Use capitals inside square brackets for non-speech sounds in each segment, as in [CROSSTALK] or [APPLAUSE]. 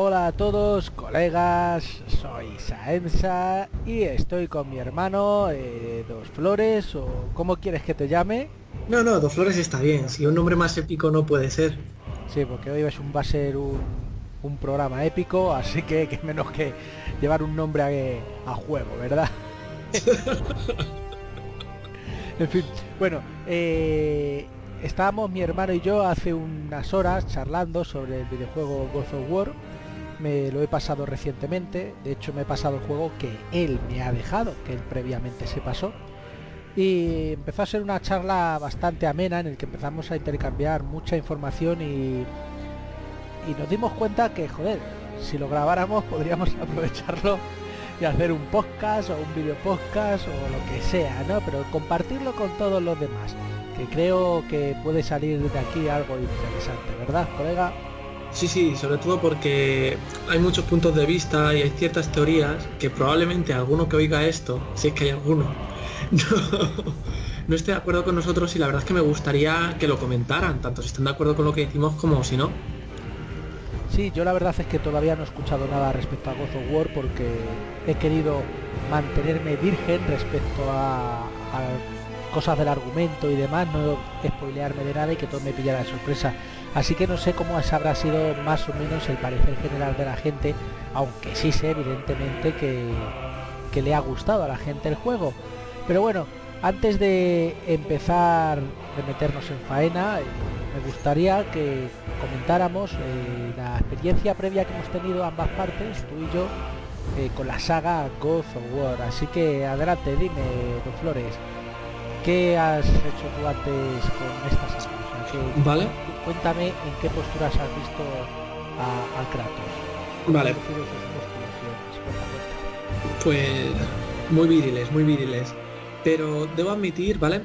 Hola a todos, colegas, soy Saensa y estoy con mi hermano eh, Dos Flores, o ¿cómo quieres que te llame? No, no, Dos Flores está bien, si un nombre más épico no puede ser. Sí, porque hoy va a ser un, un programa épico, así que, que menos que llevar un nombre a, a juego, ¿verdad? [LAUGHS] en fin, bueno, eh, estábamos mi hermano y yo hace unas horas charlando sobre el videojuego God of War me lo he pasado recientemente, de hecho me he pasado el juego que él me ha dejado, que él previamente se pasó. Y empezó a ser una charla bastante amena en el que empezamos a intercambiar mucha información y, y nos dimos cuenta que, joder, si lo grabáramos podríamos [LAUGHS] aprovecharlo y hacer un podcast o un video podcast o lo que sea, ¿no? Pero compartirlo con todos los demás, que creo que puede salir de aquí algo interesante, ¿verdad, colega? Sí, sí, sobre todo porque hay muchos puntos de vista y hay ciertas teorías que probablemente alguno que oiga esto, si es que hay alguno, [LAUGHS] no, esté de acuerdo con nosotros y la verdad es que me gustaría que lo comentaran, tanto si están de acuerdo con lo que decimos como si no. Sí, yo la verdad es que todavía no he escuchado nada respecto a God of War porque he querido mantenerme virgen respecto a, a cosas del argumento y demás, no spoilearme de nada y que todo me pillara de sorpresa. Así que no sé cómo habrá sido más o menos el parecer general de la gente, aunque sí sé evidentemente que, que le ha gustado a la gente el juego. Pero bueno, antes de empezar de meternos en faena, eh, me gustaría que comentáramos eh, la experiencia previa que hemos tenido ambas partes, tú y yo, eh, con la saga God of War. Así que adelante, dime, Don Flores, ¿qué has hecho tú antes con esta saga? O sea, que, ¿Vale? Cuéntame en qué posturas has visto a, a Kratos. Vale. Pues muy viriles, muy viriles. Pero debo admitir, ¿vale?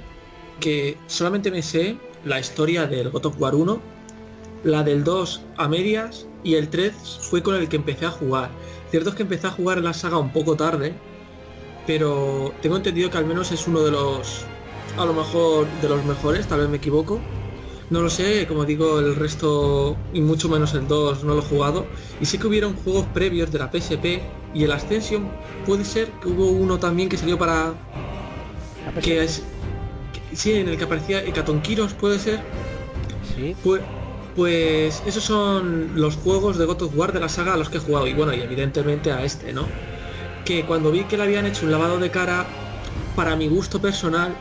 Que solamente me sé la historia del God of War 1, la del 2 a medias y el 3 fue con el que empecé a jugar. Cierto es que empecé a jugar la saga un poco tarde, pero tengo entendido que al menos es uno de los, a lo mejor de los mejores, tal vez me equivoco. No lo sé, como digo, el resto y mucho menos el 2 no lo he jugado. Y sé que hubieron juegos previos de la PSP y el Ascension puede ser que hubo uno también que salió para... Que es... Que, sí, en el que aparecía Hecatonquiros, puede ser. Sí. Pues, pues esos son los juegos de God of War de la saga a los que he jugado. Y bueno, y evidentemente a este, ¿no? Que cuando vi que le habían hecho un lavado de cara, para mi gusto personal,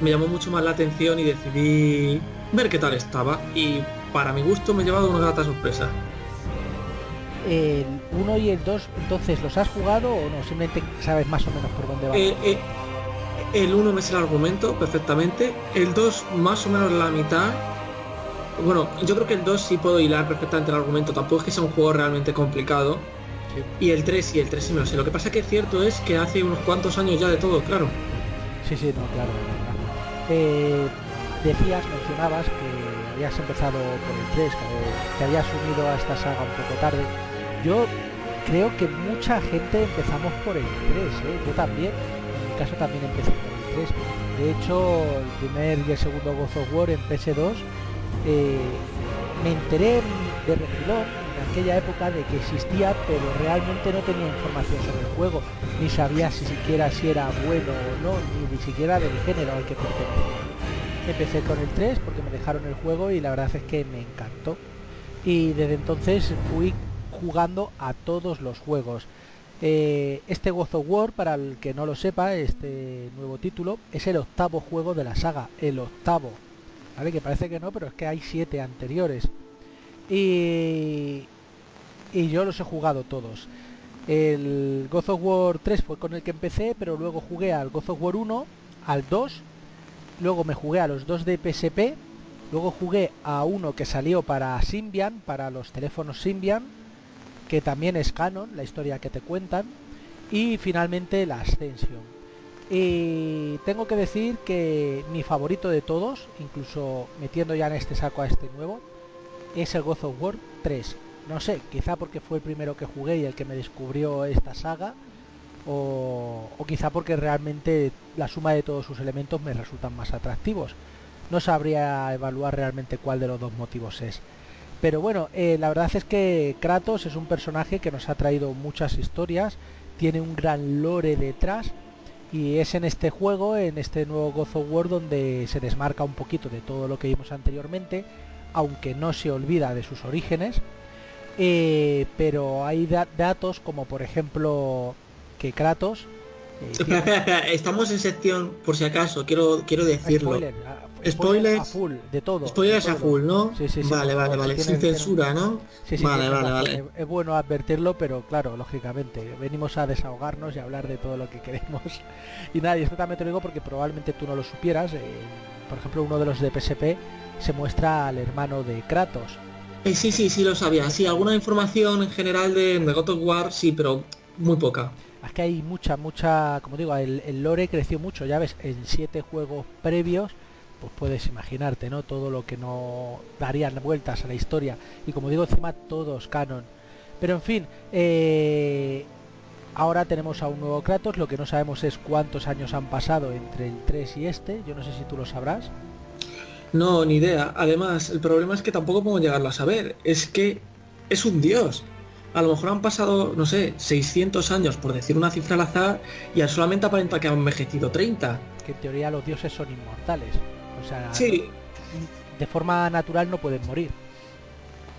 me llamó mucho más la atención y decidí ver qué tal estaba y para mi gusto me he llevado una grata sorpresa. El 1 y el 2, entonces, ¿los has jugado o no? Simplemente sabes más o menos por dónde va. Eh, eh, el 1 me sé el argumento perfectamente, el 2 más o menos la mitad. Bueno, yo creo que el 2 sí puedo hilar perfectamente el argumento, tampoco es que sea un juego realmente complicado. Sí. Y el 3 y el 3 sí me lo sé. Lo que pasa que es cierto es que hace unos cuantos años ya de todo, claro. Sí, sí, no, claro. claro. Eh, decías, mencionabas que habías empezado por el 3, que, que habías unido a esta saga un poco tarde. Yo creo que mucha gente empezamos por el 3, ¿eh? yo también, en mi caso también empecé por el 3. De hecho, el primer y el segundo God of War en PS2 eh, me enteré de refilón en aquella época de que existía, pero realmente no tenía información sobre el juego, ni sabía si siquiera si era bueno o no, ni, ni siquiera del género al que pertenecía. Empecé con el 3 porque me dejaron el juego y la verdad es que me encantó. Y desde entonces fui jugando a todos los juegos. Eh, este God of War, para el que no lo sepa, este nuevo título, es el octavo juego de la saga, el octavo. ¿Vale? Que parece que no, pero es que hay siete anteriores. Y, y yo los he jugado todos. El God of War 3 fue con el que empecé, pero luego jugué al God of War 1, al 2, luego me jugué a los dos de PSP, luego jugué a uno que salió para Symbian, para los teléfonos Symbian, que también es canon, la historia que te cuentan, y finalmente la Ascension. Y tengo que decir que mi favorito de todos, incluso metiendo ya en este saco a este nuevo, es el God of War 3. No sé, quizá porque fue el primero que jugué y el que me descubrió esta saga, o, quizá porque realmente la suma de todos sus elementos me resultan más atractivos. No sabría evaluar realmente cuál de los dos motivos es. Pero bueno, eh, la verdad es que Kratos es un personaje que nos ha traído muchas historias, tiene un gran lore detrás y es en este juego, en este nuevo God of War, donde se desmarca un poquito de todo lo que vimos anteriormente, aunque no se olvida de sus orígenes. Eh, pero hay datos como por ejemplo que Kratos... Eh, [LAUGHS] Estamos en sección, por si acaso, quiero, quiero decirlo. Spoilers, a full, de todo. Spoilers a full, ¿no? Sí, sí, sí, vale, vale, vale. Sin censura, ¿no? Vale, vale, vale. Es, bueno advertirlo, pero claro, lógicamente, venimos a desahogarnos y a hablar de todo lo que queremos. [LAUGHS] Y nada, y esto también te lo digo porque probablemente tú no lo supieras. Eh, por ejemplo, uno de los de PSP se muestra al hermano de Kratos. Eh, sí, sí, sí lo sabía. Sí, alguna información en general de, de God of War, sí, pero muy poca. Es que hay mucha, mucha, como digo, el, lore creció mucho, ya ves, en siete juegos previos pues puedes imaginarte, ¿no? Todo lo que no darían vueltas a la historia. Y como digo, encima todos canon. Pero en fin, eh, ahora tenemos a un nuevo Kratos, lo que no sabemos es cuántos años han pasado entre el 3 y este, yo no sé si tú lo sabrás. No, ni idea. Además, el problema es que tampoco podemos llegarlo a saber. Es que es un dios. A lo mejor han pasado, no sé, 600 años, por decir una cifra al azar, y solamente aparenta que han envejecido 30. Que en teoría los dioses son inmortales. O sea, de forma natural no pueden morir.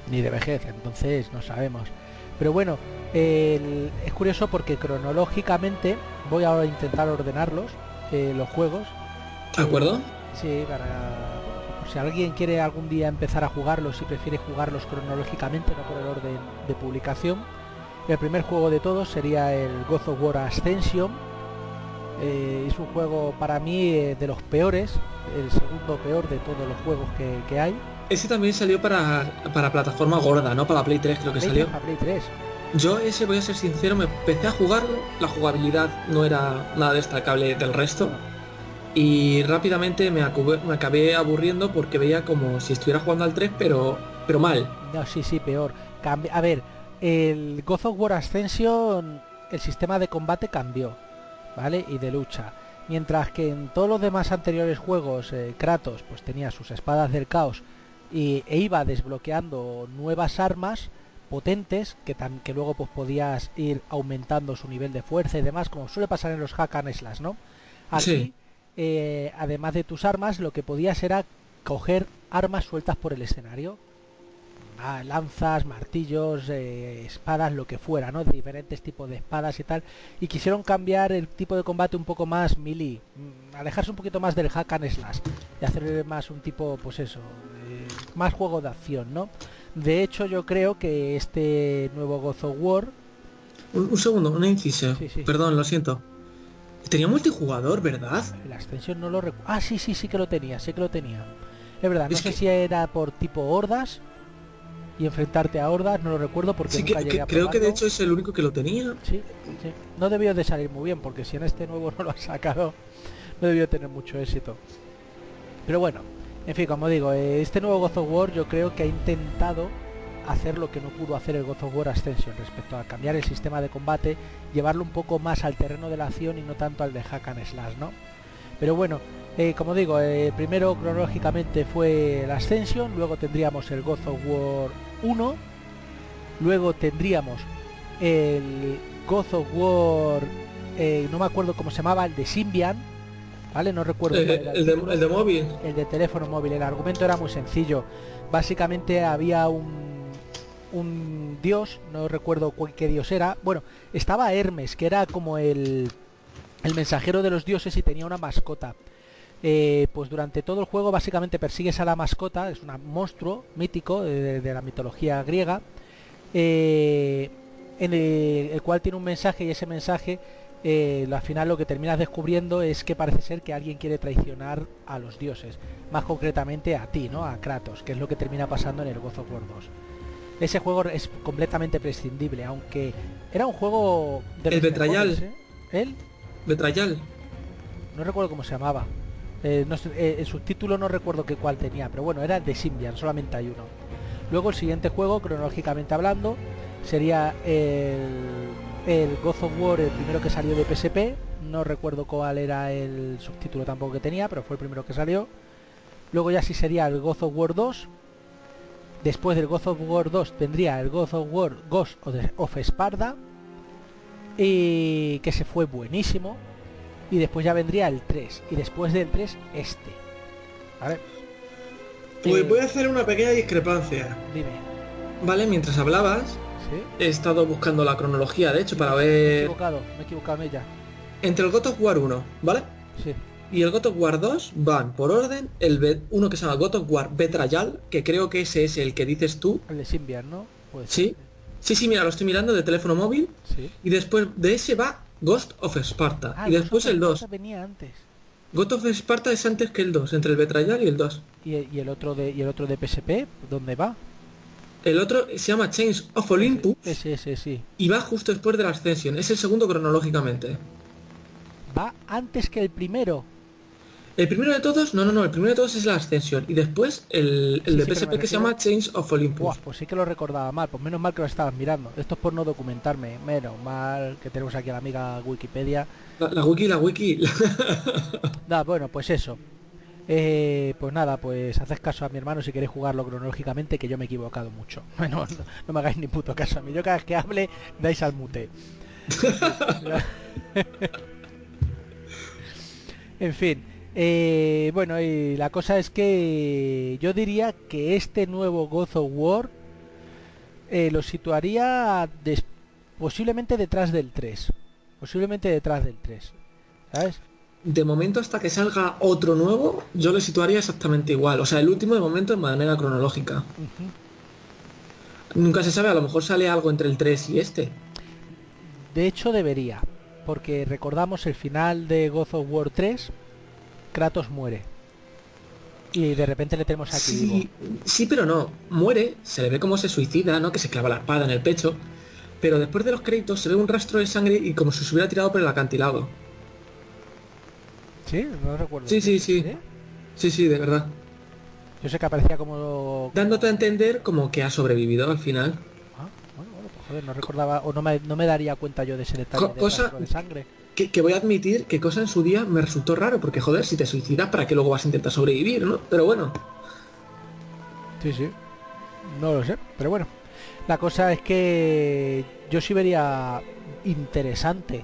Ni de vejez, entonces no sabemos. Pero bueno, es curioso porque cronológicamente voy ahora a intentar ordenarlos, eh, los juegos. ¿De acuerdo? Sí, para... si alguien quiere algún día empezar a jugarlos y prefiere jugarlos cronológicamente, no por el orden de publicación. El primer juego de todos sería el God of War Ascension, eh, es un juego para mí eh, de los peores, el segundo peor de todos los juegos que, hay. Ese también salió para, para, plataforma gorda, ¿no? Para Play 3 creo que salió. Play 3. Yo ese, voy a ser sincero, me empecé a jugarlo, la jugabilidad no era nada destacable del resto. Y rápidamente me, me acabé aburriendo porque veía como si estuviera jugando al 3, pero, pero mal. No, sí, sí, peor. a ver, el God of War Ascension, el sistema de combate cambió ¿vale? Y de lucha. Mientras que en todos los demás anteriores juegos eh, Kratos pues tenía sus espadas del caos y, e iba desbloqueando nuevas armas potentes que, tan, que luego pues podías ir aumentando su nivel de fuerza y demás, como suele pasar en los hack and slash, ¿no? Aquí, eh, además de tus armas, lo que podías era coger armas sueltas por el escenario lanzas, martillos, eh, espadas, lo que fuera, ¿no? diferentes tipos de espadas y tal. Y quisieron cambiar el tipo de combate un poco más melee, mm, alejarse un poquito más del hack and slash y hacer más un tipo, pues eso, eh, más juego de acción, ¿no? De hecho, yo creo que este nuevo God of War... Un, segundo, una inciso. Perdón, lo siento. Tenía multijugador, ¿verdad? La extensión no lo recuerdo. Ah, sí, sí, sí que lo tenía, sí que lo tenía. Es verdad, no sé si era por tipo hordas y enfrentarte a hordas, no lo recuerdo porque sí, Creo que de hecho es el único que lo tenía. Sí, sí. No debió de salir muy bien porque si en este nuevo no lo ha sacado, no debió tener mucho éxito. Pero bueno, en fin, como digo, eh, este nuevo God of War yo creo que ha intentado hacer lo que no pudo hacer el God of War Ascension respecto a cambiar el sistema de combate, llevarlo un poco más al terreno de la acción y no tanto al de hack and slash, ¿no? Pero bueno, eh, como digo, eh, primero cronológicamente fue el Ascension, luego tendríamos el God of War 1, luego tendríamos el God of War, eh, no me acuerdo cómo se llamaba, el de Symbian, ¿vale? No recuerdo. El, de, móvil. El de teléfono móvil. El argumento era muy sencillo. Básicamente había un, un dios, no recuerdo qué dios era. Bueno, estaba Hermes, que era como el, el mensajero de los dioses y tenía una mascota. Eh, pues durante todo el juego básicamente persigues a la mascota, es un monstruo mítico de, la mitología griega, eh, en el, cual tiene un mensaje y ese mensaje eh, al final lo que terminas descubriendo es que parece ser que alguien quiere traicionar a los dioses, más concretamente a ti, ¿no? A Kratos, que es lo que termina pasando en el Gozo of War 2. Ese juego es completamente prescindible, aunque era un juego de El Betrayal. ¿El? Betrayal. No recuerdo cómo se llamaba. Eh, no eh, el subtítulo no recuerdo qué cuál tenía, pero bueno, era de Symbian, solamente hay uno. Luego el siguiente juego, cronológicamente hablando, sería el, el God of War, el primero que salió de PSP. No recuerdo cuál era el subtítulo tampoco que tenía, pero fue el primero que salió. Luego ya sí sería el God of War 2. Después del God of War 2 vendría el God of War Ghost of Sparta. Y que se fue buenísimo. Y después ya vendría el 3. Y después del 3 este. ¿Vale? Pues voy a hacer una pequeña discrepancia. Dime. Vale, mientras hablabas, ¿Sí? he estado buscando la cronología, de hecho, para Me he ver... equivocado, me he equivocado en ella. Entre el God of War 1, ¿vale? Sí. Y el God of War 2 van por orden el be- uno que se llama God of War Betrayal, que creo que ese es el que dices tú. El de Symbian, ¿no? Pues Sí. Sí, sí, mira, lo estoy mirando de teléfono móvil. Sí. Y después de ese va Ghost of Sparta. Ah, y después el 2. venía antes. God of Sparta es antes que el 2, entre el Betrayal y el 2. ¿Y, y el otro de y el otro de PSP, ¿dónde va? El otro se llama Chains of Olympus Ese, ese, sí. y va justo después de la Ascension. Es el segundo cronológicamente. Va antes que el primero. El primero de todos, no, no, no, el primero de todos es la Ascension. Y después el, el Sí, de sí, PSP que se llama Chains of Olympus. Buah, pues sí que lo recordaba mal. Pues menos mal que lo estabas mirando. Esto es por no documentarme. Menos mal que tenemos aquí a la amiga Wikipedia. La, la wiki, la wiki. [LAUGHS] Bueno, pues eso. Eh, pues nada, pues haces caso a mi hermano si queréis jugarlo cronológicamente, que yo me he equivocado mucho. [LAUGHS] Bueno, no, no me hagáis ni puto caso a mí. Yo cada vez que hable, dais al mute. [LAUGHS] en fin. Eh, bueno, y la cosa es que yo diría que este nuevo God of War eh, lo situaría des- posiblemente detrás del 3. Posiblemente detrás del 3. ¿Sabes? De momento hasta que salga otro nuevo, yo lo situaría exactamente igual. O sea, el último de momento de manera cronológica. Nunca se sabe, a lo mejor sale algo entre el 3 y este. De hecho debería, porque recordamos el final de God of War 3, Kratos muere. Y de repente le tenemos aquí Sí, vivo. sí, pero no. Muere, se le ve como se suicida, ¿no? Que se clava la espada en el pecho. Pero después de los créditos se ve un rastro de sangre y como si se hubiera tirado por el acantilado. ¿Sí? No recuerdo. Sí, sí, sí. Sí, sí, de verdad. Yo sé que aparecía como... Dándote a entender como que ha sobrevivido al final. Ah, bueno, bueno, pues joder, no recordaba o no me, no me daría cuenta yo de ese detalle Co- de cosa- rastro de sangre. Que, voy a admitir que cosa en su día me resultó raro, porque joder, si te suicidas, ¿para qué luego vas a intentar sobrevivir, no? Pero bueno. Sí, sí. No lo sé, pero bueno. La cosa es que yo sí vería interesante,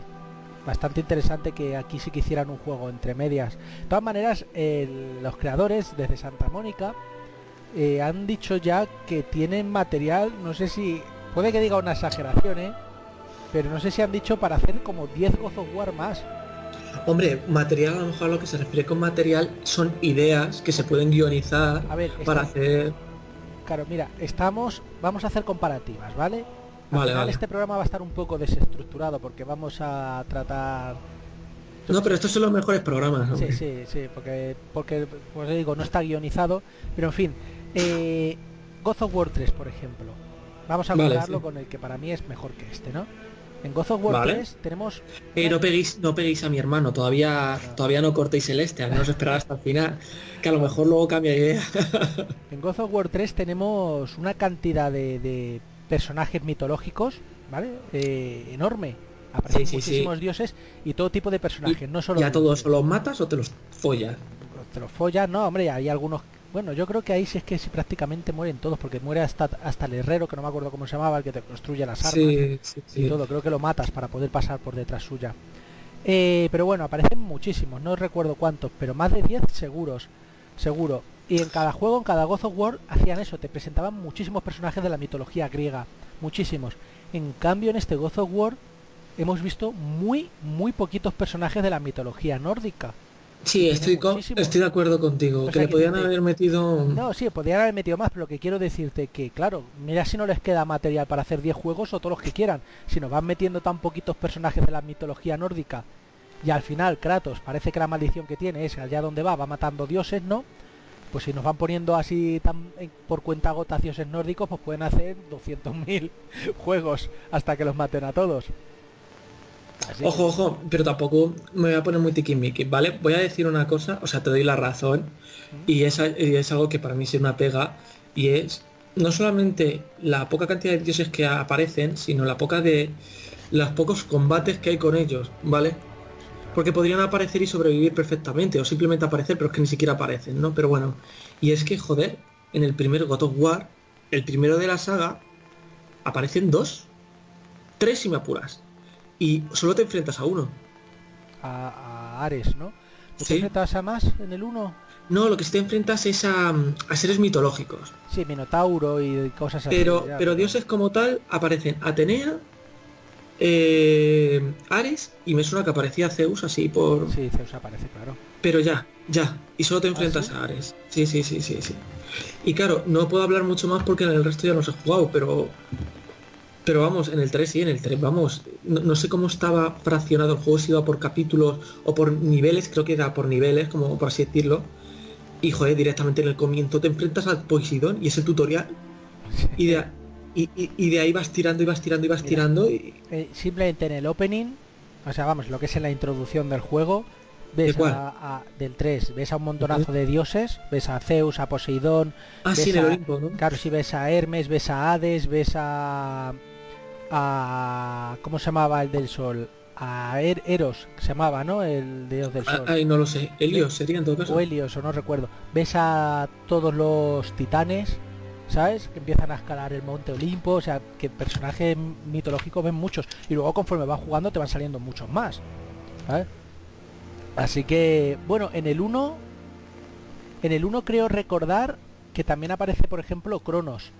bastante interesante que aquí sí que hicieran un juego entre medias. De todas maneras, los creadores desde Santa Mónica eh, han dicho ya que tienen material, no sé si, puede que diga una exageración, ¿eh? Pero no sé si han dicho para hacer como 10 God of War más. Hombre, material a lo mejor a lo que se refiere con material son ideas que se pueden guionizar A ver, para está- hacer... Claro, mira, estamos, vamos a hacer comparativas, ¿vale? Al Vale, final vale. este programa va a estar un poco desestructurado porque vamos a tratar... No, pero estos son los mejores programas, Sí, hombre. sí, sí, porque, porque pues digo, no está guionizado, pero en fin, eh, God of War 3, por ejemplo. Vamos a Vale, compararlo sí. con el que para mí es mejor que este, ¿no? En God of War Vale. 3 tenemos... Eh, no peguéis, no peguéis a mi hermano, todavía, todavía no cortéis el este, al menos esperar hasta el final, que a lo mejor luego cambia de idea. [LAUGHS] En God of War 3 tenemos una cantidad de, de personajes mitológicos, ¿vale? Eh, enorme. Aparecen Sí, sí, sí. muchísimos dioses y todo tipo de personajes, no solo... y a todos los matas o te los follas. te los follas, no, hombre, hay algunos. Bueno, yo creo que ahí sí es que sí prácticamente mueren todos, porque muere hasta, hasta el herrero, que no me acuerdo cómo se llamaba, el que te construye las armas Sí, sí, y todo. Creo que lo matas para poder pasar por detrás suya. Eh, pero bueno, aparecen muchísimos, no recuerdo cuántos, pero más de 10 seguros, seguro. Y en cada juego, en cada God of War, hacían eso, te presentaban muchísimos personajes de la mitología griega, muchísimos. En cambio, en este God of War hemos visto muy, muy poquitos personajes de la mitología nórdica. Sí, estoy, con- estoy de acuerdo contigo, O que le podían haber metido... No, sí, podrían haber metido más, pero lo que quiero decirte que, claro, mira si no les queda material para hacer 10 juegos o todos los que quieran. Si nos van metiendo tan poquitos personajes de la mitología nórdica y al final Kratos parece que la maldición que tiene es allá donde va, va matando dioses, ¿no? Pues si nos van poniendo así tan por cuenta gotas dioses nórdicos, pues pueden hacer 200.000 [LAUGHS] juegos hasta que los maten a todos. Así que- Ojo, ojo, pero tampoco me voy a poner muy tiquismiqui, ¿vale? Voy a decir una cosa, o sea, te doy la razón, y es, es algo que para mí es una pega, y es no solamente la poca cantidad de dioses que aparecen, sino la poca de los pocos combates que hay con ellos, ¿vale? Porque podrían aparecer y sobrevivir perfectamente, o simplemente aparecer, pero es que ni siquiera aparecen, ¿no? Pero bueno, y es que, joder, en el primer God of War el primero de la saga, aparecen dos, tres si me apuras. Y solo te enfrentas a uno. A, a Ares, ¿no? ¿No Sí. te enfrentas a más en el 1? No, lo que sí te enfrentas es a, a seres mitológicos. Sí, Minotauro y cosas así. Pero, ya, pero dioses como tal aparecen Atenea, eh, Ares y me suena que aparecía Zeus así por... Sí, Zeus aparece, claro. Pero ya, ya. Y solo te enfrentas sí? a Ares. Sí, sí, sí, sí, sí. Y claro, no puedo hablar mucho más porque en el resto ya los he jugado, pero... Pero vamos, en el 3 sí, en el 3 vamos. No, no sé cómo estaba fraccionado el juego, si iba por capítulos o por niveles, creo que era por niveles, como por así decirlo. Y joder, directamente en el comienzo te enfrentas al Poseidón y es el tutorial. Y de, y, y- y de ahí vas tirando y vas tirando y vas Mira. tirando y... Eh, simplemente en el opening, o sea, vamos, lo que es en la introducción del juego, ves ¿De a, a- del 3, ves a un montonazo de dioses, ves a Zeus, a Poseidón, Ah, ves a- Olimpo, ¿no? claro, si ves a Hermes, ves a Hades, ves a a ¿cómo se llamaba el del sol? A Er- Eros, que se llamaba, ¿no? El dios del Ah, sol. Ay, no lo sé. Helios sería en todo caso. o Helios, o no recuerdo. Ves a todos los titanes, ¿sabes? Que empiezan a escalar el monte Olimpo, o sea, que personajes mitológicos ven muchos. Y luego conforme vas jugando te van saliendo muchos más. ¿sabes? Así que, bueno, en el 1, en el 1 creo recordar que también aparece, por ejemplo, Cronos.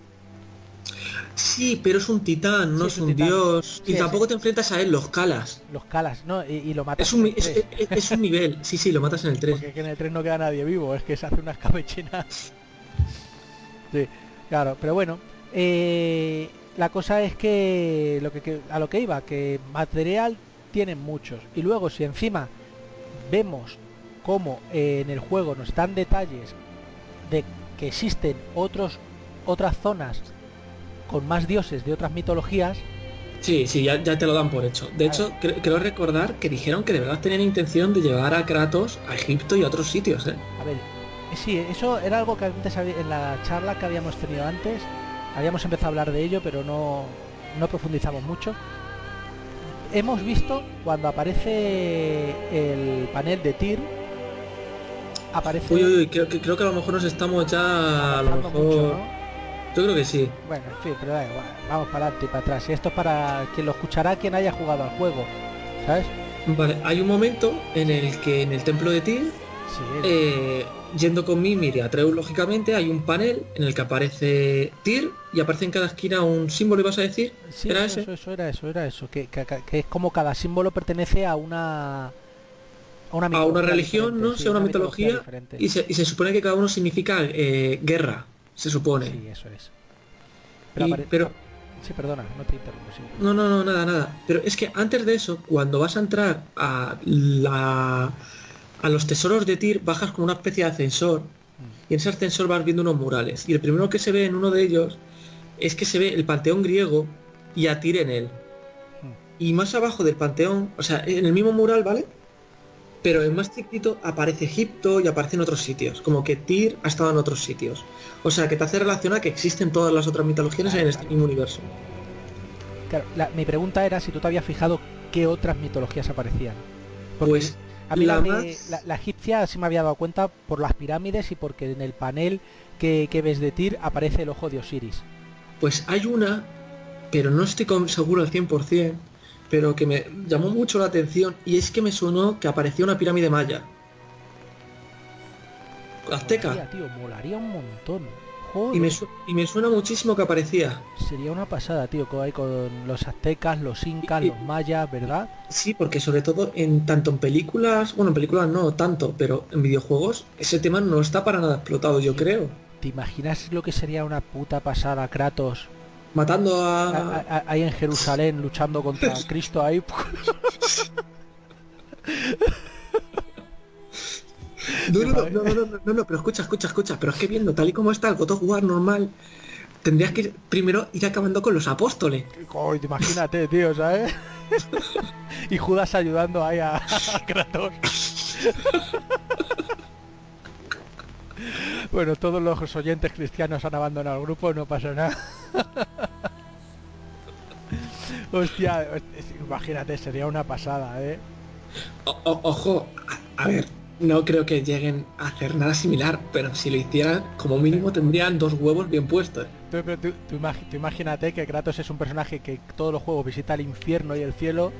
Sí, pero es un titán, no Sí, es un titán. dios. Sí, y tampoco te enfrentas a él, los calas. Los calas, ¿no? Y, y lo matas Es un, en el es, 3, es- es un nivel. Sí, sí, lo matas en el 3. Porque es que en el 3 no queda nadie vivo, es que se hace unas cabechinas. Sí, claro, pero bueno. eh, la cosa es que, lo que, que- a lo que iba, que material tienen muchos. Y luego si encima vemos cómo eh, en el juego nos dan detalles de que existen otros otras zonas con más dioses de otras mitologías, Sí, sí, ya, ya te lo dan por hecho. De hecho, cre- creo recordar que dijeron que de verdad tenían intención de llevar a Kratos a Egipto y a otros sitios, ¿eh? A ver, eh, sí, eso era algo que antes en la charla que habíamos tenido antes, habíamos empezado a hablar de ello, pero no, no profundizamos mucho. Hemos visto cuando aparece el panel de Tyr, aparece Uy, uy, uy, creo que, creo que a lo mejor nos estamos ya... A lo avanzando mejor... mucho, ¿no? Yo creo que sí. Bueno, en fin, pero da igual, vamos para adelante y para atrás. Y esto es para quien lo escuchará, quien haya jugado al juego, ¿sabes? Vale, hay un momento en el que en el templo de Tyr Sí, Eh, yendo con Mimir y Atreus, lógicamente, hay un panel en el que aparece Tyr y aparece en cada esquina un símbolo, ¿ibas a decir? Sí, ¿Era eso, ese? eso, era eso, era eso, que, que- que es como cada símbolo pertenece a una a una, A una mitología religión, ¿no? sí, Sea una mitología. Y se, y se supone que cada uno significa eh, guerra, se supone. Sí, eso es. Y- apare- pero- Sí, perdona, no te interrumpo. sí. No, no, no, nada, nada. Pero es que antes de eso, cuando vas a entrar a la a los tesoros de Tyr, bajas como una especie de ascensor y en ese ascensor vas viendo unos murales. Y el primero que se ve en uno de ellos es que se ve el panteón griego y a Tyr en él. Y más abajo del panteón, o sea, en el mismo mural, ¿vale? Pero en más chiquito aparece Egipto y aparecen otros sitios, como que Tyr ha estado en otros sitios. O sea, que te hace relacionar que existen todas las otras mitologías en este mismo universo. Claro, la- mi pregunta era si tú te habías fijado qué otras mitologías aparecían. Porque Pues a mí la, egipcia sí me había dado cuenta por las pirámides y porque en el panel que, que ves de Tyr aparece el ojo de Osiris. Pues hay una, pero no estoy seguro al 100%, pero que me llamó mucho la atención y es que me sonó que apareció una pirámide maya. Azteca. Molaría, tío, molaría un montón. Y me, y me suena muchísimo que aparecía. sería una pasada, tío, con, con los aztecas, los incas, Y- los mayas, ¿verdad? Sí, porque sobre todo en tanto en películas, bueno, en películas no tanto, pero en videojuegos ese tema no está para nada explotado, yo creo. ¿Te imaginas lo que sería una puta pasada Kratos Matando a- a... a- a- ahí en Jerusalén luchando contra [LAUGHS] Cristo ahí? No, no, [LAUGHS] no, no, no, no, no, pero escucha, escucha, escucha, pero es que viendo tal y como está el God of War normal, tendrías que primero ir acabando con los apóstoles. Imagínate, tío, ¿sabes? [LAUGHS] y Judas ayudando ahí a, a Kratos. [LAUGHS] bueno, todos los oyentes cristianos han abandonado el grupo, no pasa nada. [LAUGHS] Hostia, imagínate, sería una pasada, ¿eh? O- o- ojo, a, a ver, no creo que lleguen a hacer nada similar, pero si lo hicieran, como mínimo tendrían dos huevos bien puestos. Tú, pero tú- tú imagi- tú imagínate que Kratos es un personaje que todos los juegos visita el infierno y el cielo.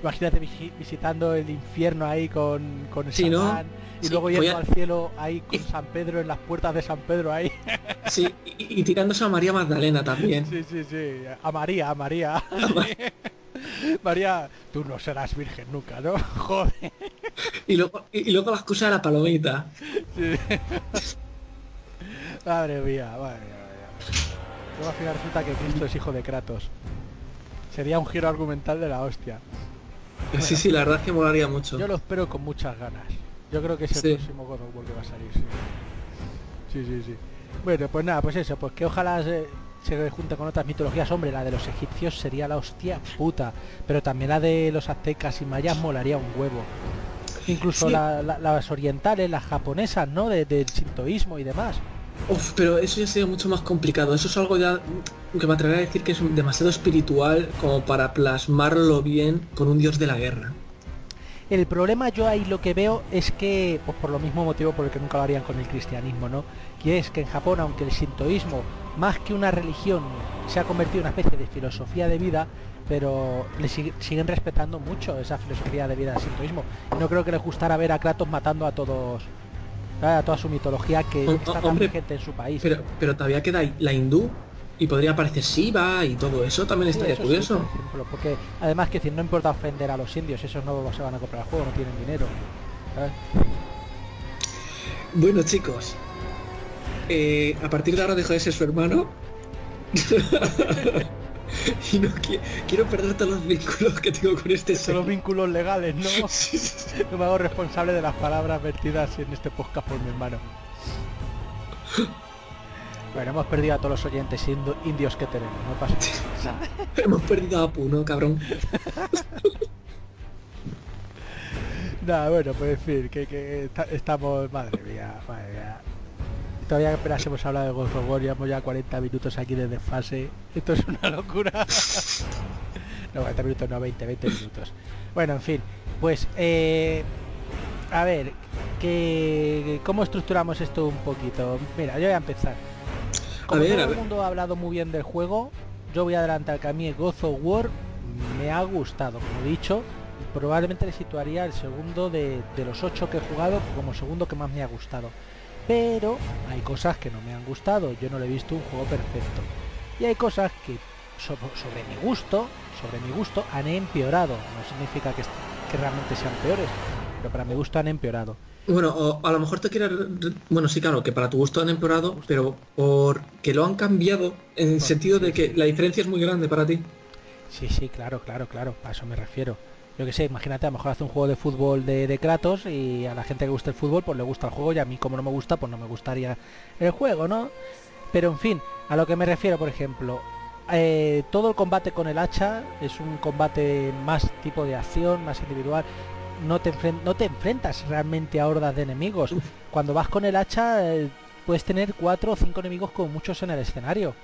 Imagínate visi- visitando el infierno ahí con, con Sí, ¿no? Y Sí, luego yendo a- al cielo ahí con San Pedro en las puertas de San Pedro ahí. [LAUGHS] Sí, y, y tirándose a María Magdalena también. Sí, sí, sí. A María, a María. [LAUGHS] María, tú no serás virgen nunca, ¿no? [LAUGHS] Joder. Y luego, y, luego la excusa de la palomita. Sí. Madre mía, madre mía, madre mía. Luego al final resulta que Cristo es hijo de Kratos. Sería un giro argumental de la hostia. Sí, sí, la verdad es que molaría mucho. Yo lo espero con muchas ganas. Yo creo que es el Sí. próximo God of War que va a salir, sí. Sí, sí, sí. Bueno, pues nada, pues eso, pues que ojalá se, se junte con otras mitologías. Hombre, la de los egipcios sería la hostia puta. Pero también la de los aztecas y mayas molaría un huevo. Incluso Sí. la- la- las orientales, las japonesas, ¿no? De- del sintoísmo y demás. Uf, pero eso ya sería mucho más complicado. Eso es algo ya que me atrevería a decir que es demasiado espiritual como para plasmarlo bien con un dios de la guerra. El problema yo ahí lo que veo es que, pues por lo mismo motivo por el que nunca lo harían con el cristianismo, ¿no? Y es que en Japón, aunque el sintoísmo, más que una religión, se ha convertido en una especie de filosofía de vida, pero le sig- siguen respetando mucho esa filosofía de vida del sintoísmo. No creo que les gustara ver a Kratos matando a todos, a toda su mitología que está tan vigente en su país. Pero, pero todavía queda la hindú y podría aparecer Shiva y todo eso también Sí, estaría sí, curioso. por ejemplo, porque además que decir, no importa ofender a los indios, esos no se van a comprar el juego, no tienen dinero. ¿sabes? Bueno chicos, eh, a partir de ahora dejo de ser su hermano. [LAUGHS] y no qui- quiero perder todos los vínculos que tengo con este Son los ser. vínculos legales, ¿no? [LAUGHS] Sí. No me hago responsable de las palabras vertidas en este podcast por mi hermano. [LAUGHS] Bueno, hemos perdido a todos los oyentes indo- indios que tenemos, no pasa nada. [LAUGHS] Hemos perdido a Apu, ¿no, cabrón? [LAUGHS] Nada, bueno, pues decir que, que esta- estamos... Madre mía, madre mía. Todavía apenas hemos hablado de Ghost of War, llevamos ya 40 minutos aquí de desfase. Esto es una locura. [LAUGHS] no, 40 minutos, no, 20, 20 minutos. Bueno, en fin, pues... eh, a ver, que, ¿cómo estructuramos esto un poquito? Mira, yo voy a empezar. Como ver, todo a el mundo ha hablado muy bien del juego, yo voy a adelantar que a mí God of War me ha gustado, como he dicho, probablemente le situaría el segundo de, de los ocho que he jugado como segundo que más me ha gustado. Pero hay cosas que no me han gustado, yo no le he visto un juego perfecto. Y hay cosas que so- sobre mi gusto, sobre mi gusto, han empeorado. No significa que realmente sean peores, pero para mi gusto han empeorado. Bueno, o a lo mejor te quieres... Bueno, sí, claro, que para tu gusto han empeorado, pero porque lo han cambiado en el Bueno, sentido sí, de que sí. la diferencia es muy grande para ti. Sí, sí, claro, claro, claro, a eso me refiero. Yo que sé, imagínate, a lo mejor hace un juego de fútbol de, de Kratos y a la gente que gusta el fútbol pues le gusta el juego y a mí como no me gusta pues no me gustaría el juego, ¿no? Pero en fin, a lo que me refiero, por ejemplo, eh, todo el combate con el hacha es un combate más tipo de acción, más individual. No te, no te enfrentas realmente a hordas de enemigos. Cuando vas con el hacha eh, puedes tener cuatro o cinco enemigos con muchos en el escenario.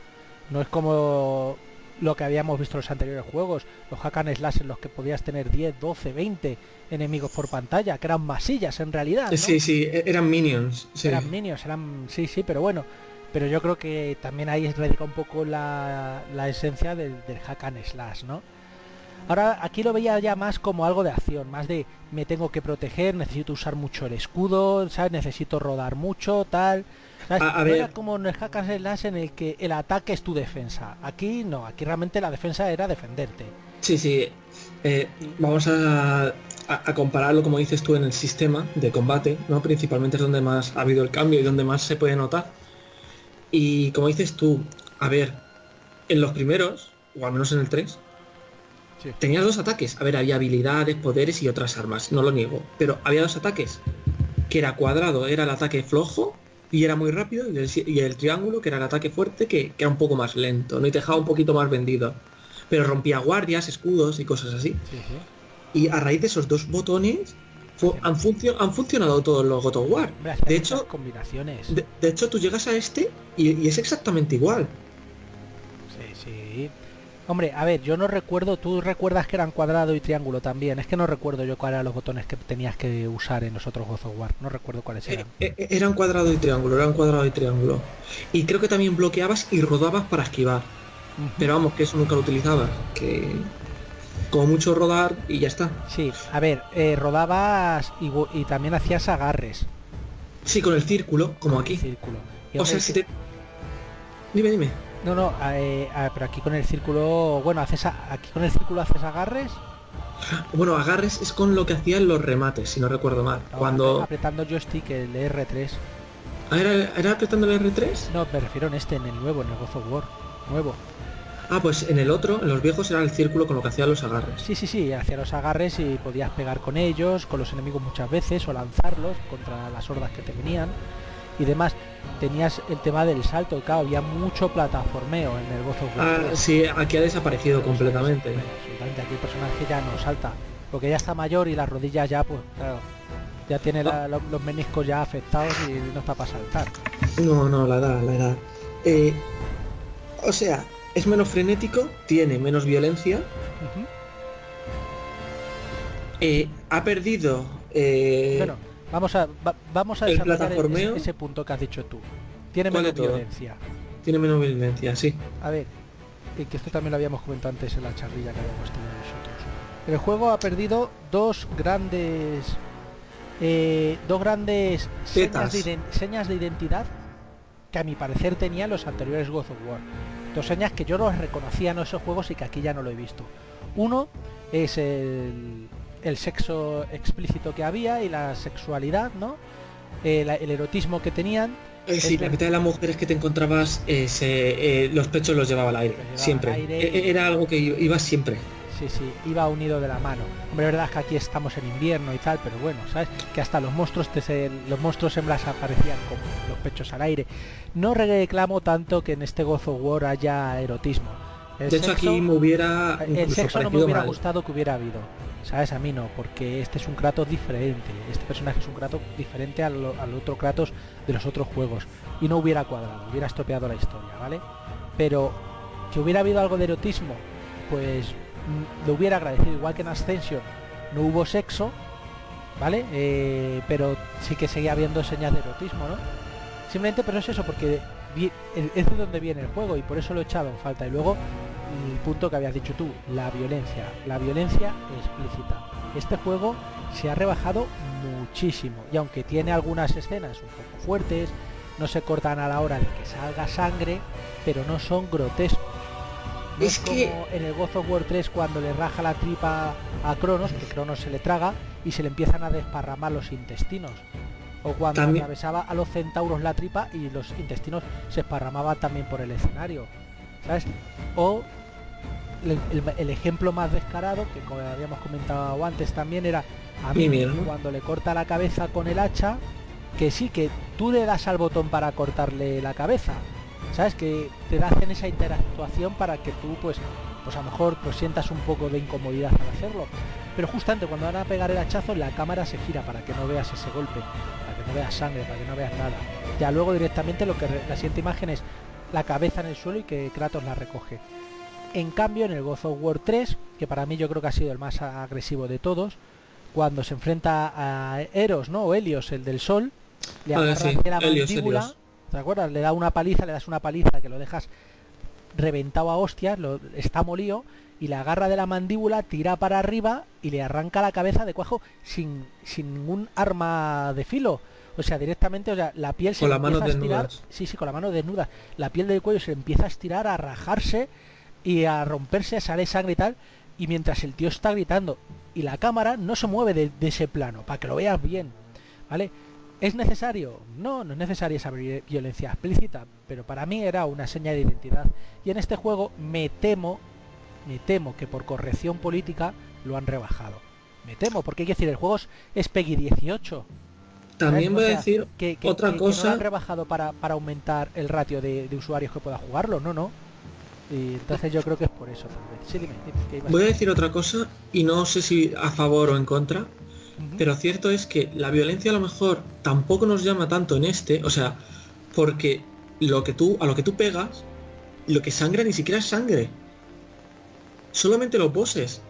No es como lo que habíamos visto en los anteriores juegos, los hack and slash en los que podías tener 10, 12, 20 enemigos por pantalla, que eran masillas en realidad. ¿no? Sí, sí, e- eran minions. sí. Eran minions, eran... Sí, sí, pero bueno. Pero yo creo que también ahí radica un poco la, la esencia del, del hack and slash, ¿no? Ahora aquí lo veía ya más como algo de acción, más de me tengo que proteger, necesito usar mucho el escudo, ¿sabes? Necesito rodar mucho, tal. ¿sabes? A- a No ver. era como en el hack and slash en el que el ataque es tu defensa. Aquí no, aquí realmente la defensa era defenderte. Sí, sí. eh, vamos a, a- a compararlo, como dices tú, en el sistema de combate, ¿no? Principalmente es donde más ha habido el cambio y donde más se puede notar. Y como dices tú, a ver, en los primeros, o al menos en el 3, Sí. tenías dos ataques. A ver, había habilidades, poderes y otras armas, no lo niego. Pero había dos ataques. Que era cuadrado, era el ataque flojo y era muy rápido. Y el, y el triángulo, que era el ataque fuerte, que, que era un poco más lento, ¿no? Y te dejaba un poquito más vendido. Pero rompía guardias, escudos y cosas así. Sí, sí. Y a raíz de esos dos botones fu- han, funcio- han funcionado todos los God of War. Hombre, De hecho, combinaciones. de, de hecho tú llegas a este y, y es exactamente igual. Sí, sí. Hombre, a ver, yo no recuerdo, tú recuerdas que eran cuadrado y triángulo también. Es que no recuerdo yo cuáles eran los botones que tenías que usar en los otros God of War. No recuerdo cuáles Eh, eran. eh, eh, eran cuadrado y triángulo, eran cuadrado y triángulo. Y creo que también bloqueabas y rodabas para esquivar. Pero vamos, que eso nunca lo utilizabas. Que como mucho rodar y ya está. Sí, a ver, eh, rodabas y, también hacías agarres. Sí, con el círculo, como aquí. Círculo. O sea, si te... Dime, dime. No, no, eh, pero aquí con el círculo, bueno, haces a- aquí con el círculo haces agarres. [GASPS] Bueno, agarres es con lo que hacían los remates, si no recuerdo mal. no, Cuando... apretando joystick el R3. Ah, ¿Era, ¿Era apretando el R3? No, me refiero en este, en el nuevo, en el God of War. Nuevo. Ah, pues en el otro, en los viejos era el círculo con lo que hacían los agarres. Sí, sí, sí, hacía los agarres y podías pegar con ellos, con los enemigos muchas veces, o lanzarlos contra las hordas que te venían y demás. Tenías el tema del salto, claro, había mucho plataformeo en el War. Ah, sí, aquí ha desaparecido completamente. Absolutamente, aquí el personaje ya no salta, porque ya está mayor y las rodillas ya, pues, claro, ya tiene la- los meniscos ya afectados y no está para saltar. No, no, la edad, la edad. Eh, o sea, es menos frenético, tiene menos violencia, eh, ha perdido... eh, Bueno, vamos a, va- vamos a el plataformeo- ese, ese punto que has dicho tú. Tiene ¿Cuál de menos violencia. tiene menos violencia, sí. A ver, que esto también lo habíamos comentado antes en la charrilla que habíamos tenido nosotros. El juego ha perdido dos grandes eh, dos grandes de, señas de identidad que a mi parecer tenían los anteriores God of War. Dos señas que yo no reconocía en esos juegos y que aquí ya no lo he visto. Uno es el, el sexo explícito que había y la sexualidad, ¿no? El, el erotismo que tenían Eh, sí, la mitad de las mujeres que te encontrabas, eh, se- eh, los pechos los llevaba al aire, llevaba siempre. al aire. Era algo que iba siempre. Sí, sí, iba unido de la mano. Hombre, verdad es que aquí estamos en invierno y tal, pero bueno, ¿sabes? Que hasta los monstruos te se- los monstruos hembras aparecían con los pechos al aire. No reclamo tanto que en este God of War haya erotismo. El de hecho, sexo- aquí me hubiera el incluso sexo no me hubiera mal. gustado que hubiera habido. ¿Sabes? A mí no, porque este es un Kratos diferente. Este personaje es un Kratos diferente al, al otro Kratos de los otros juegos. Y no hubiera cuadrado, hubiera estropeado la historia, ¿vale? Pero que hubiera habido algo de erotismo, pues mm, lo hubiera agradecido. Igual que en Ascension no hubo sexo, ¿vale? Eh, pero sí que seguía habiendo señas de erotismo, ¿no? Simplemente, pero es eso, porque es de donde viene el juego y por eso lo he echado en falta. Y luego, el punto que habías dicho tú, la violencia. La violencia explícita. Este juego se ha rebajado muchísimo. Y aunque tiene algunas escenas un poco fuertes, no se cortan a la hora de que salga sangre, pero no son grotescos. No es, Es que- como en el God of War 3 cuando le raja la tripa a Cronos, que Cronos se le traga y se le empiezan a desparramar los intestinos. O cuando También- atravesaba a los centauros la tripa y los intestinos se esparramaban también por el escenario. ¿Sabes? O el, el- el ejemplo más descarado, que como habíamos comentado antes también, era a mí Mimir, ¿no? cuando le corta la cabeza con el hacha, que sí, que tú le das al botón para cortarle la cabeza. ¿Sabes? Que te hacen esa interactuación para que tú, pues, pues a lo mejor pues sientas un poco de incomodidad al hacerlo. Pero justamente cuando van a pegar el hachazo, la cámara se gira para que no veas ese golpe, para que no veas sangre, para que no veas nada. Ya luego directamente lo que la siguiente imagen es la cabeza en el suelo y que Kratos la recoge. En cambio, en el God of War 3, que para mí yo creo que ha sido el más agresivo de todos, cuando se enfrenta a Eros, ¿no? O Helios, el del sol, le Ah, agarra sí, de la Helios, mandíbula, Helios. ¿te acuerdas? Le da una paliza, le das una paliza que lo dejas reventado a hostias, lo, está molido y le agarra de la mandíbula, tira para arriba y le arranca la cabeza de cuajo sin, sin ningún arma de filo. O sea, directamente, o sea, la piel se Con manos empieza a estirar. desnudas. Sí, sí, con la mano desnuda. La piel del cuello se empieza a estirar, a rajarse y a romperse, sale sangre y tal. Y mientras el tío está gritando y la cámara no se mueve de, de ese plano, para que lo veas bien. ¿Vale? ¿Es necesario? No, no es necesaria esa vi- violencia explícita, pero para mí era una seña de identidad. Y en este juego me temo, me temo que por corrección política lo han rebajado. Me temo, porque hay que decir, el juego es- Peggy 18. También voy a decir que, que- otra que- que no lo cosa. han rebajado para, para aumentar el ratio de, de usuarios que pueda jugarlo, no, no. Y entonces yo creo que es por eso. Sí, dime, dime, ¿qué ibas a Voy a decir otra cosa y no sé si a favor o en contra, pero cierto es que la violencia a lo mejor tampoco nos llama tanto en este, o sea, porque lo que tú a lo que tú pegas, lo que sangra ni siquiera es sangre. solamente los bosses.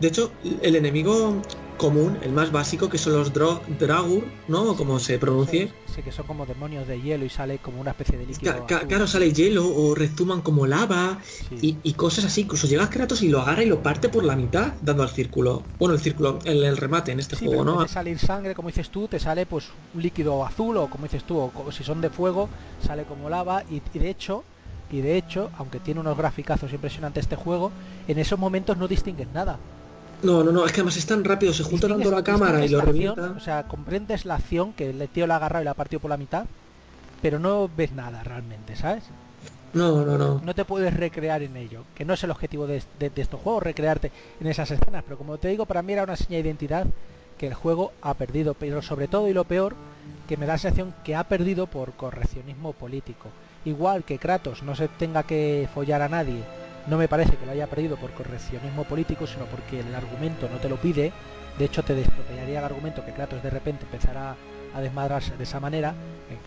De hecho, el enemigo común, el más básico, que son los Dragur, ¿no? como se pronuncie. Sí, que son como demonios de hielo y sale como una especie de líquido. claro, sale hielo o rezuman como lava y, cosas así. Incluso llegas Kratos y lo agarra y lo parte por la mitad, dando al círculo. Bueno, el círculo, el, el remate en este juego, ¿no? Te salir sangre, como dices tú, te sale pues un líquido azul o como dices tú, o si son de fuego, sale como lava y de hecho y de hecho, aunque tiene unos graficazos impresionantes este juego, en esos momentos no distingues nada. No, no, no, es que además es tan rápido, se junta dando la cámara y lo revienta. O sea, comprendes la acción que el tío la ha agarrado y la ha partido por la mitad, pero no ves nada realmente, ¿sabes? No, no, no. No te puedes recrear en ello, que no es el objetivo de, de, estos juegos, recrearte en esas escenas, pero como te digo, para mí era una señal de identidad que el juego ha perdido, pero sobre todo y lo peor, que me da la sensación que ha perdido por correccionismo político igual que Kratos no se tenga que follar a nadie, no me parece que lo haya perdido por correccionismo político, sino porque el argumento no te lo pide. De hecho, te destropellaría el argumento que Kratos de repente empezara a desmadrarse de esa manera. Eh,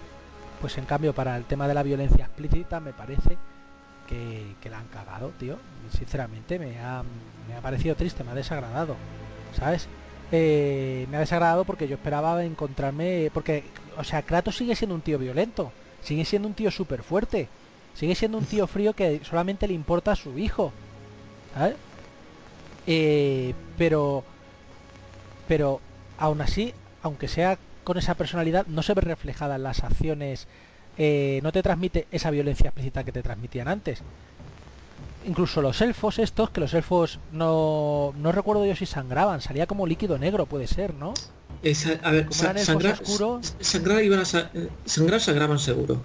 pues en cambio, para el tema de la violencia explícita, me parece que, la han cagado, tío. Sinceramente, me ha, me ha parecido triste, me ha desagradado, ¿sabes? Eh, me ha desagradado porque yo esperaba encontrarme. Porque, o sea, Kratos sigue siendo un tío violento sigue siendo un tío súper fuerte. Sigue siendo un tío frío que solamente le importa a su hijo. Eh, pero... Pero aún así, aunque sea con esa personalidad, no se ve reflejada en las acciones. Eh, no te transmite esa violencia explícita que te transmitían antes. Incluso los elfos estos, que los elfos no, no recuerdo yo si sangraban, salía como líquido negro, puede ser, ¿no? a ver, sangrar, iban a sangrar sangraban seguro.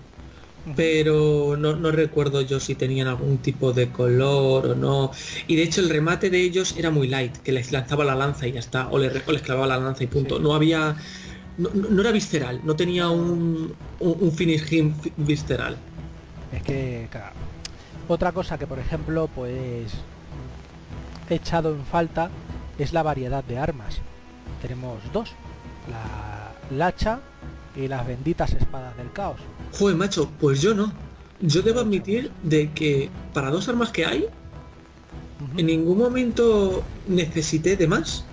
Pero no, no, recuerdo yo si tenían algún tipo de color o no. Y de hecho el remate de ellos era muy light, que les lanzaba la lanza y ya está, o les, clavaba la lanza y punto. No había. No, era visceral, no tenía un, un, finish him visceral. Es que, claro. Otra cosa que por ejemplo, pues he echado en falta es la variedad de armas. Tenemos dos la, hacha y las benditas espadas del caos. Joder, macho, pues yo no. Yo debo admitir de que para dos armas que hay, en ningún momento necesité de más.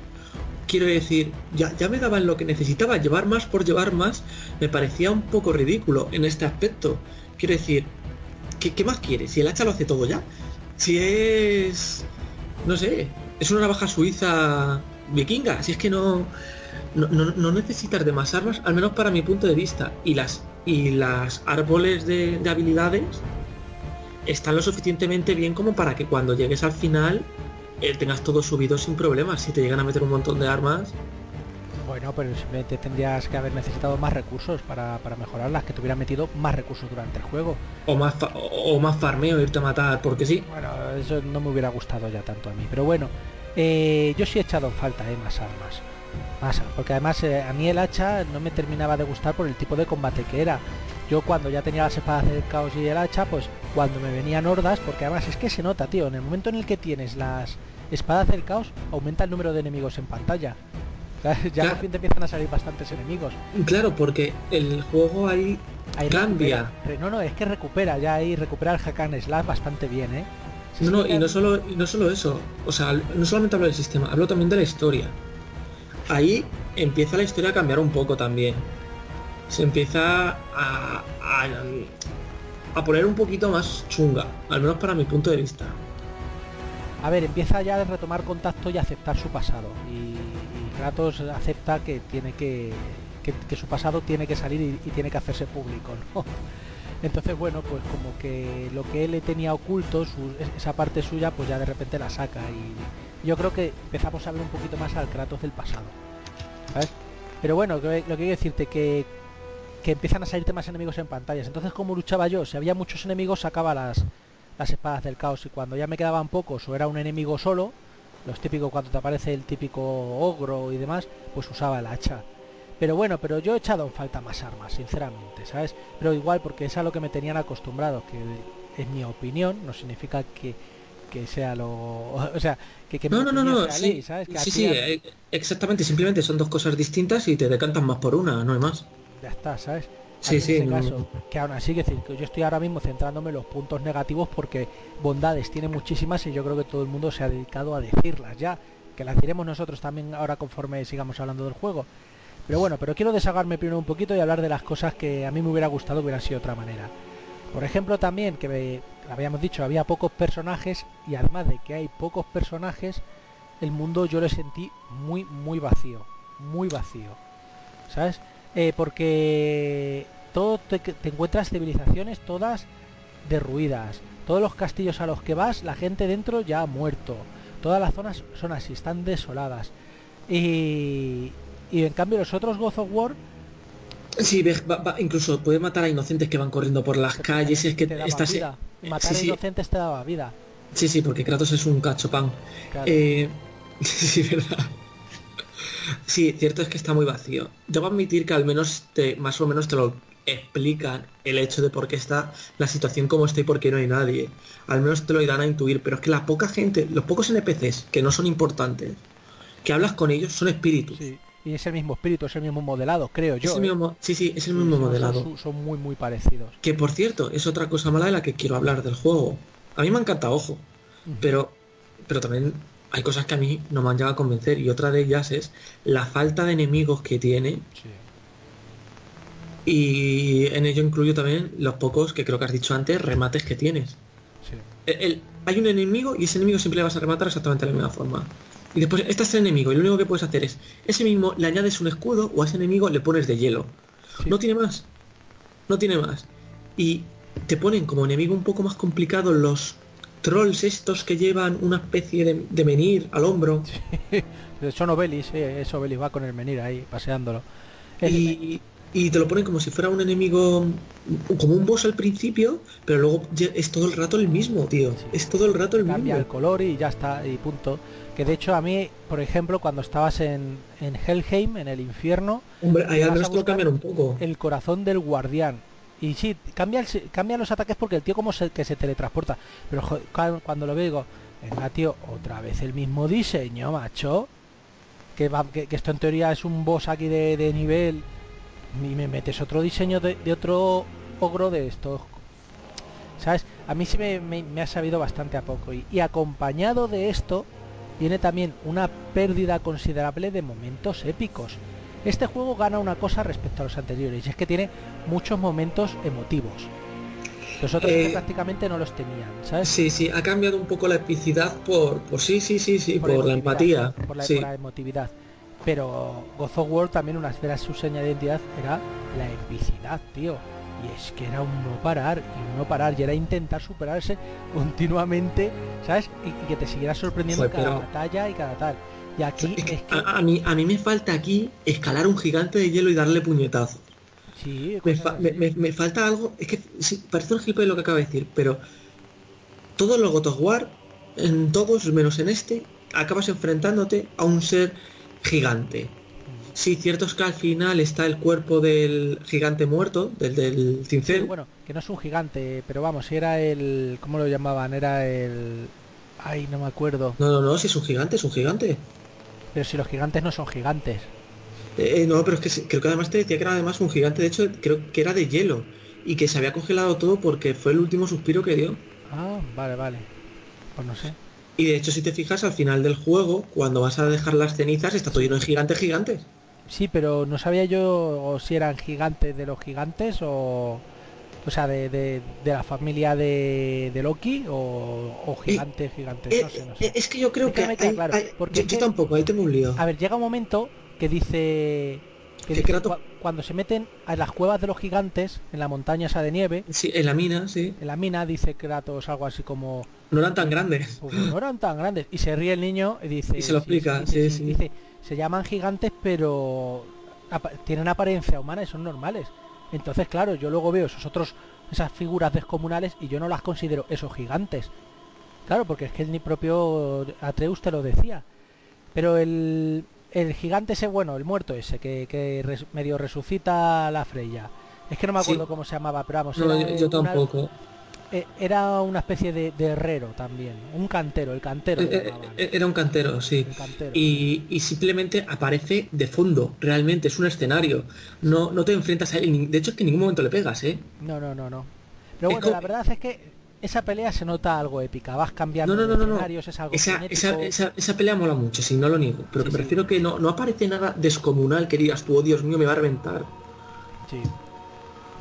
Quiero decir, ya, ya me daban lo que necesitaba, llevar más por llevar más me parecía un poco ridículo en este aspecto. Quiero decir, ¿qué, qué más quieres? Si el hacha lo hace todo ya. Si es... no sé, es una navaja suiza vikinga, si es que no no, necesitas de más armas, al menos para mi punto de vista. Y las, y las árboles de, habilidades están lo suficientemente bien como para que cuando llegues al final eh, tengas todo subido sin problemas. Si te llegan a meter un montón de armas. Bueno, pero simplemente tendrías que haber necesitado más recursos para, mejorarlas, que te hubieran metido más recursos durante el juego. O más, o más farmeo, irte a matar, porque sí. Bueno, eso no me hubiera gustado ya tanto a mí. Pero bueno, eh, yo sí he echado en falta eh, más armas pasa porque además eh, a mí el hacha no me terminaba de gustar por el tipo de combate que era. Yo cuando ya tenía las espadas del caos y el hacha, pues cuando me venían hordas, porque además es que se nota, tío, en el momento en el que tienes las espadas del caos, aumenta el número de enemigos en pantalla. [LAUGHS] Ya por fin te empiezan a salir bastantes enemigos. Claro, porque el juego ahí, cambia. No, no, es que recupera, ya ahí recupera el Hakan Slash bastante bien, ¿eh? no, no, y no solo, y no solo eso. O sea, no solamente hablo del sistema, hablo también de la historia ahí empieza la historia a cambiar un poco también. Se empieza a, a, poner un poquito más chunga, al menos para mi punto de vista. A ver, empieza ya a retomar contacto y aceptar su pasado. Y, Kratos acepta que tiene que, que, su pasado tiene que salir y, tiene que hacerse público, [LAUGHS] Entonces, bueno, pues como que lo que él le tenía oculto, esa parte suya, pues ya de repente la saca y yo creo que empezamos a ver un poquito más al Kratos del pasado. ¿Sabes? Pero bueno, lo que quiero decirte que, que empiezan a salirte más enemigos en pantallas. Entonces, como luchaba yo? Si había muchos enemigos, sacaba las, las espadas del caos. Y cuando ya me quedaban pocos o era un enemigo solo, los típicos cuando te aparece el típico ogro y demás, pues usaba el hacha. Pero bueno, pero yo he echado en falta más armas, sinceramente, ¿sabes? Pero igual porque es a lo que me tenían acostumbrado, que es mi opinión, no significa que que sea lo [LAUGHS] o sea que, no no no no sí, sí, sí eh, exactamente simplemente son dos cosas distintas y te decantan más por una no hay más ya está sabes Sí, sí. caso, que aún así, que decir, que yo estoy ahora mismo centrándome en los puntos negativos porque bondades tiene muchísimas y yo creo que todo el mundo se ha dedicado a decirlas ya, que las diremos nosotros también ahora conforme sigamos hablando del juego. Pero bueno, pero quiero desahogarme primero un poquito y hablar de las cosas que a mí me hubiera gustado que hubieran sido de otra manera. Por ejemplo, también que habíamos dicho, había pocos personajes y además de que hay pocos personajes, el mundo yo lo sentí muy, muy vacío. Muy vacío. ¿Sabes? Eh, porque todo te, encuentras civilizaciones todas derruidas. Todos los castillos a los que vas, la gente dentro ya ha muerto. Todas las zonas son así, están desoladas. Y, y en cambio los otros God of War Sí, incluso puede matar a inocentes que van corriendo por las calles. Es que estás... Matar a inocentes te daba vida. Sí, sí, porque Kratos es un cacho pan. Eh, [LAUGHS] sí, verdad. Sí, cierto es que está muy vacío. Debo admitir que al menos te, más o menos te lo explican el hecho de por qué está la situación como está y por qué no hay nadie. Al menos te lo dan a intuir, pero es que la poca gente, los pocos NPCs que no son importantes, que hablas con ellos son espíritus. Sí. Y es el mismo espíritu, es el mismo modelado, creo yo. ¿eh? Sí, sí, es el mismo modelado. Son, muy, muy parecidos. Que por cierto, es otra cosa mala de la que quiero hablar del juego. A mí me encanta, ojo. Pero, pero también hay cosas que a mí no me han llegado a convencer y otra de ellas es la falta de enemigos que tiene. Y en ello incluyo también los pocos, que creo que has dicho antes, remates que tienes. hay un enemigo y ese enemigo siempre le vas a rematar exactamente de la misma forma. Y después, este es el enemigo y lo único que puedes hacer es, ese mismo le añades un escudo o a ese enemigo le pones de hielo. No tiene más. No tiene más. Y te ponen como enemigo un poco más complicado los trolls estos que llevan una especie de, menir al hombro. [LAUGHS] Son Obelis, sí, es Obelis, va con el menir ahí, paseándolo. Y, y te lo ponen como si fuera un enemigo, como un boss al principio, pero luego es todo el rato el mismo, tío. Es todo el rato el mismo. Cambia el color y ya está, y punto. Que de hecho a mí, por ejemplo, cuando estabas en, en Helheim, en el infierno... Hombre, ahí al menos lo un poco. El corazón del guardián. Y sí, cambia, cambia los ataques porque el tío como se, que se teletransporta. Pero cuando lo veo digo, venga tío, otra vez el mismo diseño, macho. Que, va, que, esto en teoría es un boss aquí de, de nivel y me metes otro diseño de, otro ogro de estos. ¿Sabes? A mí sí me, ha sabido bastante a poco. Y, acompañado de esto viene también una pérdida considerable de momentos épicos. Este juego gana una cosa respecto a los anteriores, y es que tiene muchos momentos emotivos. Los otros eh, prácticamente no los tenían, ¿sabes? Sí, sí, ha cambiado un poco la epicidad por, por sí, sí, sí, sí, por, la, empatía. Por la, por la emotividad. Pero God of War también una de su señas de identidad era la epicidad, tío. Y es que era un no parar y un no parar. Y era intentar superarse continuamente, ¿sabes? Y, que te siguiera sorprendiendo cada batalla y cada tal. Y aquí es que... a, mí, a mí me falta aquí escalar un gigante de hielo y darle puñetazos. Sí, me, falta algo. Es que parece un de lo que acaba de decir, pero todos los God of War, en todos menos en este, acabas enfrentándote a un ser gigante. Sí, cierto es que al final está el cuerpo del gigante muerto, del del cincel. bueno, que no es un gigante, pero vamos, era el... ¿Cómo lo llamaban? Era el... Ay, no me acuerdo. No, no, no, si es un gigante, es un gigante. Pero si los gigantes no son gigantes. Eh, no, pero es que creo que además te decía que era además un gigante, de hecho creo que era de hielo. Y que se había congelado todo porque fue el último suspiro que dio. Ah, vale, vale. Pues no sé. Y de hecho, si te fijas, al final del juego, cuando vas a dejar las cenizas, está todo lleno de gigantes gigantes. Sí, pero no sabía yo si eran gigantes de los gigantes o... O sea, de, de, la familia de, de Loki o, gigantes, gigantes. Eh, no sé, no sé. Eh, es que yo creo que... porque yo, tampoco, ahí tengo un lío. A ver, llega un momento que dice cuando se meten a las cuevas de los gigantes, en la montaña esa de nieve. Sí, en la mina, sí. En la mina dice Kratos algo así como... No eran tan grandes. no eran tan grandes. Y se ríe el niño y dice... Y se lo explica, sí, sí, Dice, se llaman gigantes pero tienen apariencia humana y son normales. Entonces, claro, yo luego veo esos otros, esas figuras descomunales y yo no las considero esos gigantes. Claro, porque es que el propio Atreus te lo decía. Pero el, el gigante ese, bueno, el muerto ese, que, medio resucita la Freya. Es que no me acuerdo cómo se llamaba, pero vamos. yo, tampoco. Eh, era una especie de, herrero también, un cantero, el cantero. Eh, eh, era un cantero, sí. Y, simplemente aparece de fondo, realmente, es un escenario. No, no te enfrentas a él, de hecho es que en ningún momento le pegas, ¿eh? No, no, no, no. Pero bueno, la verdad es que esa pelea se nota algo épica, vas cambiando no, no, no, escenarios, es algo esa, esa, esa, pelea mola mucho, sí, no lo niego, pero que prefiero que no, no aparece nada descomunal que digas tú, oh Dios mío, me va a reventar. Sí.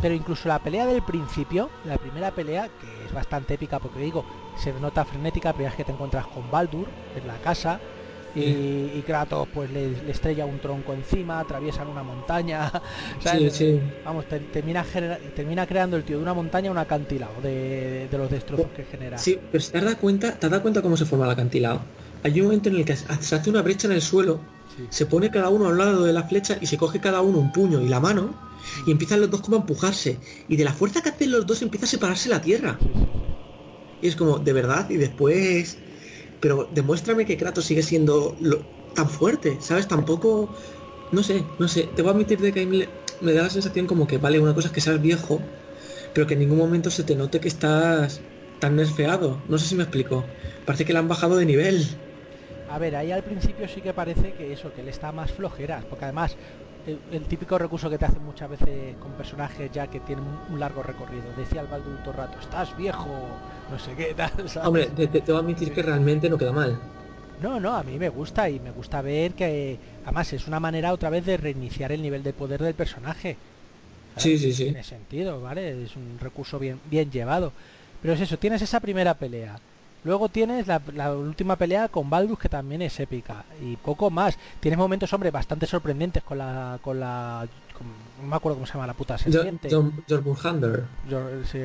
Pero incluso la pelea del principio, la primera pelea, que es bastante épica porque digo, se nota frenética, primera vez que te encuentras con Baldur en la casa y, y Kratos pues le, estrella un tronco encima, atraviesan una montaña, [LAUGHS] vamos, termina, termina creando el tío de una montaña un acantilado de, los destrozos que genera. Sí, pero te das cuenta, te das cuenta cómo se forma el acantilado. Hay un momento en el que se hace una brecha en el suelo, se pone cada uno al lado de la flecha y se coge cada uno un puño y la mano y empiezan los dos como a empujarse. Y de la fuerza que hacen los dos empieza a separarse la tierra. Y es como, de verdad, y después... Pero demuéstrame que Kratos sigue siendo tan fuerte, ¿sabes? Tampoco... No sé, no sé. Te voy a admitir de que me, me da la sensación como que, vale, una cosa es que seas viejo, pero que en ningún momento se te note que estás tan nerfeado. No sé si me explico. Parece que le han bajado de nivel. A ver, ahí al principio sí que parece que eso, que él está más flojera, porque además el, típico recurso que te hacen muchas veces con personajes ya que tienen un, largo recorrido. Decía el Baldur todo rato, estás viejo, no sé qué tal. [LAUGHS] Hombre, te, te, voy a admitir que realmente no queda mal. No, no, a mí me gusta y me gusta ver que además es una manera otra vez de reiniciar el nivel de poder del personaje. Sí, sí, sí. Tiene sentido, ¿vale? Es un recurso bien, bien llevado. Pero es eso, tienes esa primera pelea Luego tienes la, última pelea con Baldus que también es épica y poco más. Tienes momentos, hombre, bastante sorprendentes con la con la no me acuerdo cómo se llama la puta serpiente. Hunter. Sí.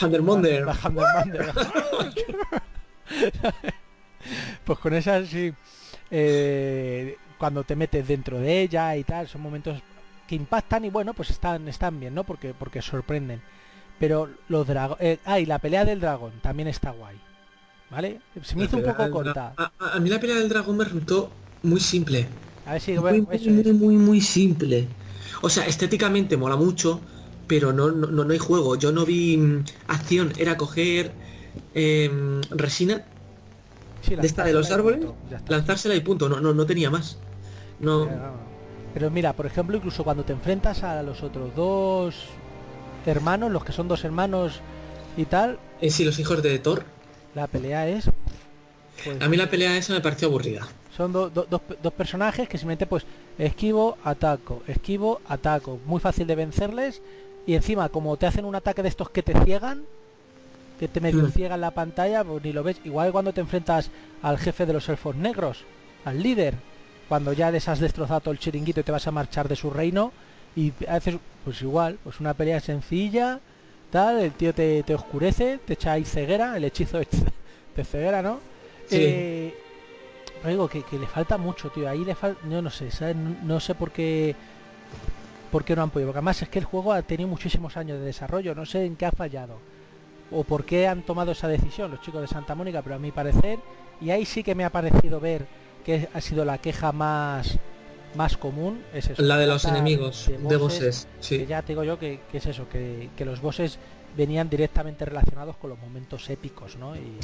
Hunter Monder. [LAUGHS] [LAUGHS] pues con esa sí. Eh, cuando te metes dentro de ella y tal, son momentos que impactan y bueno, pues están están bien, ¿no? Porque porque sorprenden. Pero los dragones... Eh, ah, y la pelea del dragón también está guay. ¿Vale? Se me hizo un poco corta. A, mí la pelea del dragón me resultó muy simple. A ver si muy, muy, muy, muy, simple. O sea, estéticamente mola mucho, pero no, no, no hay juego. Yo no vi mm, acción. Era coger em, resina de esta de los árboles, lanzársela y punto. No, no, no tenía más. No. Pero mira, por ejemplo, incluso cuando te enfrentas a los otros dos hermanos, los que son dos hermanos y tal. Eh, sí, los hijos de Thor. La pelea es... Pues, a mí la pelea esa me pareció aburrida. Son dos personajes que simplemente pues esquivo, ataco, esquivo, ataco. Muy fácil de vencerles. Y encima, como te hacen un ataque de estos que te ciegan, que te medio mm. ciegan la pantalla, pues ni lo ves. Igual cuando te enfrentas al jefe de los elfos negros, al líder, cuando ya les has destrozado todo el chiringuito y te vas a marchar de su reino, y haces, pues igual, pues una pelea sencilla, tal, el tío te, oscurece, te echa ahí ceguera, el hechizo [LAUGHS] de ceguera, ¿no? Sí. Eh, digo que, le falta mucho, tío. Ahí le falta, yo no sé, No, sé por qué, por qué no han podido. Porque además es que el juego ha tenido muchísimos años de desarrollo. No sé en qué ha fallado o por qué han tomado esa decisión los chicos de Santa Mónica, pero a mi parecer y ahí sí que me ha parecido ver que ha sido la queja más más común es eso. La de los enemigos, de bosses, sí. ya te digo yo que, es eso, que, los bosses venían directamente relacionados con los momentos épicos, ¿no? Y,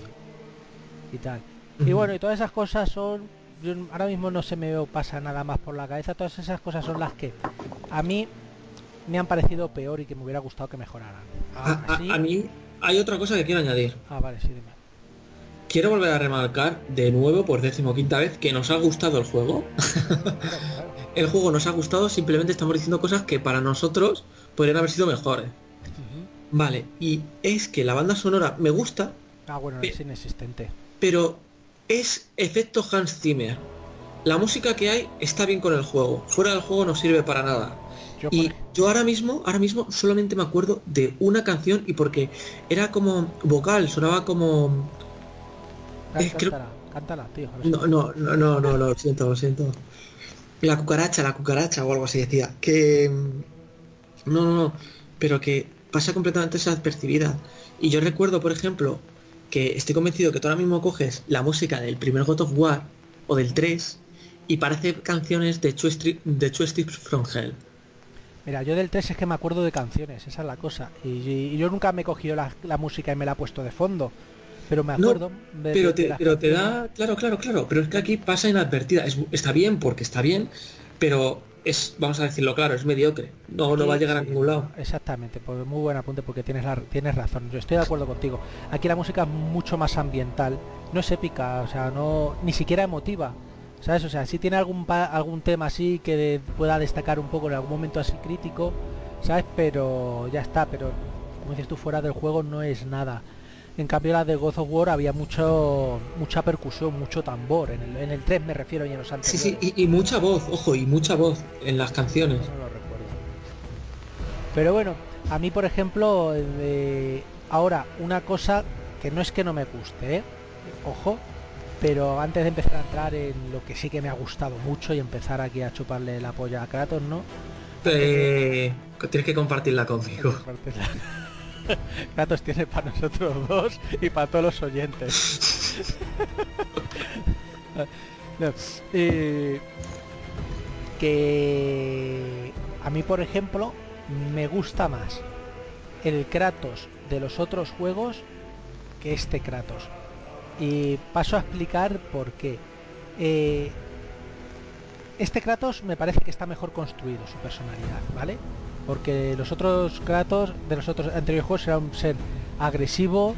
y tal. Y bueno, y todas esas cosas son... ahora mismo no se me pasa nada más por la cabeza, todas esas cosas son las que a mí me han parecido peor y que me hubiera gustado que mejoraran. a, mí hay otra cosa que quiero añadir. Ah, vale, sí, dime. Quiero volver a remarcar de nuevo por decimoquinta vez que nos ha gustado el juego. [LAUGHS] el juego nos ha gustado, simplemente estamos diciendo cosas que para nosotros podrían haber sido mejores. Vale, y es que la banda sonora me gusta. Ah, bueno, es inexistente. Pero es efecto Hans Zimmer. La música que hay está bien con el juego. Fuera del juego no sirve para nada. y yo ahora mismo, ahora mismo solamente me acuerdo de una canción y porque era como vocal, sonaba como cántala, tío. No, no, no, no, no, lo siento, lo siento. La cucaracha, la cucaracha o algo así decía. Que... No, no, no. Pero que pasa completamente desapercibida. Y yo recuerdo, por ejemplo, que estoy convencido que tú ahora mismo coges la música del primer God of War o del 3 y parece canciones de Two, de Two from Hell. Mira, yo del 3 es que me acuerdo de canciones, esa es la cosa. Y, y yo nunca me he cogido la, la, música y me la he puesto de fondo. Pero me acuerdo. No, de, pero, te, de pero te, da. Claro, claro, claro. Pero es que aquí pasa inadvertida. Es, está bien porque está bien, pero es, vamos a decirlo claro, es mediocre. No, no va a llegar a ningún lado. Exactamente, pues muy buen apunte porque tienes, la, tienes razón. Yo estoy de acuerdo contigo. Aquí la música es mucho más ambiental. No es épica, o sea, no. ni siquiera emotiva. ¿Sabes? O sea, si tiene algún algún tema así que pueda destacar un poco en algún momento así crítico, ¿sabes? Pero ya está, pero como dices tú, fuera del juego no es nada. En cambio la de God of War había mucho mucha percusión, mucho tambor. En el, en el 3 me refiero y en los anteriores. Sí, sí, y, y, mucha voz, ojo, y mucha voz en las canciones. No, lo recuerdo. Pero bueno, a mí por ejemplo, ahora una cosa que no es que no me guste, ¿eh? Ojo, pero antes de empezar a entrar en lo que sí que me ha gustado mucho y empezar aquí a chuparle la polla a Kratos, ¿no? Eh, tienes que compartirla conmigo. [LAUGHS] [LAUGHS] Kratos tiene para nosotros dos y para todos los oyentes. [LAUGHS] no, que a mí, por ejemplo, me gusta más el Kratos de los otros juegos que este Kratos. Y paso a explicar por qué. Eh, este Kratos me parece que está mejor construido su personalidad, ¿vale? Porque los otros Kratos de los otros anteriores juegos era un ser agresivo,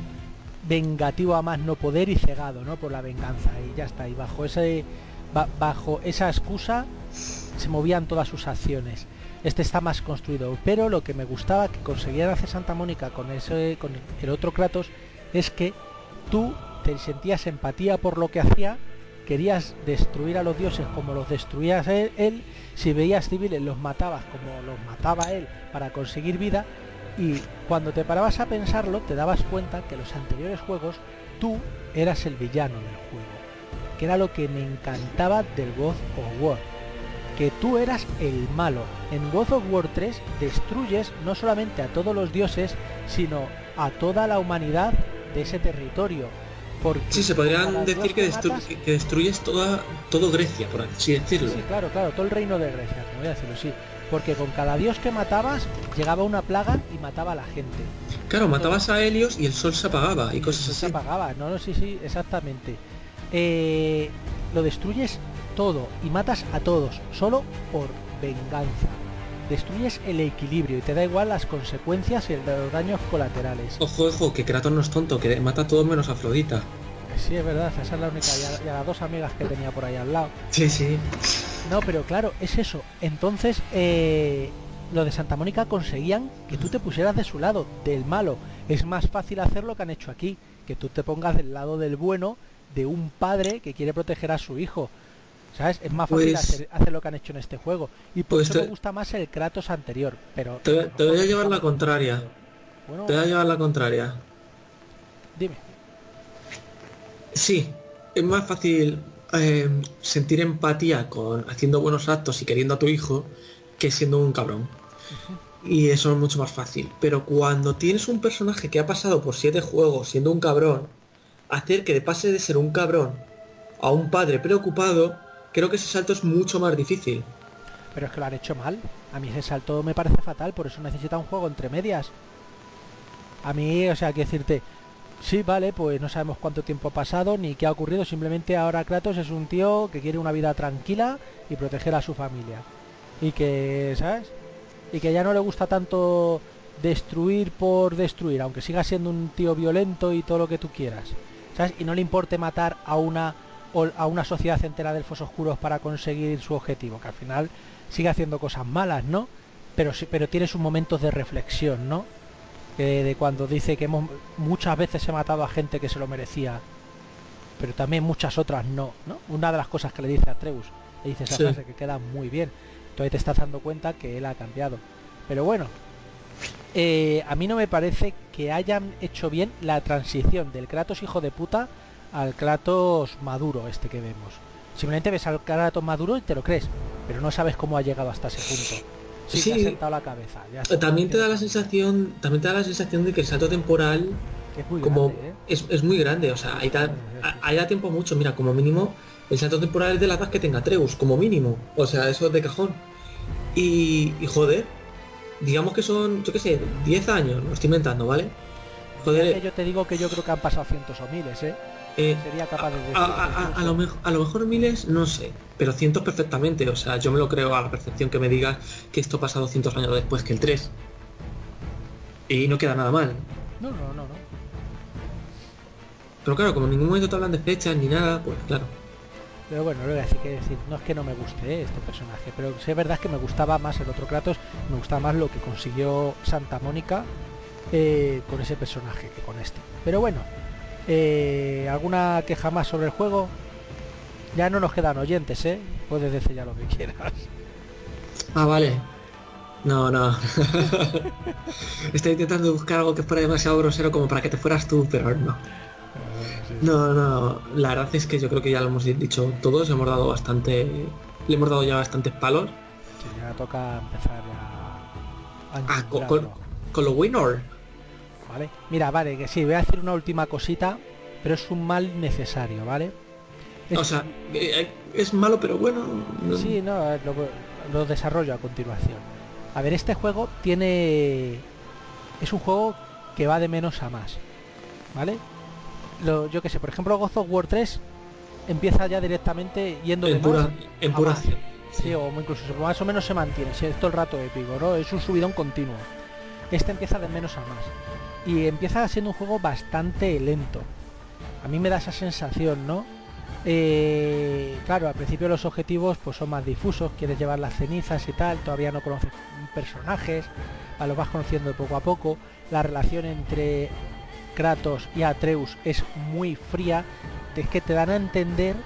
vengativo a más no poder y cegado, ¿no? Por la venganza. Y ya está. Y bajo bajo esa excusa se movían todas sus acciones. Este está más construido. Pero lo que me gustaba que conseguían hacer Santa Mónica con ese con el otro Kratos es que tú te sentías empatía por lo que hacía, querías destruir a los dioses como los destruías él, él, si veías civiles los matabas como los mataba él para conseguir vida y cuando te parabas a pensarlo te dabas cuenta que los anteriores juegos tú eras el villano del juego, que era lo que me encantaba del God of War, que tú eras el malo. En God of War 3 destruyes no solamente a todos los dioses, sino a toda la humanidad de ese territorio porque sí, se podrían decir que, destru matas... que, destruyes toda, todo Grecia, por así decirlo. Sí, claro, claro, todo el reino de Grecia, como voy a decirlo, sí. Porque con cada dios que matabas llegaba una plaga y mataba a la gente. Claro, matabas a Helios y el sol se apagaba y cosas así. Se apagaba, no, no, sí, sí, exactamente. Eh, lo destruyes todo y matas a todos, solo por venganza. Destruyes el equilibrio y te da igual las consecuencias y los daños colaterales. Ojo, ojo, que Kratos no es tonto, que mata a todos menos a Afrodita. Sí, es verdad, esa es la única. Y a, y a, las dos amigas que tenía por ahí al lado. Sí, sí. No, pero claro, es eso. Entonces, eh, lo de Santa Mónica conseguían que tú te pusieras de su lado, del malo. Es más fácil hacer lo que han hecho aquí, que tú te pongas del lado del bueno de un padre que quiere proteger a su hijo. ¿Sabes? Es más fácil pues, hacer, hacer, lo que han hecho en este juego. Y por pues eso te, me gusta más el Kratos anterior. Pero te, te voy a llevar la contraria. Bueno, te voy a llevar la contraria. Dime. Sí, es más fácil eh, sentir empatía con haciendo buenos actos y queriendo a tu hijo que siendo un cabrón. Uh -huh. Y eso es mucho más fácil. Pero cuando tienes un personaje que ha pasado por siete juegos siendo un cabrón, hacer que pase de ser un cabrón a un padre preocupado, creo que ese salto es mucho más difícil. Pero es que lo han hecho mal. A mí ese salto me parece fatal, por eso necesita un juego entre medias. A mí, o sea, que decirte, sí, vale, pues no sabemos cuánto tiempo ha pasado ni qué ha ocurrido, simplemente ahora Kratos es un tío que quiere una vida tranquila y proteger a su familia. Y que, ¿sabes? Y que ya no le gusta tanto destruir por destruir, aunque siga siendo un tío violento y todo lo que tú quieras. ¿Sabes? Y no le importe matar a una a una sociedad entera de elfos oscuros para conseguir su objetivo, que al final sigue haciendo cosas malas, ¿no? Pero pero tiene sus momentos de reflexión, ¿no? Eh, de cuando dice que hemos, muchas veces he matado a gente que se lo merecía, pero también muchas otras no, ¿no? Una de las cosas que le dice a Treus, le dice esa sí. frase que queda muy bien. Entonces te estás dando cuenta que él ha cambiado. Pero bueno, eh, a mí no me parece que hayan hecho bien la transición del Kratos hijo de puta al Kratos maduro este que vemos. Simplemente ves al Kratos maduro y te lo crees, pero no sabes cómo ha llegado hasta ese punto. Sí, sí. te ha sentado la cabeza. Ya también te da la sensación, también te da la sensación de que el salto temporal es muy como grande, ¿eh? es, es, muy grande, o sea, hay, da, hay da tiempo mucho, mira, como mínimo el salto temporal es de la edad que tenga Treus, como mínimo, o sea, eso es de cajón. Y, y joder, digamos que son, yo qué sé, 10 años, lo estoy inventando, ¿vale? Joder. yo te digo que yo creo que han pasado cientos o miles, ¿eh? Eh Sería capaz de decir. A, lo mejor, a lo mejor miles, no sé, pero cientos perfectamente. O sea, yo me lo creo a la percepción que me digas que esto pasa 200 años después que el 3. Y no queda nada mal. No, no, no, no. Pero claro, como en ningún momento te hablan de fechas ni nada, pues claro. Pero bueno, lo voy a decir que decir, no es que no me guste ¿eh? este personaje, pero sí es verdad que me gustaba más el otro Kratos, me gustaba más lo que consiguió Santa Mónica eh, con ese personaje que con este. Pero bueno, eh, ¿alguna queja más sobre el juego? Ya no nos quedan oyentes, ¿eh? Puedes decir ya lo que quieras. Ah, vale. No, no. [LAUGHS] Estoy intentando buscar algo que fuera demasiado grosero como para que te fueras tú, pero no. No, no, la verdad es que yo creo que ya lo hemos dicho todos, hemos dado bastante, le hemos dado ya bastantes palos. Sí, ya toca empezar a... Ah, con, con, lo winner. Vale, mira, vale, que sí, voy a decir una última cosita, pero es un mal necesario, ¿vale? O sea, eh, es malo pero bueno. Sí, no, lo, lo desarrollo a continuación. A ver, este juego tiene... Es un juego que va de menos a más, ¿vale? yo que sé, por ejemplo, God of War 3 empieza ya directamente yendo en de pura, en pura Sí, o incluso más o menos se mantiene, si es todo el rato épico, ¿no? Es un subidón continuo. Este empieza de menos a más. Y empieza siendo un juego bastante lento. A mí me da esa sensación, ¿no? Eh, claro, al principio los objetivos pues son más difusos, quieres llevar las cenizas y tal, todavía no conoces personajes, a lo vas conociendo poco a poco, la relación entre Kratos y Atreus es muy fría, es que te dan a entender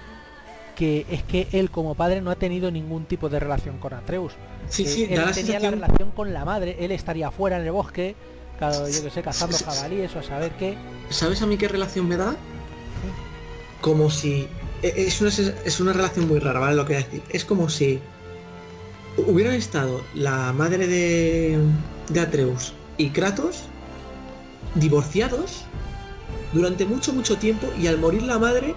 que es que él como padre no ha tenido ningún tipo de relación con Atreus. Sí, sí, él tenía la relación con la madre, él estaría fuera en el bosque, yo que sé, cazando jabalíes o a saber qué. ¿Sabes a mí qué relación me da? Como si... E, es una, es una relación muy rara, ¿vale? Lo que voy a decir. Es como si hubieran estado la madre de, de Atreus y Kratos divorciados durante mucho, mucho tiempo y al morir la madre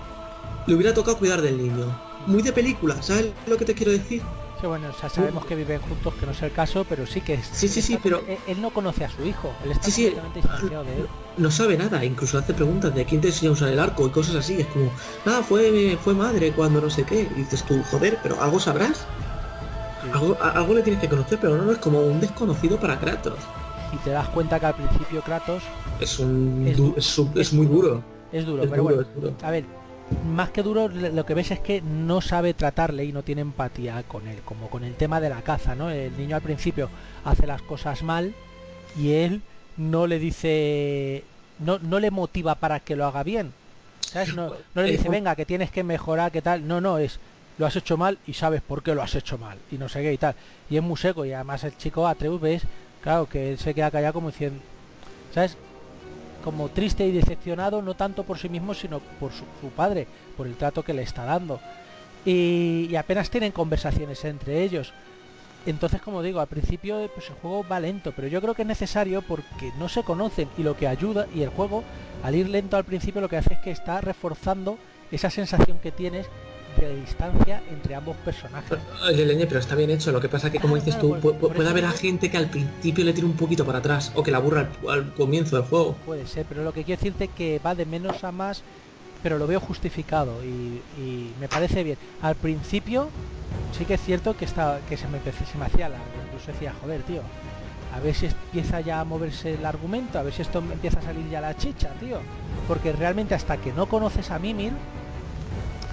le hubiera tocado cuidar del niño. Muy de película, ¿sabes lo que te quiero decir? Sí, bueno, sabemos que viven juntos, que no es el caso, pero sí que es. Sí, sí, sí, pero. Él, no conoce a su hijo, él está sí, distanciado de él. No sabe nada, incluso hace preguntas de quién te enseñó a usar el arco y cosas así. Es como, nada, fue, fue madre cuando no sé qué. Y dices tú, joder, pero algo sabrás. Algo, algo le tienes que conocer, pero no, no es como un desconocido para Kratos y te das cuenta que al principio Kratos es un es, muy duro. Es duro, pero bueno, a ver, más que duro lo que ves es que no sabe tratarle y no tiene empatía con él, como con el tema de la caza, ¿no? El niño al principio hace las cosas mal y él no le dice no, no le motiva para que lo haga bien. ¿Sabes? No, no le dice, venga, que tienes que mejorar, que tal. No, no, es, lo has hecho mal y sabes por qué lo has hecho mal. Y no sé qué y tal. Y es muy seco y además el chico Atreus ves Claro, que él se queda callado como diciendo, ¿sabes? Como triste y decepcionado, no tanto por sí mismo, sino por su, padre, por el trato que le está dando. Y, apenas tienen conversaciones entre ellos. Entonces, como digo, al principio pues el juego va lento, pero yo creo que es necesario porque no se conocen y lo que ayuda, y el juego, al ir lento al principio, lo que hace es que está reforzando esa sensación que tienes de distancia entre ambos personajes. Oye, Leñe, pero está bien hecho. Lo que pasa que, como dices tú, puede haber a gente que al principio le tire un poquito para atrás o que la aburra al, comienzo del juego. Puede ser, pero lo que quiero decirte que va de menos a más, pero lo veo justificado y, me parece bien. Al principio sí que es cierto que, está, que se, me, se me hacía largo. Incluso decía, joder, tío, a ver si empieza ya a moverse el argumento, a ver si esto empieza a salir ya la chicha, tío. Porque realmente hasta que no conoces a Mimir,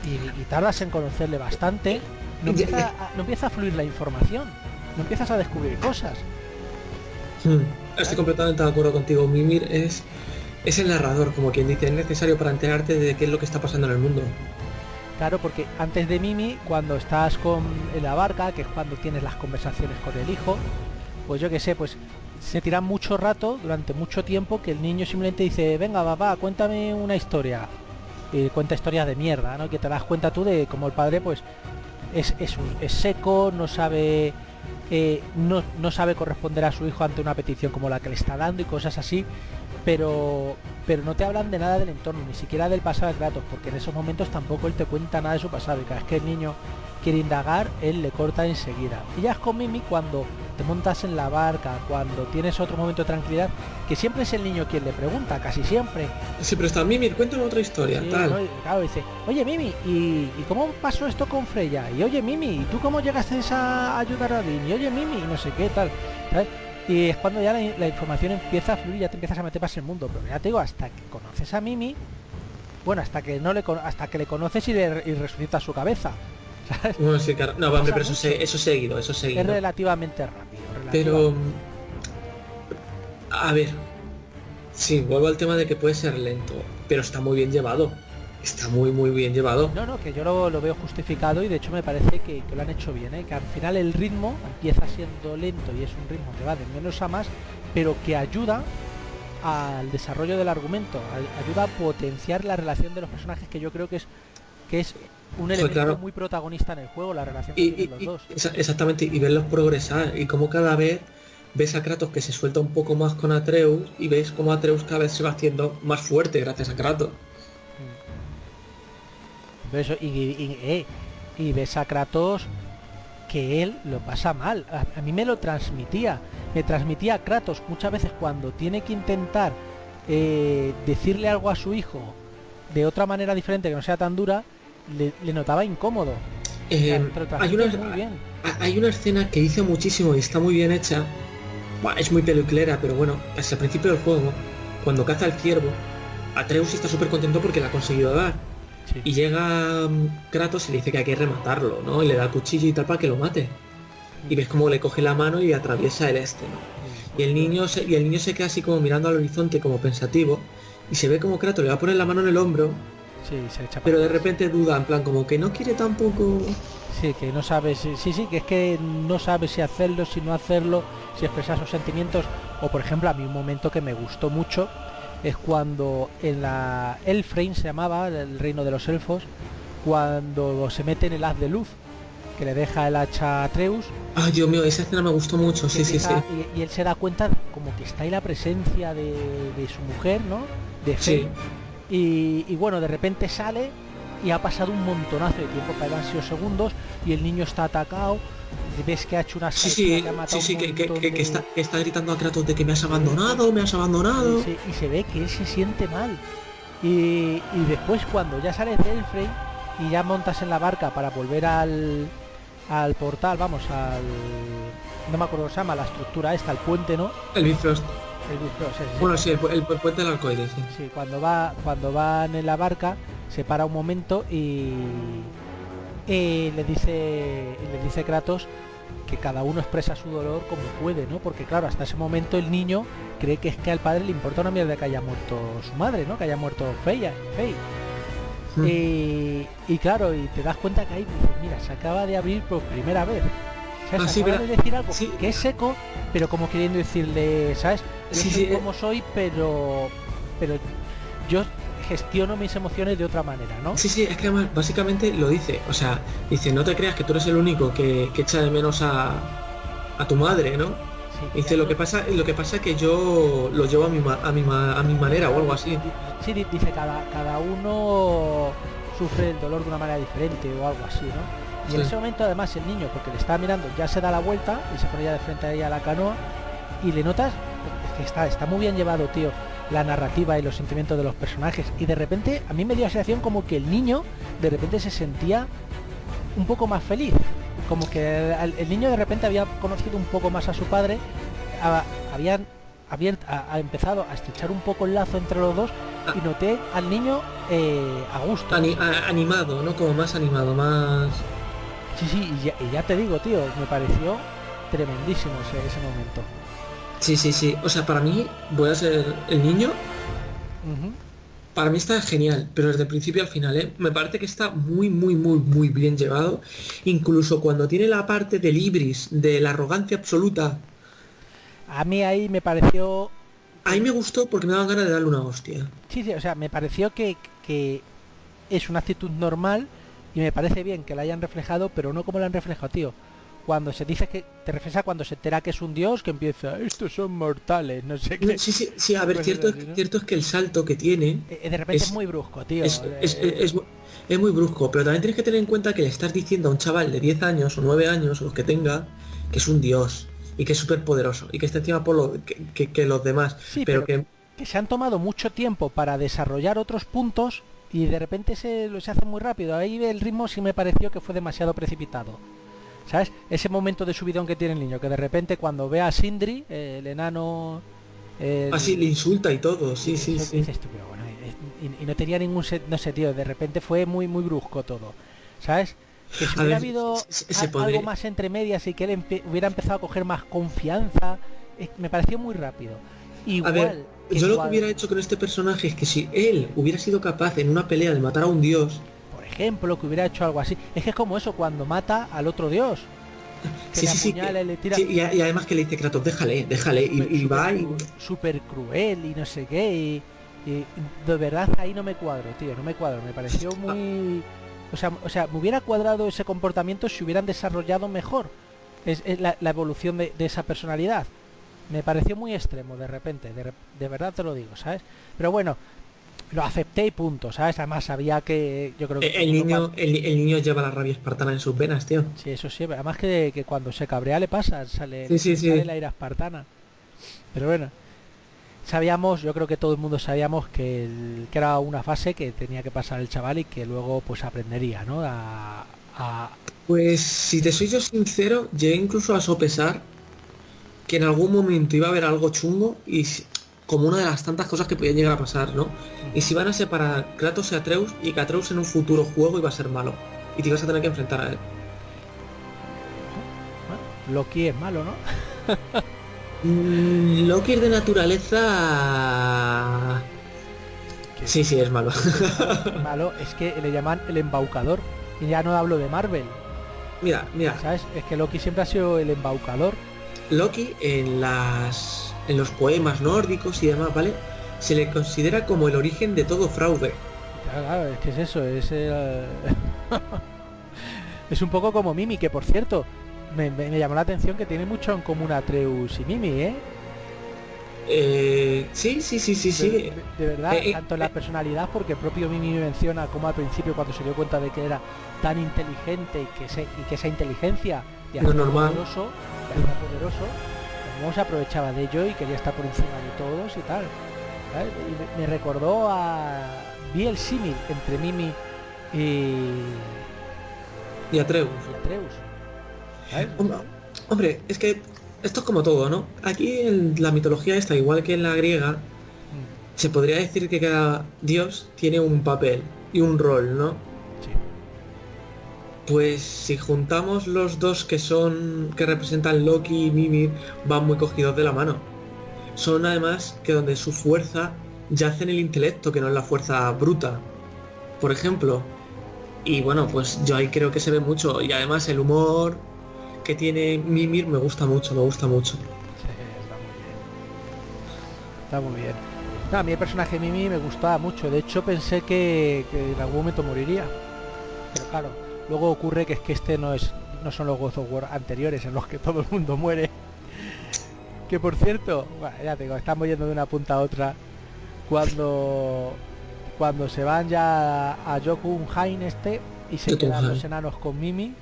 y, tardas en conocerle bastante, no empieza, a, no empieza a fluir la información, no empiezas a descubrir cosas. Hmm. Estoy completamente de acuerdo contigo. Mimir es, es el narrador, como quien dice, es necesario para enterarte de qué es lo que está pasando en el mundo. Claro, porque antes de Mimi, cuando estás con la barca, que es cuando tienes las conversaciones con el hijo, pues yo que sé, pues se tira mucho rato, durante mucho tiempo, que el niño simplemente dice, venga papá, cuéntame una historia y cuenta historias de mierda, ¿no? Que te das cuenta tú de cómo el padre pues es, es, seco, no sabe eh, no, no, sabe corresponder a su hijo ante una petición como la que le está dando y cosas así, pero pero no te hablan de nada del entorno, ni siquiera del pasado de Kratos, porque en esos momentos tampoco él te cuenta nada de su pasado y cada vez que el niño quiere indagar, él le corta enseguida. Y ya es con Mimi cuando te montas en la barca, cuando tienes otro momento de tranquilidad, que siempre es el niño quien le pregunta, casi siempre. Sí, pero está Mimi, cuéntame otra historia, tal. claro, dice, oye Mimi, ¿y, cómo pasó esto con Freya? Y oye Mimi, ¿y tú cómo llegaste a ayudar a Odin? Y oye Mimi, y no sé qué, tal. Y es cuando ya la, información empieza a fluir, ya te empiezas a meter más en el mundo. Pero ya te digo, hasta que conoces a Mimi, bueno, hasta que no le hasta que le conoces y, le, y resucitas su cabeza. [LAUGHS] Bueno, sí, claro. No, hombre, pero eso, se, eso seguido, eso seguido. Es relativamente rápido. Pero... A ver. Sí, vuelvo al tema de que puede ser lento, pero está muy bien llevado. Está muy, muy bien llevado. No, no, que yo lo, veo justificado y de hecho me parece que, lo han hecho bien, ¿eh? que al final el ritmo empieza siendo lento y es un ritmo que va de menos a más, pero que ayuda al desarrollo del argumento, ayuda a potenciar la relación de los personajes que yo creo que es que es un elemento muy protagonista en el juego, la relación y, los dos. Exactamente, y verlos progresar y como cada vez ves a Kratos que se suelta un poco más con Atreus y ves como Atreus cada vez se va haciendo más fuerte gracias a Kratos. Mm. Eh, y, ves a Kratos que él lo pasa mal. A, mí me lo transmitía. Me transmitía a Kratos muchas veces cuando tiene que intentar eh, decirle algo a su hijo de otra manera diferente que no sea tan dura, le, notaba incómodo. Eh, hay, una, hay una escena que dice muchísimo y está muy bien hecha. es muy peluclera, pero bueno, hasta el principio del juego, cuando caza el ciervo, Atreus está súper contento porque la ha conseguido dar. Y llega mm, Kratos y le dice que hay que rematarlo, ¿no? Y le da el cuchillo y tal para que lo mate. Y ves cómo le coge la mano y atraviesa el este, ¿no? Y el niño se, y el niño se queda así como mirando al horizonte como pensativo y se ve como Kratos le va a poner la mano en el hombro pero de repente duda, en plan, como que no quiere tampoco... Sí, que no sabe, sí, sí, que es que no sabe si hacerlo, si no hacerlo, si expresar sus sentimientos. O por ejemplo, a mí un momento que me gustó mucho es cuando en la Elfrein se llamaba, el reino de los elfos, cuando se mete en el haz de luz, que le deja el hacha a Atreus. Ay, Dios mío, esa escena me gustó mucho, sí, sí, sí. Y, él se da cuenta como que está ahí la presencia de, su mujer, ¿no? De Fe, y, bueno, de repente sale y ha pasado un montonazo de tiempo, que han sido segundos, y el niño está atacado, ves que ha hecho una sí, sí, sí, sí, que, que, está, está, gritando a Kratos de que me has abandonado, me has abandonado. Y se, ve que él se siente mal. Y, después cuando ya sales del frame y ya montas en la barca para volver al, al portal, vamos, al... No me acuerdo cómo se llama, la estructura esta, el puente, ¿no? El Bifrost. Bueno, sí, el, puente del arcoíris, sí. cuando va, cuando van en la barca, se para un momento y, le dice le dice Kratos que cada uno expresa su dolor como puede, ¿no? Porque claro, hasta ese momento el niño cree que es que al padre le importa una mierda que haya muerto su madre, ¿no? Que haya muerto Feya, Fey. Y, claro, y te das cuenta que ahí mira, se acaba de abrir por primera vez. Ah, de decir algo que es seco, pero como queriendo decirle, ¿sabes? sí, sí, como soy, pero pero yo gestiono mis emociones de otra manera, ¿no? Sí, sí, es que además básicamente lo dice, o sea, dice, no te creas que tú eres el único que, echa de menos a, tu madre, ¿no? dice, lo que pasa lo que pasa es que yo lo llevo a mi, a mi, a mi manera o algo así. Sí, dice, cada, cada uno sufre el dolor de una manera diferente o algo así, ¿no? Y en ese momento además el niño, porque le está mirando, ya se da la vuelta y se pone ya de frente a ella a la canoa y le notas está, está muy bien llevado, tío, la narrativa y los sentimientos de los personajes. Y de repente a mí me dio la sensación como que el niño de repente se sentía un poco más feliz. Como que el, niño de repente había conocido un poco más a su padre, habían ha, empezado a estrechar un poco el lazo entre los dos y noté al niño eh, a gusto. animado, ¿no? Como más animado, más... Sí, sí, y ya, te digo, tío, me pareció tremendísimo ese, ese momento. Sí, sí, sí. O sea, para mí, voy a ser el niño. Para mí está genial, pero desde el principio al final, ¿eh? me parece que está muy, muy, muy, muy bien llevado. Incluso cuando tiene la parte del ibris, de la arrogancia absoluta. A mí ahí me pareció... Ahí me gustó porque me daban ganas de darle una hostia. Sí, sí, o sea, me pareció que, que es una actitud normal y me parece bien que la hayan reflejado, pero no como la han reflejado, tío cuando se dice que te refieres a cuando se entera que es un dios que empieza estos son mortales no sé qué sí sí sí a ver cierto, cierto es que el salto que tiene eh, eh, de repente es, muy brusco tío es, es, muy brusco pero también tienes que tener en cuenta que le estás diciendo a un chaval de 10 años o 9 años o los que tenga que es un dios y que es súper poderoso y que está encima por lo que, que, los demás. pero, que... que se han tomado mucho tiempo para desarrollar otros puntos y de repente se, se hace muy rápido. Ahí el ritmo sí me pareció que fue demasiado precipitado. ¿Sabes? Ese momento de subidón que tiene el niño, que de repente cuando ve a Sindri, el enano... Así le insulta y todo, sí, sí, sí. y, no tenía ningún no sé, tío, de repente fue muy, muy brusco todo. ¿Sabes? Que si hubiera habido algo más entre medias y que él hubiera empezado a coger más confianza, me pareció muy rápido. Igual, yo lo que hubiera hecho con este personaje es que si él hubiera sido capaz en una pelea de matar a un dios, por ejemplo, que hubiera hecho algo así, es que es como eso cuando mata al otro dios. Sí, sí, sí, y, además que le dice Kratos, déjale, déjale, y, va y... Súper cruel y no sé qué, y, de verdad ahí no me cuadro, tío, no me cuadro, me pareció ah. muy... O sea, o sea, me hubiera cuadrado ese comportamiento si hubieran desarrollado mejor es, la, evolución de, esa personalidad me pareció muy extremo de repente, de, verdad te lo digo, ¿sabes? Pero bueno, lo acepté y punto, ¿sabes? Además sabía que yo creo que... El, niño, el, niño lleva la rabia espartana en sus venas, tío. Sí, eso sí, además que, que cuando se cabrea le pasa, sale, sí, sale la ira espartana. Pero bueno, sabíamos, yo creo que todo el mundo sabíamos que, que, era una fase que tenía que pasar el chaval y que luego pues aprendería, ¿no? A, a... Pues si te soy yo sincero, llegué incluso a sopesar que en algún momento iba a haber algo chungo y como una de las tantas cosas que podían llegar a pasar, ¿no? Y si van a separar Kratos y Atreus y que Atreus en un futuro juego iba a ser malo y te ibas a tener que enfrentar a él. Loki es malo, ¿no? Mm, Loki es de naturaleza... Sí, sí, es malo. [LAUGHS] malo es que le llaman el embaucador. Y ya no hablo de Marvel. Mira, mira. ¿Sabes? Es que Loki siempre ha sido el embaucador. Loki en las en los poemas nórdicos y demás, ¿vale? Se le considera como el origen de todo fraude. Claro, es que es eso, es [LAUGHS] es un poco como Mimi, que por cierto, me, llamó la atención que tiene mucho en común Atreus y Mimi, ¿eh? Eh, sí, sí, sí, sí, sí. De, verdad, eh, eh, tanto en la personalidad, porque el propio Mimi menciona como al principio cuando se dio cuenta de que era tan inteligente y que, se, y que esa inteligencia y no normal. Poderoso, poderoso, como se aprovechaba de ello y quería estar por encima de todos y tal. Y me, recordó a... Vi el símil entre Mimi y... Y Atreus. Y Atreus. Hombre, es que esto es como todo, ¿no? Aquí en la mitología está igual que en la griega, mm. se podría decir que cada dios tiene un papel y un rol, ¿no? Pues si juntamos los dos que son que representan Loki y Mimir, van muy cogidos de la mano. Son además que donde su fuerza yace en el intelecto, que no es la fuerza bruta. Por ejemplo. Y bueno, pues yo ahí creo que se ve mucho. Y además el humor que tiene Mimir me gusta mucho, me gusta mucho. Está muy bien. Está muy bien. a mí el personaje Mimi me gustaba mucho. De hecho pensé que, que en algún momento moriría. Pero claro, Luego ocurre que es que este no es no son los God of War anteriores en los que todo el mundo muere. Que por cierto, ya te digo, estamos yendo de una punta a otra. Cuando cuando se van ya a Jokunheim este y se quedan los enanos con Mimi.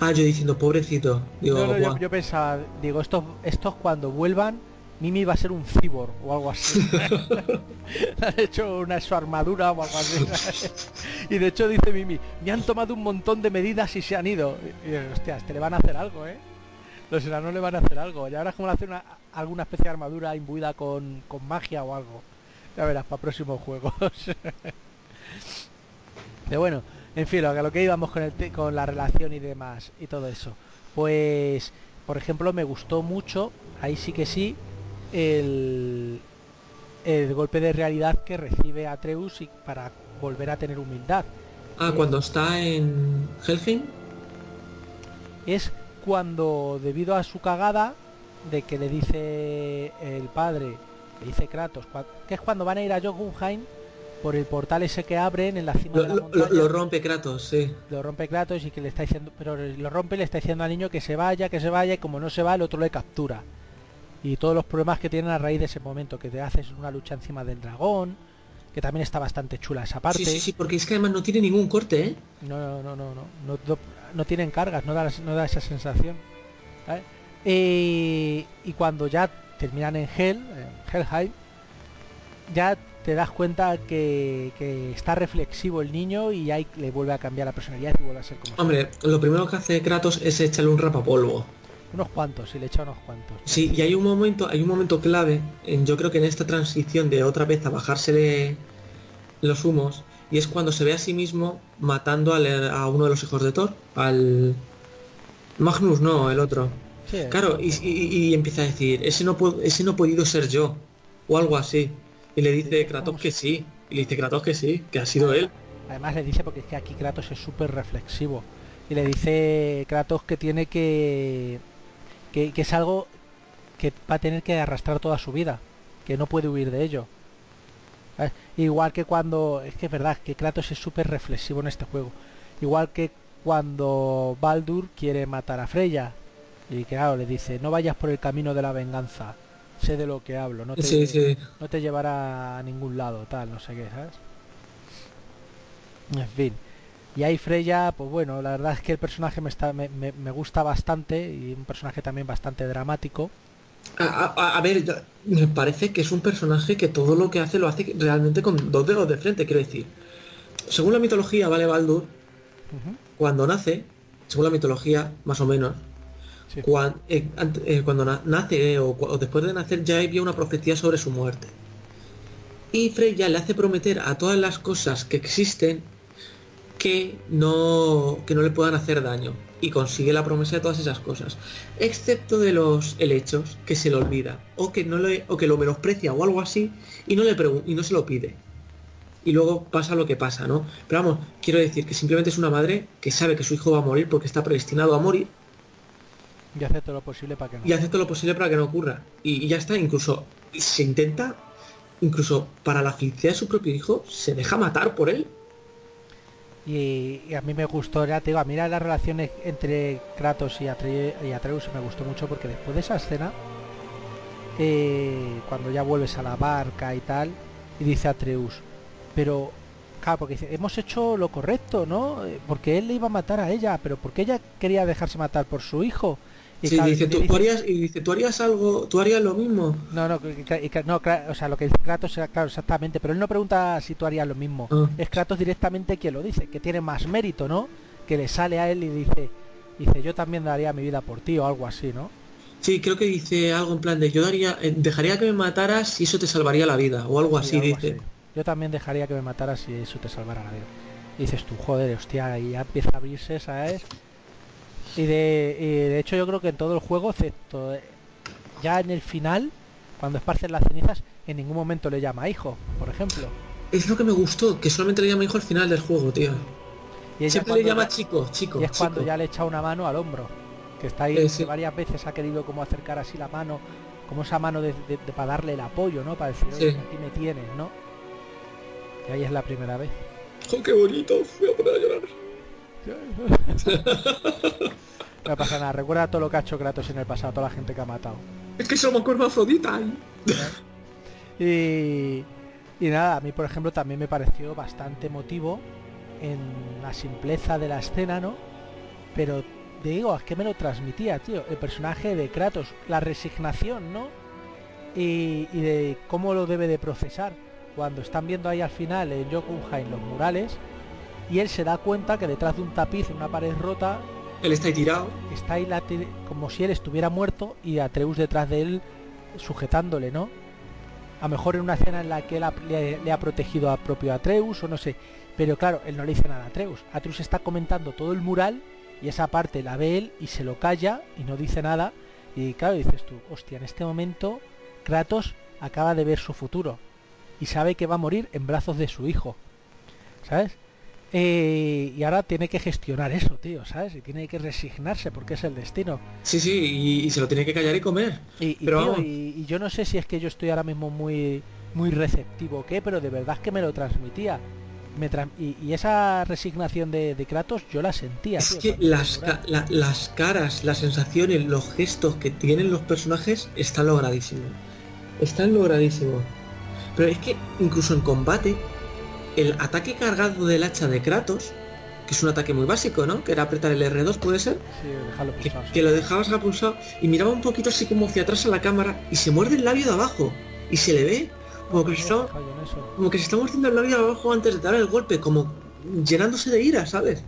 Ah, yo diciendo pobrecito. Digo, yo, yo, pensaba, digo, estos, estos cuando vuelvan Mimi va a ser un cibor o algo así. [LAUGHS] han hecho una su armadura o algo así. [LAUGHS] y de hecho dice Mimi, me han tomado un montón de medidas y se han ido. Y, hostia, este le van a hacer algo, ¿eh? Los enanos le van a hacer algo. Y ahora es como hacer una, alguna especie de armadura imbuida con, con magia o algo. Ya verás, para próximos juegos. [LAUGHS] Pero bueno, en fin, lo, lo que íbamos con, el con la relación y demás y todo eso. Pues, por ejemplo, me gustó mucho, ahí sí que sí, el, el golpe de realidad que recibe Atreus y para volver a tener humildad. Ah, cuando está en Helheim. Es cuando, debido a su cagada, de que le dice el padre, le dice Kratos, que es cuando van a ir a Jotunheim por el portal ese que abren en la cima lo, de la montaña. Lo, rompe Kratos, sí. Lo rompe Kratos y que le está diciendo, pero lo rompe y le está diciendo al niño que se vaya, que se vaya, y como no se va, el otro le captura y todos los problemas que tienen a raíz de ese momento, que te haces una lucha encima del dragón, que también está bastante chula esa parte. Sí, sí, sí, porque es que además no tiene ningún corte, ¿eh? No, no, no, no, no, no, no tienen cargas, no da, no da esa sensación. Eh, y cuando ya terminan en Hell, en Helheim, ya te das cuenta que, que está reflexivo el niño y ahí le vuelve a cambiar la personalidad y vuelve a ser como... Hombre, lo primero que hace Kratos es echarle un rapapolvo. Unos cuantos, y le echa unos cuantos. Sí, y hay un momento, hay un momento clave, en, yo creo que en esta transición de otra vez a bajársele los humos, y es cuando se ve a sí mismo matando al- a uno de los hijos de Thor, al Magnus no, el otro. Sí, Claro, y, y- y empieza a decir, ese no, ese no ha podido ser yo, o algo así. Y le dice Kratos que sí, y le dice Kratos que sí, que ha sido él. Además le dice, porque es que aquí Kratos es súper reflexivo, y le dice Kratos que tiene que, que... que es algo que va a tener que arrastrar toda su vida, que no puede huir de ello. ¿Sabes? Igual que cuando... Es que es verdad, que Kratos es súper reflexivo en este juego. Igual que cuando Baldur quiere matar a Freya. Y claro, le dice, no vayas por el camino de la venganza. Sé de lo que hablo, no te, Sí, sí. no te llevará a ningún lado, tal, no sé qué, ¿sabes? En fin. Y ahí Freya, pues bueno, la verdad es que el personaje me, está, me, me- me gusta bastante y un personaje también bastante dramático. A, a- a ver, me parece que es un personaje que todo lo que hace lo hace realmente con dos dedos de frente, quiero decir. Según la mitología, vale, Baldur, cuando nace, según la mitología, más o menos, sí. eh, eh, cuando na- nace eh, o, o después de nacer ya había una profecía sobre su muerte. Y Freya le hace prometer a todas las cosas que existen que no, que no le puedan hacer daño. Y consigue la promesa de todas esas cosas. Excepto de los helechos que se le olvida. O que, no le, o que lo menosprecia o algo así. Y no, le y no se lo pide. Y luego pasa lo que pasa, ¿no? Pero vamos, quiero decir que simplemente es una madre que sabe que su hijo va a morir porque está predestinado a morir Y hace todo lo posible para que no. y hace todo lo posible para que no ocurra. Y, y ya está, incluso se intenta, incluso para la felicidad de su propio hijo, se deja matar por él. Y, a mí me gustó, ya te digo, a mí las relaciones entre Kratos y, Atre- y Atreus me gustó mucho porque después de esa escena, eh, cuando ya vuelves a la barca y tal, y dice Atreus, pero, claro, porque dice, hemos hecho lo correcto, ¿no? Eh, Porque él le iba a matar a ella, pero porque ella quería dejarse matar por su hijo. Y Sí, claro, dice, y tú, tú harías, y dice, tú harías algo, tú harías lo mismo. No, no, que- no, o sea, lo que dice Kratos era claro, exactamente, pero él no pregunta si tú harías lo mismo. Ah. Es Kratos directamente quien lo dice, que tiene más mérito, ¿no? Que le sale a él y dice, dice, yo también daría mi vida por ti o algo así, ¿no? Sí, creo que dice algo en plan de yo daría, eh, dejaría que me mataras y eso te salvaría la vida, o algo Sí, así algo dice. así. Yo también dejaría que me mataras si eso te salvara la vida. Y dices tú, joder, hostia, y ya empieza a abrirse, ¿sabes? Y de, y de hecho yo creo que en todo el juego, excepto eh, ya en el final, cuando esparcen las cenizas, en ningún momento le llama hijo, por ejemplo. Es lo que me gustó, que solamente le llama hijo al final del juego, tío. Y Siempre le llama ya- chico, chico, Y es cuando ya le echa una mano al hombro. Que está ahí Eh, que sí. varias veces ha querido como acercar así la mano, como esa mano de, de- de- para darle el apoyo, ¿no? Para decir, "Oye, Sí. aquí me tienes, ¿no? Y ahí es la primera vez. ¡Oh, qué bonito! Voy a poner a llorar. No pasa nada, recuerda todo lo que ha hecho Kratos en el pasado, toda la gente que ha matado. Es que somos con Afrodita. Y, y nada, a mí por ejemplo también me pareció bastante emotivo en la simpleza de la escena, ¿no? Pero te digo, es que me lo transmitía, tío, el personaje de Kratos, la resignación, ¿no? Y, y de cómo lo debe de procesar cuando están viendo ahí al final en Jotunheim los murales y él se da cuenta que detrás de un tapiz en una pared rota Él está ahí tirado. está ahí la como si él estuviera muerto y Atreus detrás de él sujetándole, ¿no? A lo mejor en una escena en la que él ha- le, le ha protegido a propio Atreus o no sé. Pero claro, él no le dice nada a Atreus. Atreus está comentando todo el mural y esa parte la ve él y se lo calla y no dice nada. Y claro, dices tú, hostia, en este momento Kratos acaba de ver su futuro y sabe que va a morir en brazos de su hijo. ¿Sabes? Eh, y ahora tiene que gestionar eso, tío, ¿sabes? Y tiene que resignarse porque es el destino. Sí, sí, y, y se lo tiene que callar y comer. Y, y, Pero tío, vamos. y- yo no sé si es que yo estoy ahora mismo muy muy receptivo o qué, pero de verdad es que me lo transmitía. Me tran- y, esa resignación de, de Kratos yo la sentía. Es tío, que las, lloraba. ca- la- las caras, las sensaciones, los gestos que tienen los personajes están logradísimos. Están logradísimos. Pero es que incluso en combate, el ataque cargado del hacha de Kratos que es un ataque muy básico, ¿no? Que era apretar el R2, ¿puede ser? Sí, dejarlo Que, pulsado, sí. que lo dejabas pulsado y miraba un poquito así como hacia atrás a la cámara y se muerde el labio de abajo y se le ve como que se está, como que se está mordiendo el labio de abajo antes de dar el golpe, como llenándose de ira, ¿sabes?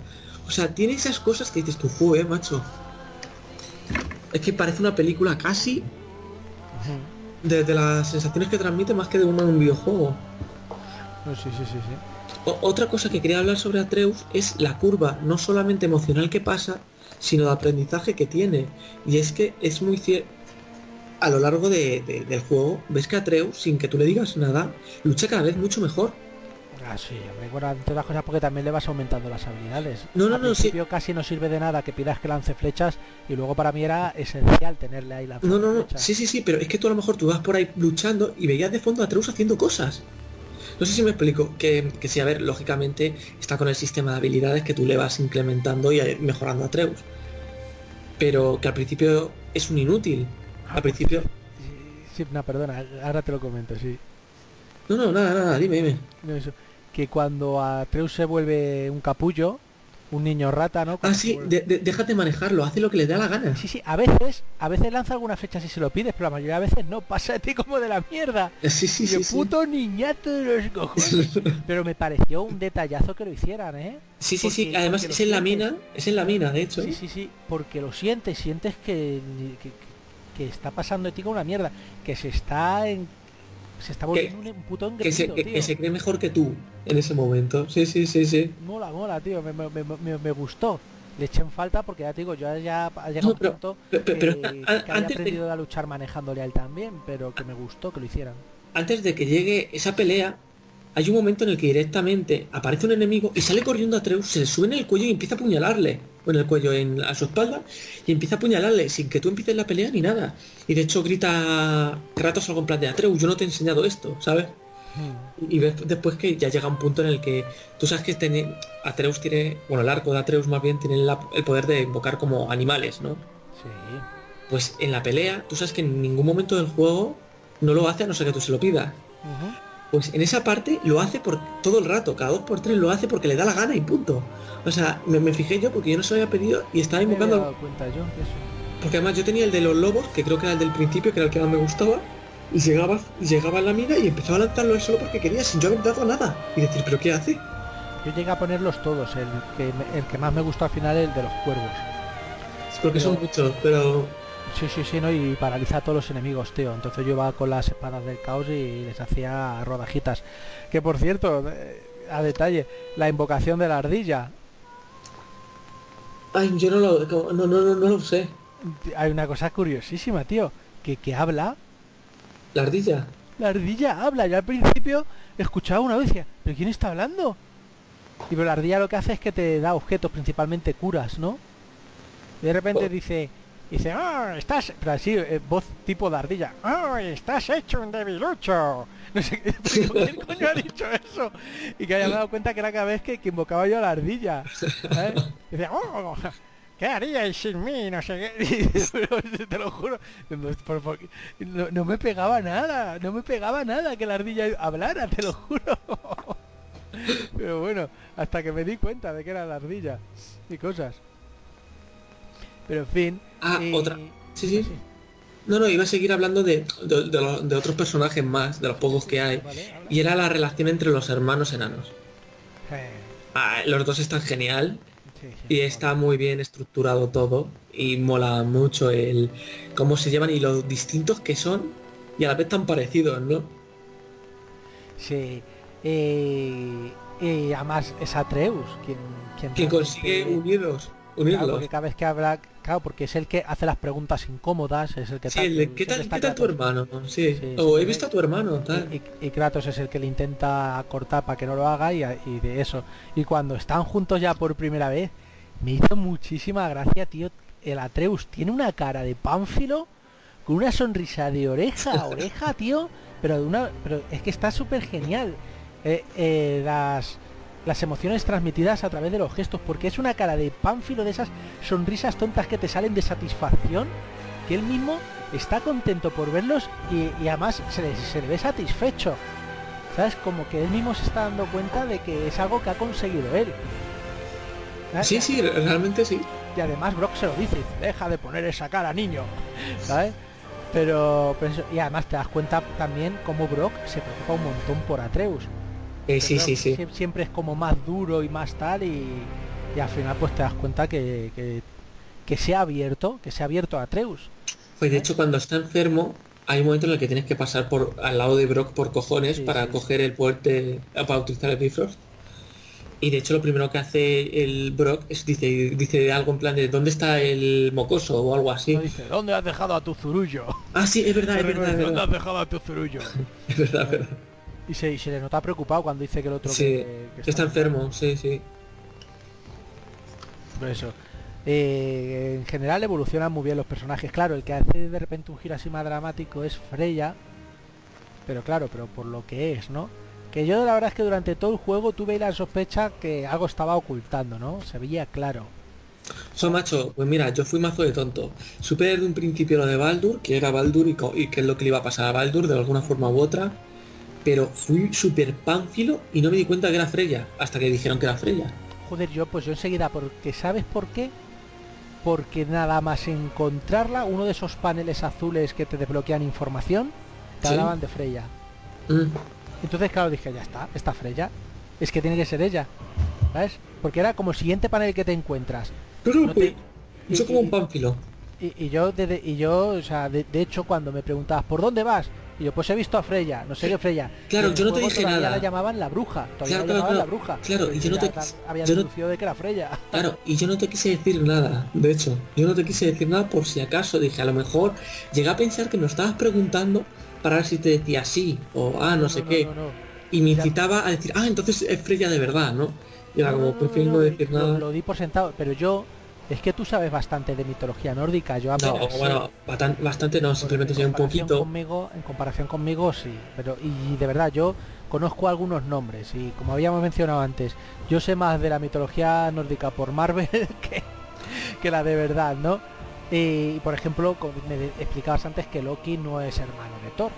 O sea, tiene esas cosas que dices tú, joder, macho. Es que parece una película casi Ujú. de, de las sensaciones que transmite más que de uno en un videojuego. Sí, sí, sí, sí. O- otra cosa que quería hablar sobre Atreus es la curva, no solamente emocional que pasa, sino de aprendizaje que tiene. Y es que es muy cierto. A lo largo de- de- del juego, ves que Atreus, sin que tú le digas nada, lucha cada vez mucho mejor. Ah, sí, hombre, bueno, entre las cosas porque también le vas aumentando las habilidades. No, no, Al no, sí. principio casi no sirve de nada que pidas que lance flechas y luego para mí era esencial tenerle ahí la No, no, no. Sí, sí, sí, pero es que tú a lo mejor tú vas por ahí luchando y veías de fondo a Atreus haciendo cosas. No sé si me explico. Que, que sí, a ver, lógicamente está con el sistema de habilidades que tú le vas implementando y eh, mejorando a Atreus. Pero que al principio es un inútil. Ah, Al principio... Sí, no, perdona, ahora te lo comento, sí. No, no, nada, nada, dime, dime. No, eso. Que cuando Atreus se vuelve un capullo, un niño rata, ¿no? Ah, sí, vuelve- de- de- déjate manejarlo, hace lo que le da la gana. Sí, sí, a veces, a veces lanza alguna flecha si se lo pides, pero la mayoría de veces no, pasa de ti como de la mierda. Eh, Sí, sí, Y sí. el sí. puto niñato de los cojones. [LAUGHS] Pero me pareció un detallazo que lo hicieran, ¿eh? Sí, sí, sí. Además es en la mina, es en la mina, de hecho. Sí, sí, sí, porque lo sientes, sientes que, que, que está pasando de ti como una mierda, que se está en, se está volviendo un, un puto Que se, que, tío. que se cree mejor que tú en ese momento. Sí, sí, sí, sí. Mola, mola, tío, me, me, me, gustó. Le eché en falta porque ya te digo, yo ya ha llegado No, un pero- punto Pero, que, pero que a- había antes, de, aprendido a luchar manejándole a él también, pero que me gustó que lo hicieran. antes de que llegue esa pelea, hay un momento en el que directamente aparece un enemigo y sale corriendo a Atreus, se le sube en el cuello y empieza a apuñalarle. En el cuello, en, a su espalda, y empieza a apuñalarle sin que tú empieces la pelea ni nada. Y de hecho grita Kratos algo en plan de Atreus, yo no te he enseñado esto, ¿sabes? Hmm. Y ves después que ya llega un punto en el que tú sabes que tiene, Atreus tiene, bueno, el arco de Atreus más bien tiene la- el poder de invocar como animales, ¿no? Sí. Pues en la pelea, tú sabes que en ningún momento del juego no lo hace a no ser que tú se lo pidas. Pues en esa parte lo hace por todo el rato, cada dos por tres lo hace porque le da la gana y punto. O sea, me, me fijé yo porque yo no se lo había pedido y estaba Me había invocando. dado cuenta yo eso. Porque además yo tenía el de los lobos, que creo que era el del principio, que era el que más me gustaba. Y llegaba, llegaba a la mina y empezaba a lanzarlo él solo porque quería, sin yo haber dado nada. Y decir, ¿pero qué hace? Yo llegué a ponerlos todos, el que, el que más me gustó al final el de los cuervos. Es porque Pero- son muchos, pero Sí, sí, sí, ¿no? Y paraliza a todos los enemigos, tío. Entonces yo iba con las espadas del caos y les hacía rodajitas. Que por cierto, eh, a detalle, la invocación de la ardilla. Ay, yo no lo, no, no, no, no lo sé. Hay una cosa curiosísima, tío. Que, que habla. La ardilla. La ardilla habla. Yo al principio escuchaba una vez y decía, ¿pero quién está hablando? Y pero la ardilla lo que hace es que te da objetos, principalmente curas, ¿no? Y de repente Oh. dice, dice, ah, estás, pero así, eh, voz tipo de ardilla, ah, estás hecho un debilucho. [LAUGHS] No sé qué, ¿quién coño ha dicho eso? Y que haya dado cuenta que era cada vez que, que invocaba yo a la ardilla. ¿sabes? Y decía, oh, ¿qué haríais sin mí? No sé qué. [LAUGHS] Y dice, te lo juro, no- no me pegaba nada, no me pegaba nada que la ardilla hablara, te lo juro. [LAUGHS] Pero bueno, hasta que me di cuenta de que era la ardilla y cosas. Pero en fin. Ah, otra. Sí, sí. No, no, iba a seguir hablando de, de, de los- de otros personajes más, de los pocos que hay. Y era la relación entre los hermanos enanos. Ah, los dos están genial y está muy bien estructurado todo y mola mucho el cómo se llevan y lo distintos que son y a la vez tan parecidos, ¿no? Sí. eh, y además es Atreus quien, quien, Quien consigue realmente- unirlos, Claro, porque cada vez que habla, claro, porque es el que hace las preguntas incómodas, es el que Sí, el de, es ¿qué el que tal, está ¿qué tal tu hermano? Sí. Sí, o he visto a tu hermano, tal. Y, y Kratos es el que le intenta cortar para que no lo haga y, y de eso. Y cuando están juntos ya por primera vez, me hizo muchísima gracia, tío. El Atreus tiene una cara de pánfilo con una sonrisa de oreja a oreja, tío. Pero de una, pero es que está súper genial. Eh, eh, las las emociones transmitidas a través de los gestos, porque es una cara de pánfilo de esas sonrisas tontas que te salen de satisfacción, que él mismo está contento por verlos y, y además se le, se le ve satisfecho. ¿Sabes? Como que él mismo se está dando cuenta de que es algo que ha conseguido él. Sí, sí, realmente sí. Y además Brock se lo dice, deja de poner esa cara, niño. ¿Sabes? Pero, pero eso- y además te das cuenta también cómo Brock se preocupa un montón por Atreus. Eh, sí, sí, sí. sie- Siempre es como más duro y más tal y, y al final pues te das cuenta que, que, que se ha abierto, que se ha abierto a Atreus. Pues de hecho cuando está enfermo hay un momento en el que tienes que pasar por al lado de Brock por cojones Sí, para sí, coger el puente para utilizar el Bifrost. Y de hecho lo primero que hace el Brock es dice dice algo en plan de ¿dónde está el mocoso? o algo así. No dice, ¿dónde has dejado a tu zurullo? Ah, sí, es verdad, [LAUGHS] es verdad, es ¿Dónde verdad. has dejado a tu zurullo? [LAUGHS] Es verdad, es verdad. Y se, y se le nota preocupado cuando dice que el otro Sí, que, que está enfermo, sí, sí. Por eso. Eh, en general evolucionan muy bien los personajes. Claro, el que hace de repente un giro así más dramático es Freya. Pero claro, pero por lo que es, ¿no? Que yo la verdad es que durante todo el juego tuve la sospecha que algo estaba ocultando, ¿no? Se veía claro. So, macho, pues mira, yo fui mazo de tonto. Supe desde un principio lo de Baldur, que era Baldur y, y qué es lo que le iba a pasar a Baldur de alguna forma u otra. Pero fui súper pánfilo y no me di cuenta que era Freya, hasta que dijeron que era Freya. Joder, yo pues yo enseguida, porque ¿sabes por qué? Porque nada más encontrarla, uno de esos paneles azules que te desbloquean información, te Sí. hablaban de Freya. Mm, Entonces, claro, dije, ya está, está Freya. Es que tiene que ser ella. ¿Sabes? Porque era como el siguiente panel que te encuentras. Pero No te- yo y- como un pánfilo. Y, y yo, y yo, o sea, de, de hecho, cuando me preguntabas, ¿por dónde vas? Y yo, pues he visto a Freya, no sé qué Freya. Claro, yo no te dije nada. la llamaban la bruja. Todavía Claro, la claro, llamaban claro. la bruja. Claro, y yo no te- había yo no- de que era Freya. Claro, y yo no te quise decir nada, de hecho, yo no te quise decir nada por si acaso, dije, a lo mejor llegué a pensar que me lo estabas preguntando para ver si te decía sí o ah, no, sé qué, No, y me incitaba a decir, ah, entonces es Freya de verdad, ¿no? Y era como, prefiero no, no, decir lo- nada. Lo, di por sentado, pero yo, es que tú sabes bastante de mitología nórdica, yo No, apenas sé. bueno, bastante no, simplemente En sé un poquito. Conmigo, en comparación conmigo, sí. Pero, y de verdad, yo conozco algunos nombres. Y como habíamos mencionado antes, yo sé más de la mitología nórdica por Marvel [LAUGHS] que, que la de verdad, ¿no? Y, por ejemplo, como me explicabas antes que Loki no es hermano de Thor,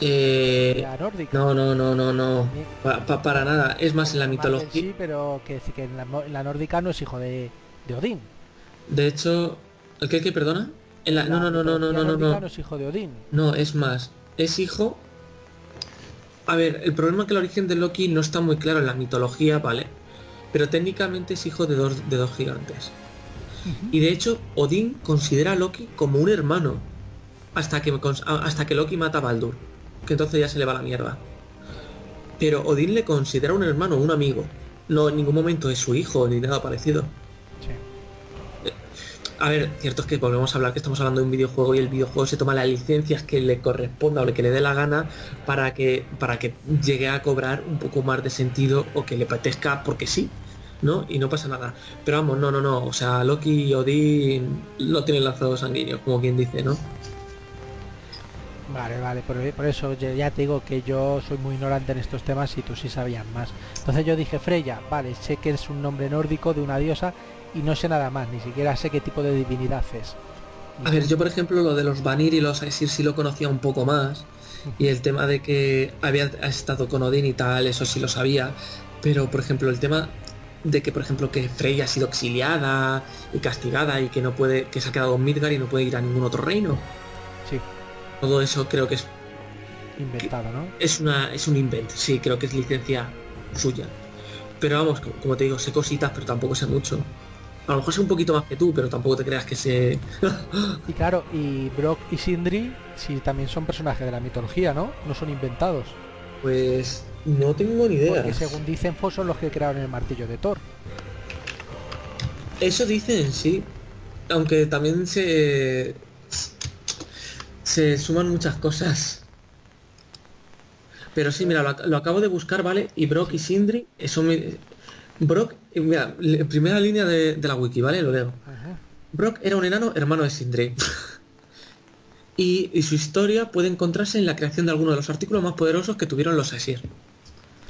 Eh, no, no, no, no, no, Ni- Pa- pa- para nada. Es más, en la mitología, Sí, pero que, que en, la, no- en la nórdica no es hijo de, de Odín. De hecho, ¿el qué, qué, perdona? En la, La no, no, no, no, no, no, no, no. es hijo de Odín. No, es más, es hijo. A ver, el problema es que el origen de Loki no está muy claro en la mitología, ¿vale? Pero técnicamente es hijo de dos, de dos gigantes. Y de hecho, Odín considera a Loki como un hermano. Hasta que, hasta que Loki mata a Baldur. Que entonces ya se le va la mierda. Pero Odín le considera un hermano, un amigo. No en ningún momento es su hijo ni nada parecido. A ver, cierto es que volvemos a hablar que estamos hablando de un videojuego y el videojuego se toma las licencias que le corresponda o le que le dé la gana para que para que llegue a cobrar un poco más de sentido o que le apetezca porque sí, ¿no? Y no pasa nada. Pero vamos, no, no, no. O sea, Loki y Odín no tienen lanzados sanguíneos, como quien dice, ¿no? Vale, vale, por, eso ya te digo que yo soy muy ignorante en estos temas y tú sí sabías más. Entonces yo dije Freya, vale, sé que es un nombre nórdico de una diosa y no sé nada más, ni siquiera sé qué tipo de divinidad es. A ver, yo por ejemplo lo de los Vanir y los Aesir sí lo conocía un poco más. Y el tema de que había estado con Odín y tal, eso sí lo sabía. Pero por ejemplo el tema de que por ejemplo que Freya ha sido exiliada y castigada y que no puede, que se ha quedado en Midgar y no puede ir a ningún otro reino. Sí, Todo eso creo que es, inventado, ¿no? es una es un invent, sí, creo que es licencia suya. Pero vamos, co- como te digo, sé cositas, pero tampoco sé mucho. A lo mejor sé un poquito más que tú, pero tampoco te creas que sé. Y claro, y Brock y Sindri sí también son personajes de la mitología, ¿no? No son inventados. Pues no tengo ni idea. Porque según dicen Fo son los que crearon el martillo de Thor. Eso dicen, sí. Aunque también se. Se suman muchas cosas. Pero sí, mira, lo, ac- lo acabo de buscar, ¿vale? Y Brock y Sindri, eso me. Brock, eh, mira, primera línea de, de la wiki, ¿vale? Lo leo. Ajá. Brock era un enano hermano de Sindri. [LAUGHS] y, y su historia puede encontrarse en la creación de algunos de los artículos más poderosos que tuvieron los Aesir.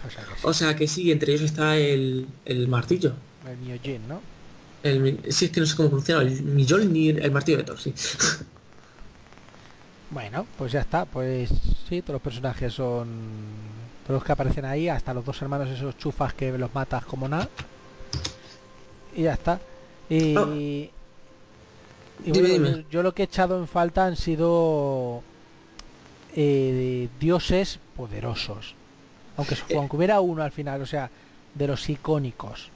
O sea que sí. O sea que sí, entre ellos está el, el martillo. El Myojin, ¿no? El, sí, es que no sé cómo funciona. El Mjolnir, el martillo de Thor, sí. Bueno, pues ya está, pues sí, todos los personajes son todos los que aparecen ahí, hasta los dos hermanos esos chufas que los matas como nada. y ya está. Y, Oh. y Dime, bueno, dime. Yo, lo que he echado en falta han sido eh, dioses poderosos. Aunque, Eh. aunque hubiera uno al final, o sea, de los icónicos.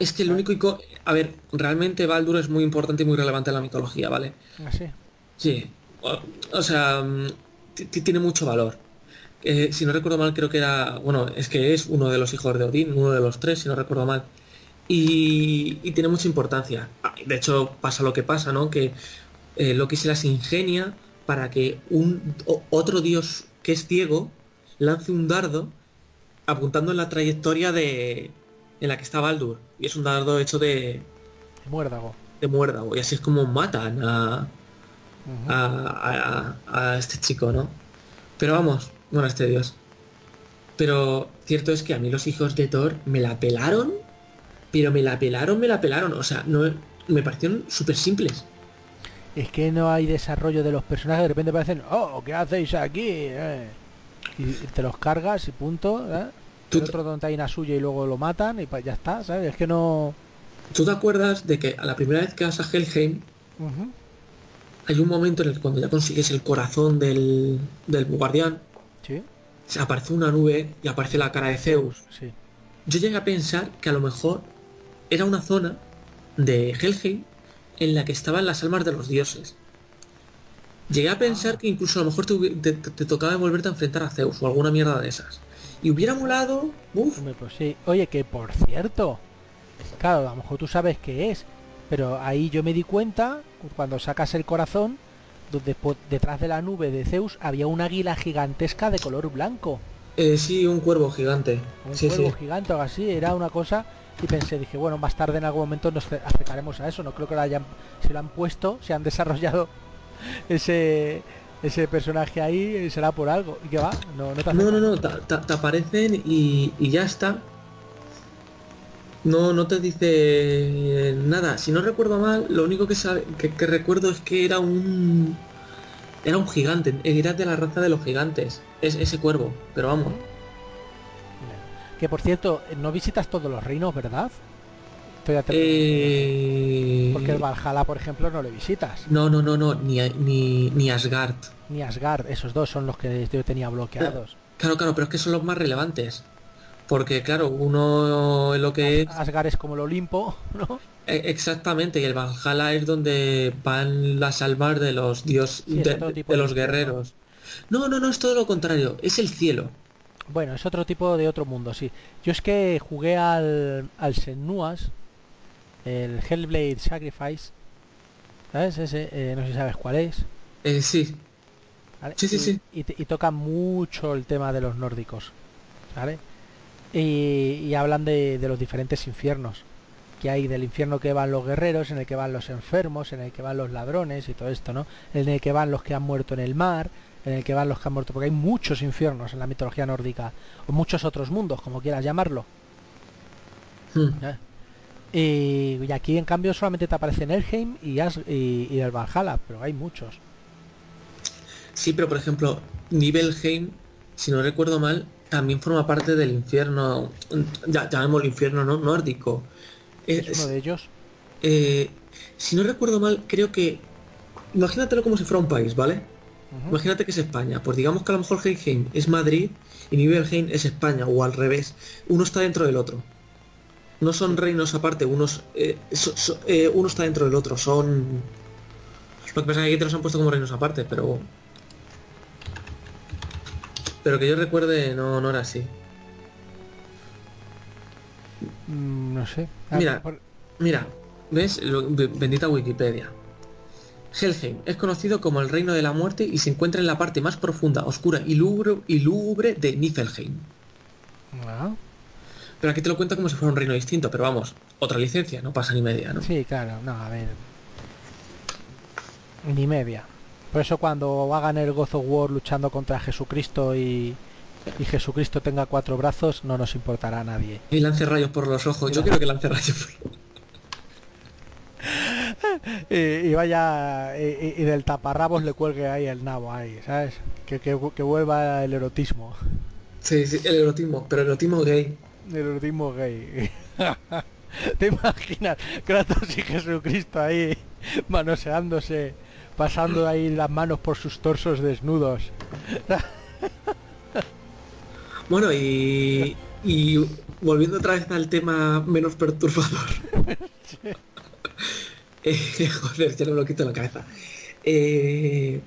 Es que el único ico... A ver, realmente Baldur es muy importante y muy relevante en la mitología, ¿vale? Así. Sí. O, o sea, mm, ti- ti- tiene mucho valor. Eh, si no recuerdo mal, creo que era... Bueno, es que es uno de los hijos de Odín, uno de los tres, si no recuerdo mal. Y, y tiene mucha importancia. Ah, De hecho, pasa lo que pasa, ¿no? Que eh, Loki se las ingenia para que un otro dios que es ciego lance un dardo apuntando en la trayectoria de en la que está Baldur. Y es un dardo hecho de, Muérdago. de muérdago. Y así es como matan a, a, a- a este chico, ¿no? Pero vamos, bueno, a este dios. Pero cierto es que a mí los hijos de Thor me la pelaron, pero me la pelaron, me la pelaron. O sea, no me parecieron súper simples. Es que no hay desarrollo de los personajes, de repente parecen, oh, ¿qué hacéis aquí? Eh. Y te los cargas y punto. ¿eh? El otro una suya y luego lo matan y ya está, ¿sabes? Es que no... ¿Tú te acuerdas de que a la primera vez que vas a Helheim hay un momento en el que cuando ya consigues el corazón del, del guardián, se aparece una nube y aparece la cara de Zeus? sí. Yo llegué a pensar que a lo mejor era una zona de Helheim en la que estaban las almas de los dioses. Llegué a pensar que incluso a lo mejor te, te- te- tocaba volverte a enfrentar a Zeus o alguna mierda de esas. Y hubiera molado, Hombre, pues sí. Oye, que por cierto, claro, a lo mejor tú sabes qué es, pero ahí yo me di cuenta, cuando sacas el corazón, donde detrás de la nube de Zeus había una águila gigantesca de color blanco. eh, sí, un cuervo gigante. Un sí, cuervo sí. gigante o algo así, era una cosa y pensé, dije, bueno, más tarde en algún momento nos ce- acercaremos a eso, no creo que lo hayan, si lo han puesto, si han desarrollado [LAUGHS] ese ese personaje ahí, eh, será por algo. ¿Y qué va? No, no te No, no, no, te, aparecen y, y ya está. No, no te dice nada. Si no recuerdo mal, lo único que, sabe- que, que recuerdo es que era un... Era un gigante, era de la raza de los gigantes. Es ese cuervo, pero vamos. Que por cierto, no visitas todos los reinos, ¿verdad? Esto ya te- Eh... Porque el Valhalla, por ejemplo, no le visitas. No, no, no, no, ni, ni, ni Asgard. Ni Asgard, esos dos son los que yo tenía bloqueados. Claro, claro, pero es que son los más relevantes. Porque, claro, uno lo que es... Asgard es como el Olimpo, [LAUGHS] ¿no? E- Exactamente, y el Valhalla es donde van las almas de los dios Sí, de, los guerreros. No, no, no, es todo lo contrario, es el cielo. Bueno, es otro tipo de otro mundo, sí. Yo es que jugué al, al Senuas, el Hellblade Sacrifice. ¿Sabes? Ese, eh, no sé si sabes cuál es. Eh, sí, ¿vale? Sí, sí, y, sí. Y toca mucho el tema de los nórdicos. ¿Vale? Y, y hablan de, de los diferentes infiernos. Que hay del infierno que van los guerreros, en el que van los enfermos, en el que van los ladrones y todo esto, ¿no? En el que van los que han muerto en el mar, en el que van los que han muerto, porque hay muchos infiernos en la mitología nórdica, o muchos otros mundos, como quieras llamarlo. Hmm. ¿eh? Y, y aquí en cambio solamente te aparecen Elheim y, As- y, y el Valhalla, pero hay muchos. sí, pero por ejemplo, Nibelheim, si no recuerdo mal, también forma parte del infierno, ya llamémoslo infierno ¿no? nórdico. Es uno de ellos. eh, si no recuerdo mal, creo que... Imagínatelo como si fuera un país, ¿vale? Imagínate que es España. Pues digamos que a lo mejor Helheim es Madrid y Nibelheim es España, o al revés. Uno está dentro del otro. No son reinos aparte, unos, eh, so- so- eh, uno está dentro del otro. Son... Lo que pasa es que aquí te los han puesto como reinos aparte, pero... Pero que yo recuerde, no, no era así. Mm, no sé. Ah, Mira. por- Mira, ¿ves? Lo- be- bendita Wikipedia. Helheim es conocido como el reino de la muerte y se encuentra en la parte más profunda, oscura y lúgubre, y lúgubre de Niflheim. Ah, Pero aquí te lo cuenta como si fuera un reino distinto, pero vamos, otra licencia, no pasa ni media, ¿no? Sí, claro, no, a ver. Ni media. Por eso cuando hagan el God of War luchando contra Jesucristo y, y Jesucristo tenga cuatro brazos, no nos importará a nadie. Y lance rayos por los ojos. Yo quiero que lance rayos por [LAUGHS] Y, y vaya, y, y del taparrabos le cuelgue ahí el nabo ahí, ¿sabes? Que, que, que vuelva el erotismo. Sí, sí, el erotismo, pero erotismo gay. El erotismo gay. [LAUGHS] ¿Te imaginas? Kratos y Jesucristo ahí manoseándose, pasando ahí las manos por sus torsos desnudos. Bueno, y, y volviendo otra vez al tema menos perturbador. [LAUGHS] Eh, joder, ya no me lo quito en la cabeza. Eh,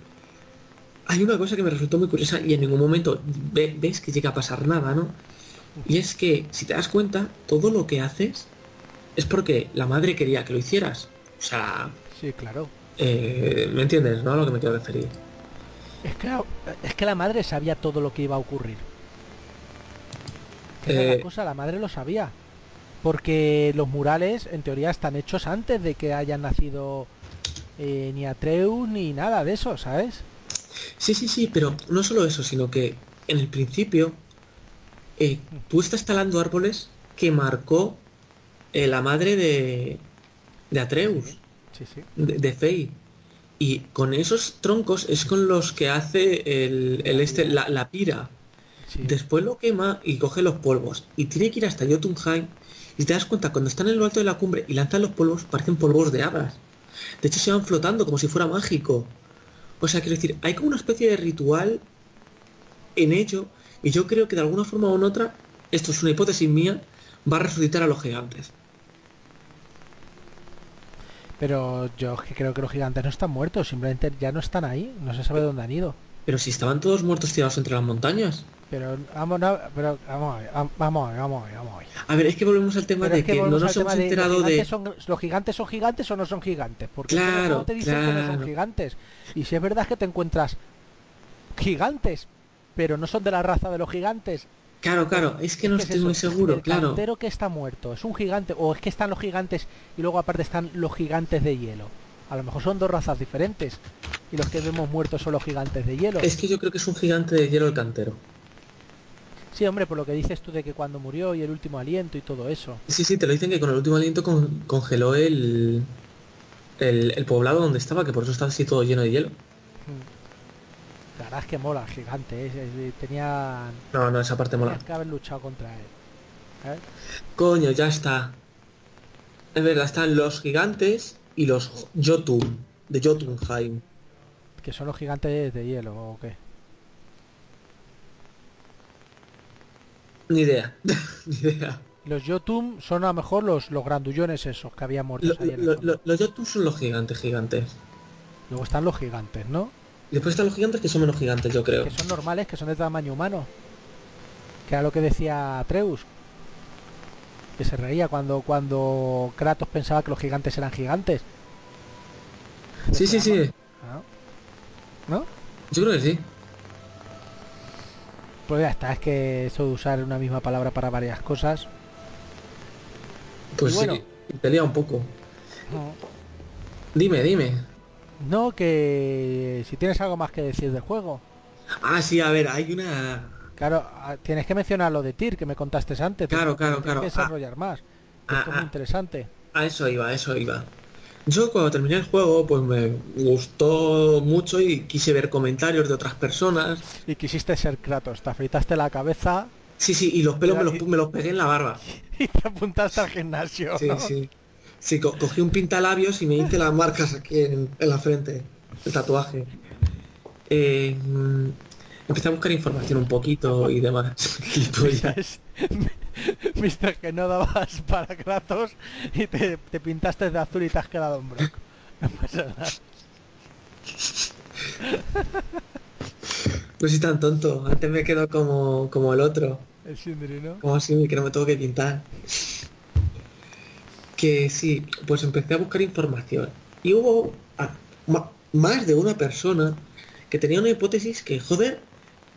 hay una cosa que me resultó muy curiosa y en ningún momento ve- ves que llega a pasar nada, ¿no? Y es que, si te das cuenta, todo lo que haces es porque la madre quería que lo hicieras. O sea, Sí, claro. Eh, ¿me entiendes, no? A lo que me quiero referir. Es que, la- es que la madre sabía todo lo que iba a ocurrir. Eh. la cosa, la madre lo sabía. Porque los murales, en teoría, están hechos antes de que hayan nacido eh, ni Atreus ni nada de eso, ¿sabes? Sí, sí, sí, pero no solo eso, sino que en el principio eh, tú estás talando árboles que marcó eh, la madre de, de Atreus, Sí, sí. de, de Fey. Y con esos troncos es con los que hace el, el este, la, la pira. sí. Después lo quema y coge los polvos. Y tiene que ir hasta Jotunheim. Y te das cuenta, cuando están en lo alto de la cumbre y lanzan los polvos, parecen polvos de hadas. De hecho, se van flotando como si fuera mágico. O sea, quiero decir, hay como una especie de ritual en ello. Y yo creo que de alguna forma u otra, esto es una hipótesis mía, va a resucitar a los gigantes. Pero yo creo que los gigantes no están muertos, simplemente ya no están ahí, no se sabe dónde han ido. Pero si estaban todos muertos tirados entre las montañas. Pero vamos, no, pero vamos, a ver, vam- vamos, a ver, vamos, vamos. a ver. Es que volvemos al tema Pero de es que que, no nos hemos de, enterado ¿los de... son, ¿los gigantes son gigantes o no son gigantes? Porque Claro, te dicen que no son claro. gigantes. Y si es verdad que te encuentras gigantes, pero no son de la raza de los gigantes. Claro, claro, es que no ¿qué es estoy muy seguro, El claro. cantero que está muerto, es un gigante, o es que están los gigantes y luego aparte están los gigantes de hielo. A lo mejor son dos razas diferentes. Y los que vemos muertos son los gigantes de hielo. Es que yo creo que es un gigante de hielo el cantero. Sí, hombre, por lo que dices tú de que cuando murió y el último aliento y todo eso. Sí, sí, te lo dicen que con el último aliento con- congeló el, el, el poblado donde estaba, que por eso estaba así todo lleno de hielo. Verdad es que mola, gigante. ¿eh? Tenían, No, no, esa parte mola. que haber luchado contra él. ¿eh? Coño, ya está. Es verdad, están los gigantes y los Jotun, de Jotunheim. Que son los gigantes de hielo o qué. Ni idea, [LAUGHS] ni idea. Los Jotun son a lo mejor los, los grandullones esos que había muertos Lo- ahí en lo- lo- los Jotun son los gigantes, gigantes. Luego están los gigantes, ¿no? Después están los gigantes que son menos gigantes, yo creo. Que son normales, que son de tamaño humano. Que era lo que decía Atreus. Que se reía cuando, cuando Kratos pensaba que los gigantes eran gigantes. Sí, sí, sí. ¿No? ¿No? Yo creo que sí. Pues ya está, es que eso de usar una misma palabra para varias cosas. Pues bueno. sí, te lía un poco. No. Dime, dime. No, que si tienes algo más que decir del juego. Ah, sí, a ver, hay una... Claro, ah, tienes que mencionar lo de Tyr que me contaste antes. Claro, claro, tienes claro. que desarrollar más. que ah, esto es muy ah. interesante. A eso iba, a eso iba. Yo cuando terminé el juego, pues me gustó mucho y quise ver comentarios de otras personas. Y quisiste ser Kratos, te afeitaste la cabeza Sí, sí, y los pelos me los, y- pu- me los pegué en la barba. [LAUGHS] y te apuntaste al gimnasio. Sí, ¿no? sí. Sí, co- cogí un pintalabios y me hice las marcas aquí en, en la frente, el tatuaje. Eh, mm, empecé a buscar información un poquito y demás. [LAUGHS] Viste [LAUGHS] que no dabas para Kratos y te, te pintaste de azul y te has quedado en blanco. [LAUGHS] No pasa nada. no soy tan tonto, antes me quedo como, como el otro. El Sindri, ¿no? Como así que no me tengo que pintar. Que sí, pues empecé a buscar información. Y hubo más de una persona que tenía una hipótesis que, joder,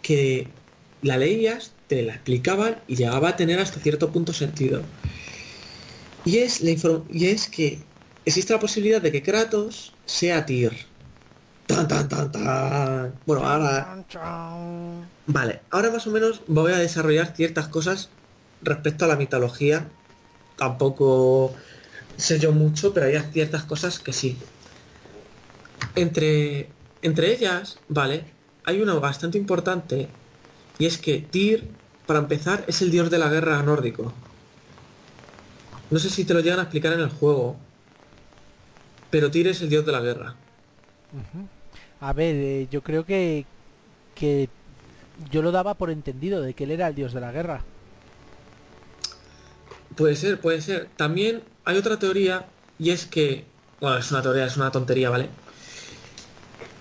que la leías, te la explicaban y llegaba a tener hasta cierto punto sentido. Y es, la y es que existe la posibilidad de que Kratos sea Tyr. Tan, tan, tan, tan. Bueno, ahora. Vale, ahora más o menos voy a desarrollar ciertas cosas respecto a la mitología. Tampoco sé yo mucho, pero hay ciertas cosas que sí. Entre, entre ellas, vale, hay una bastante importante y es que Tyr, para empezar, es el dios de la guerra nórdico. No sé si te lo llegan a explicar en el juego. Pero Tyr es el dios de la guerra. A ver, eh, yo creo que, que yo lo daba por entendido de que él era el dios de la guerra. Puede ser, puede ser. También hay otra teoría y es que, bueno, es una teoría, es una tontería, ¿vale?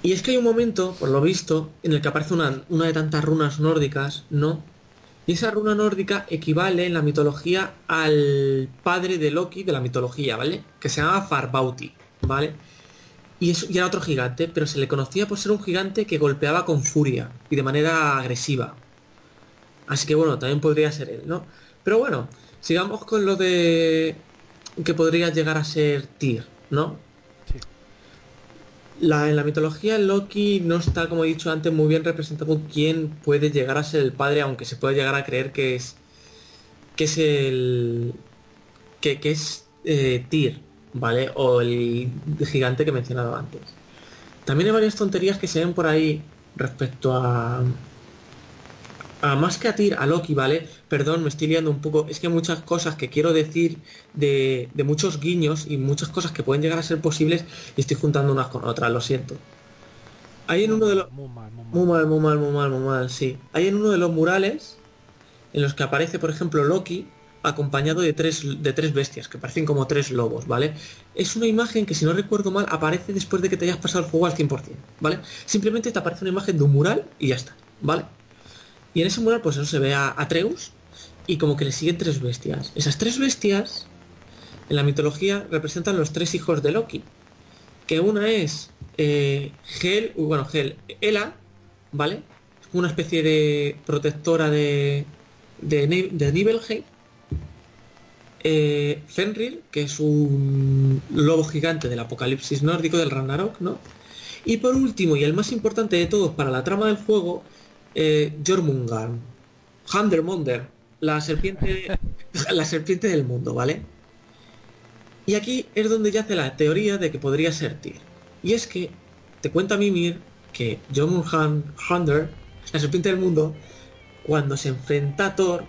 Y es que hay un momento, por lo visto, en el que aparece una, de tantas runas nórdicas, ¿no? Y esa runa nórdica equivale en la mitología al padre de Loki de la mitología, ¿vale? Que se llama Farbauti, ¿vale? Y, es, y era otro gigante, pero se le conocía por ser un gigante que golpeaba con furia y de manera agresiva. Así que bueno, también podría ser él, ¿no? Pero bueno, sigamos con lo de que podría llegar a ser Tyr, ¿no? Sí. La, en la mitología Loki no está, como he dicho antes, muy bien representado quién puede llegar a ser el padre, aunque se puede llegar a creer que es que es el que, que es eh, Tyr, ¿vale? O el gigante que he mencionado antes. También hay varias tonterías que se ven por ahí respecto a a más que a Tyr, a Loki, ¿vale? Perdón, me estoy liando un poco. Es que hay muchas cosas que quiero decir de, de muchos guiños y muchas cosas que pueden llegar a ser posibles y estoy juntando unas con otras, lo siento. Hay en uno de los... Muy mal, muy mal. Muy mal, muy mal, muy mal, muy mal, sí. Hay en uno de los murales en los que aparece, por ejemplo, Loki acompañado de tres, de tres bestias, que parecen como tres lobos, ¿vale? Es una imagen que, si no recuerdo mal, aparece después de que te hayas pasado el juego al 100%, ¿vale? Simplemente te aparece una imagen de un mural y ya está, ¿vale? Y en ese mural, pues eso se ve a Atreus y como que le siguen tres bestias. Esas tres bestias, en la mitología, representan los tres hijos de Loki. Que una es eh, Hel, bueno, Hel, Ela, ¿vale? Una especie de protectora de, de, de Nibelheim. Eh, Fenrir, que es un lobo gigante del apocalipsis nórdico del Ragnarok, ¿no? Y por último, y el más importante de todos para la trama del juego, eh, Jormungand, Handermonder, la serpiente, [LAUGHS] la serpiente del mundo, ¿vale? Y aquí es donde yace la teoría de que podría ser Tyr. Y es que te cuenta Mimir que Jormungand, Hander, la serpiente del mundo, cuando se enfrenta a Thor,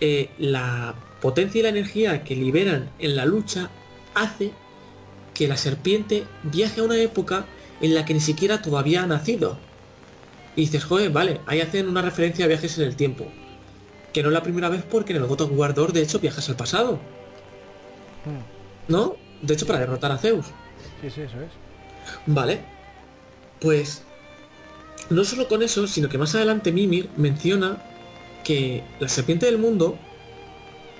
eh, la potencia y la energía que liberan en la lucha hace que la serpiente viaje a una época en la que ni siquiera todavía ha nacido. Y dices, joder, vale, ahí hacen una referencia a viajes en el tiempo. Que no es la primera vez porque en el God of War 2, de hecho, viajas al pasado. Hmm. ¿No? De hecho, para derrotar a Zeus. Sí, sí, eso es. Vale. Pues no solo con eso, sino que más adelante Mimir menciona que la serpiente del mundo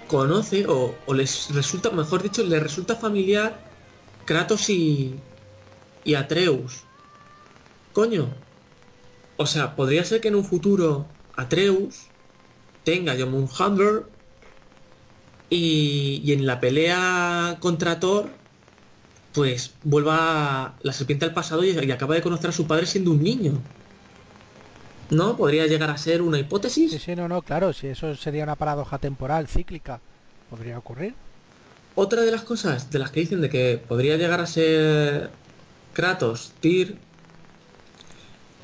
conoce o, o les resulta, mejor dicho, les resulta familiar Kratos y, y Atreus. Coño. O sea, podría ser que en un futuro Atreus tenga Jormungandr y, y en la pelea contra Thor pues vuelva la serpiente al pasado y, y acaba de conocer a su padre siendo un niño. ¿No? Podría llegar a ser una hipótesis. Sí, sí, no, no, claro, si eso sería una paradoja temporal, cíclica, podría ocurrir. Otra de las cosas de las que dicen de que podría llegar a ser Kratos, Tyr,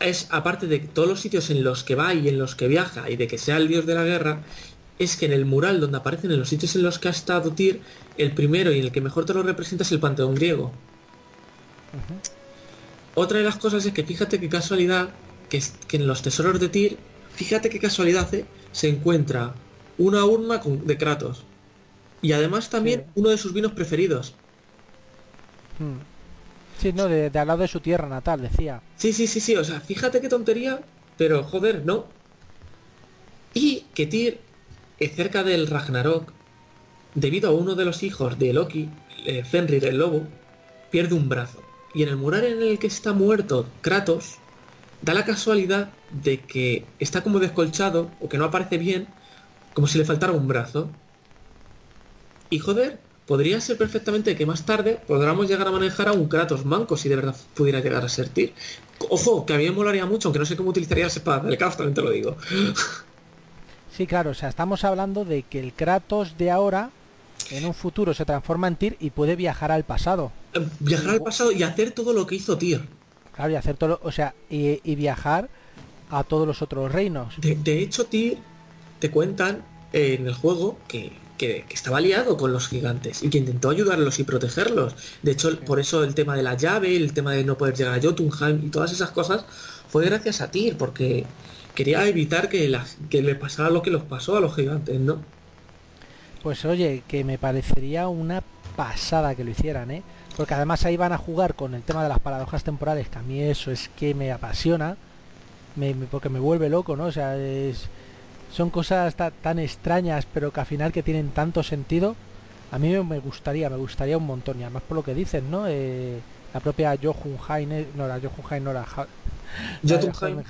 es aparte de todos los sitios en los que va y en los que viaja y de que sea el dios de la guerra, es que en el mural donde aparecen en los sitios en los que ha estado Tyr, el primero y en el que mejor te lo representa es el panteón griego. Otra de las cosas es que fíjate qué casualidad que, en los tesoros de Tyr, fíjate qué casualidad eh, se encuentra una urna con- de Kratos. Y además también Sí. uno de sus vinos preferidos. Hmm. Sí, no, de, al lado de su tierra natal, decía. Sí, sí, sí, sí, o sea, fíjate qué tontería, pero joder, no. Y que Tyr, cerca del Ragnarok, debido a uno de los hijos de Loki, eh, Fenrir el lobo, pierde un brazo. Y en el mural en el que está muerto Kratos, da la casualidad de que está como descolchado o que no aparece bien, como si le faltara un brazo. Y joder, podría ser perfectamente que más tarde podamos llegar a manejar a un Kratos manco si de verdad pudiera llegar a ser Tyr. Ojo, que a mí me molaría mucho, aunque no sé cómo utilizaría la espada del caos, también te lo digo. Sí, claro, o sea, estamos hablando de que el Kratos de ahora, en un futuro, se transforma en Tyr y puede viajar al pasado. Eh, Viajar al pasado y hacer todo lo que hizo Tyr. Claro, y hacer todo, lo- o sea, y, y viajar a todos los otros reinos. De, de hecho, Tyr te cuentan en el juego que que, estaba aliado con los gigantes y que intentó ayudarlos y protegerlos. De hecho, por eso el tema de la llave, el tema de no poder llegar a Jotunheim y todas esas cosas fue gracias a Tyr, porque quería evitar que, que le pasara lo que los pasó a los gigantes, ¿no? Pues oye, que me parecería una pasada que lo hicieran, ¿eh? Porque además ahí van a jugar con el tema de las paradojas temporales, que a mí eso es que me apasiona, me, porque me vuelve loco, ¿no? O sea, es, son cosas tan extrañas, pero que al final que tienen tanto sentido. A mí me gustaría, me gustaría un montón, y además por lo que dicen, ¿no? Eh, la propia Jotunheim, eh, no, la Jotunheim no la... Jotunheim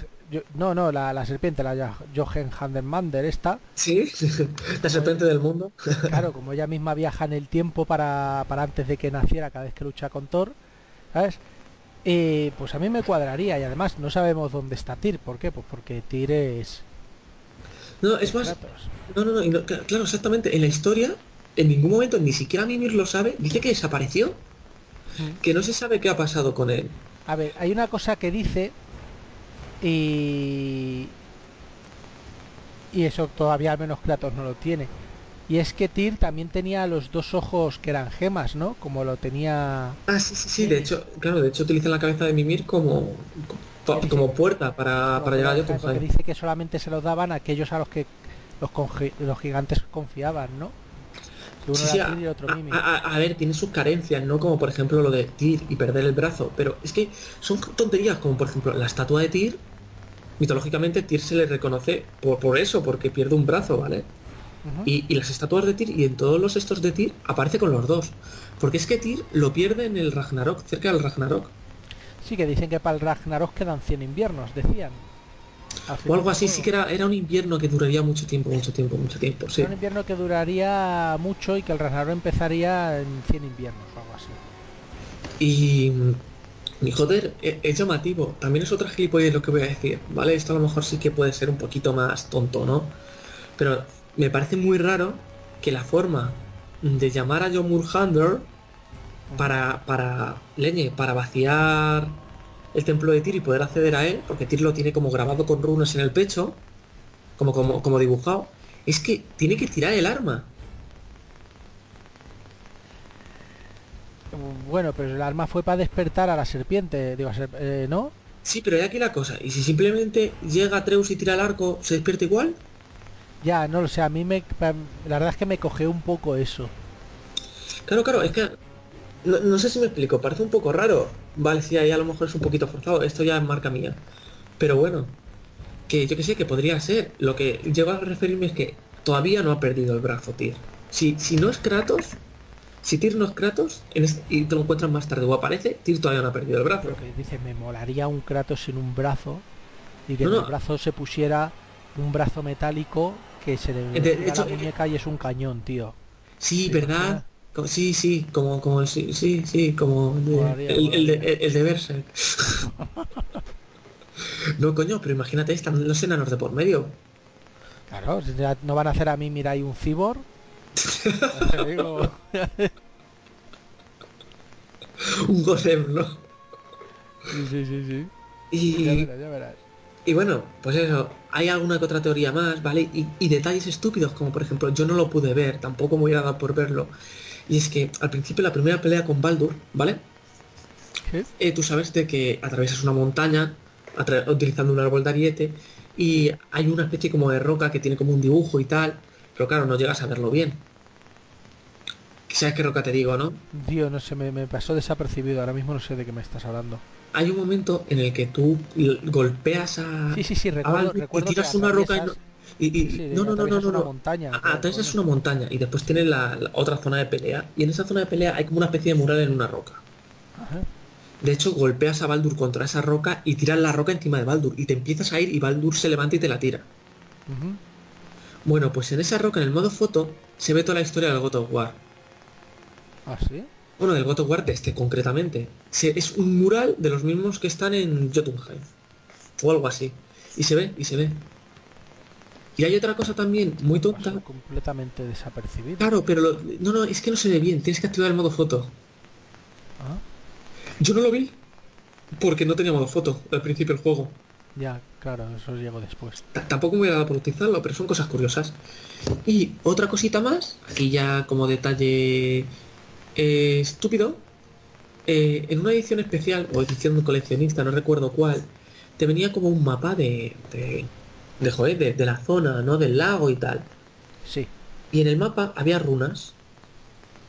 no, no, la, serpiente, la Jochen Handelmander esta. Sí, [LAUGHS] la serpiente del mundo. claro, como ella misma viaja en el tiempo para, para antes de que naciera cada vez que lucha con Thor, ¿sabes? Eh, pues a mí me cuadraría y además no sabemos dónde está Tyr. ¿Por qué? Pues porque Tyr es... No, es más... No, no, no, claro, exactamente. En la historia, en ningún momento, ni siquiera Mimir lo sabe, dice que desapareció. Que no se sabe qué ha pasado con él. A ver, hay una cosa que dice y, y eso todavía al menos Kratos no lo tiene. Y es que Tyr también tenía los dos ojos que eran gemas, ¿no? Como lo tenía... Ah, sí, sí, sí. De hecho, claro, de hecho utilizan la cabeza de Mimir como, como puerta para, para llegar a Porque dice que solamente se los daban a aquellos a los que los, los gigantes confiaban, ¿no? a, ver, tiene sus carencias, ¿no? Como por ejemplo lo de Tyr y perder el brazo. Pero es que son tonterías, como por ejemplo la estatua de Tyr. Mitológicamente Tyr se le reconoce por, por eso, porque pierde un brazo, ¿vale? y, las estatuas de Tyr y en todos los estos de Tyr aparece con los dos. Porque es que Tyr lo pierde en el Ragnarok, cerca del Ragnarok. Sí, que dicen que para el Ragnarok quedan 100 inviernos, decían. O algo así, sí que era, era un invierno que duraría mucho tiempo, mucho tiempo, mucho tiempo. Sí. un invierno que duraría mucho y que el Ragnarok empezaría en 100 inviernos o algo así. Y, y joder, e, es, llamativo. También es otra gilipollez lo que voy a decir, ¿vale? Esto a lo mejor sí que puede ser un poquito más tonto, ¿no? Pero me parece muy raro que la forma de llamar a John Mulhander para, para, leñe, para vaciar el templo de Tyr y poder acceder a él, porque Tyr lo tiene como grabado con runas en el pecho, como, como, como dibujado, es que tiene que tirar el arma. Bueno, pero el arma fue para despertar a la serpiente, digo, eh, ¿no? Sí, pero hay aquí la cosa, y si simplemente llega Treus y tira el arco, ¿se despierta igual? Ya, no lo sé, a mí me... La verdad es que me coge un poco eso. Claro, claro, es que no, sé si me explico, parece un poco raro. Vale, sí, ahí a lo mejor es un poquito forzado, esto ya es marca mía. Pero bueno, que yo que sé, que podría ser. Lo que llego a referirme es que todavía no ha perdido el brazo Tyr. Si, si no es Kratos, si Tyr no es Kratos y te lo encuentras más tarde o aparece, Tyr todavía no ha perdido el brazo. que dice, me molaría un Kratos sin un brazo y que el brazo se pusiera un brazo metálico que se le de, la muñeca y es un cañón, tío. Sí, ¿verdad? Sí, sí, como, como, sí, sí, sí, como el, el, de, el, de Berserk. [LAUGHS] no, coño, pero imagínate, están los enanos de por medio. Claro, no van a hacer a mí, mira, hay un cibor. [LAUGHS] un golem, ¿no? Sí, sí, sí, sí. Y, ya verás, ya verás. y bueno, pues eso, hay alguna que otra teoría más, ¿vale? Y, y, detalles estúpidos, como por ejemplo, yo no lo pude ver, tampoco me hubiera dado por verlo. Y es que al principio la primera pelea con Baldur, ¿vale? Eh, tú sabes de que atraviesas una montaña utilizando un árbol de ariete y hay una especie como de roca que tiene como un dibujo y tal, pero claro, no llegas a verlo bien. ¿Sabes qué roca te digo, no? Tío, no sé, me, pasó desapercibido, ahora mismo no sé de qué me estás hablando. Hay un momento en el que tú golpeas a... Sí, sí, sí, recuerdo, y tiras una roca y y, no, no, no, no, no, no. Montaña, Atrás es una montaña y después tiene la, otra zona de pelea. Y en esa zona de pelea hay como una especie de mural en una roca. De hecho, golpeas a Baldur contra esa roca y tiras la roca encima de Baldur. Y te empiezas a ir y Baldur se levanta y te la tira. Bueno, pues en esa roca, en el modo foto, se ve toda la historia del God of War. ¿Ah, sí? Bueno, del God of War de este concretamente. es un mural de los mismos que están en Jotunheim. O algo así. Y se ve, y se ve. Y hay otra cosa también muy tonta. completamente desapercibido. Claro, pero no, no, es que no se ve bien. Tienes que activar el modo foto. ¿Ah? Yo no lo vi porque no tenía modo foto al principio del juego. Ya, claro, eso llegó después. Tampoco me voy a dar por utilizarlo, pero son cosas curiosas. Y otra cosita más, aquí ya como detalle eh, estúpido, eh, en una edición especial o edición coleccionista, no recuerdo cuál, te venía como un mapa de, de, de, joder, de, de la zona, ¿no? Del lago y tal. Sí. Y en el mapa había runas.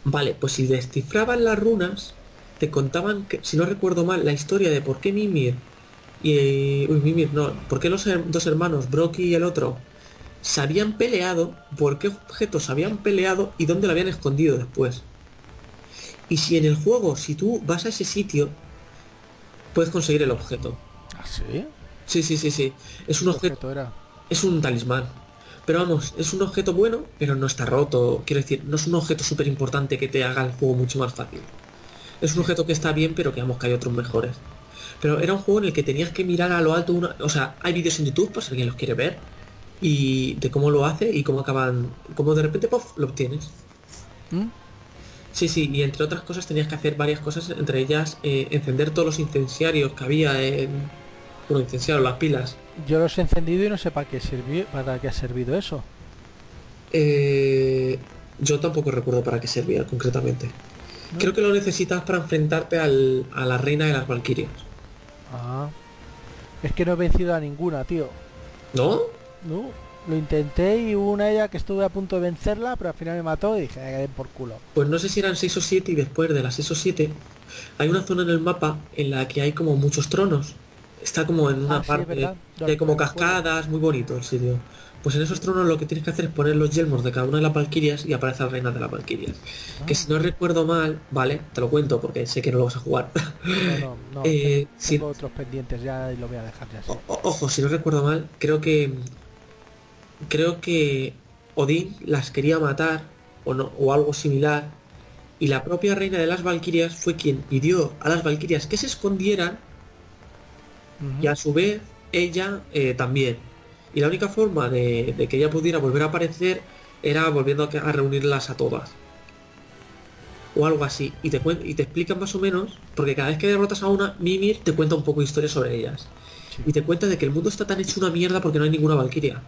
Vale, pues si descifraban las runas, te contaban, que, si no recuerdo mal, la historia de por qué Mimir y... Uy, Mimir, no. ¿Por qué los her- dos hermanos, Brocky y el otro, se habían peleado? ¿Por qué objetos se habían peleado y dónde lo habían escondido después? Y si en el juego, si tú vas a ese sitio, puedes conseguir el objeto. ¿Ah, sí? Sí, sí, sí, sí. Es un ¿Qué objeto, objeto era? es un talismán. Pero vamos, es un objeto bueno, pero no está roto. Quiero decir, no es un objeto súper importante que te haga el juego mucho más fácil. Es un objeto que está bien, pero que vamos, que hay otros mejores. Pero era un juego en el que tenías que mirar a lo alto una... O sea, hay vídeos en YouTube, por si alguien los quiere ver. Y de cómo lo hace y cómo acaban... Cómo de repente, ¡pof! lo obtienes. ¿Mm? Sí, sí, y entre otras cosas tenías que hacer varias cosas, entre ellas eh, encender todos los incenciarios que había en... Bueno, incenciarios, las pilas. Yo los he encendido y no sé para qué sirvió, para qué ha servido eso. Eh, yo tampoco recuerdo para qué servía concretamente. ¿No? Creo que lo necesitas para enfrentarte al- a la reina de las Valquirias. Ah. Es que no he vencido a ninguna, tío. ¿No? No. Lo intenté y hubo una ella que estuve a punto de vencerla, pero al final me mató y dije, que den por culo. Pues no sé si eran 6 o 7 y después de las 6 o 7 hay una zona en el mapa en la que hay como muchos tronos. Está como en una Ah, parte hay como cascadas, muy bonito el sitio. Pues en esos tronos lo que tienes que hacer es poner los yelmos de cada una de las Valquirias y aparece la reina de las Valquirias. Que si no recuerdo mal, vale, te lo cuento porque sé que no lo vas a jugar. No, no, no. [LAUGHS] Eh, tengo otros pendientes ya y lo voy a dejar ya. o- ojo, si no recuerdo mal, creo que creo que Odín las quería matar o no o algo similar y la propia reina de las Valquirias fue quien pidió a las Valquirias que se escondieran Y a su vez ella eh, también. Y la única forma de, de que ella pudiera volver a aparecer era volviendo a, reunirlas a todas. O algo así. Y te, y te explican más o menos, porque cada vez que derrotas a una, Mimir te cuenta un poco de historia sobre ellas. Sí. Y te cuenta de que el mundo está tan hecho una mierda porque no hay ninguna Valquiria.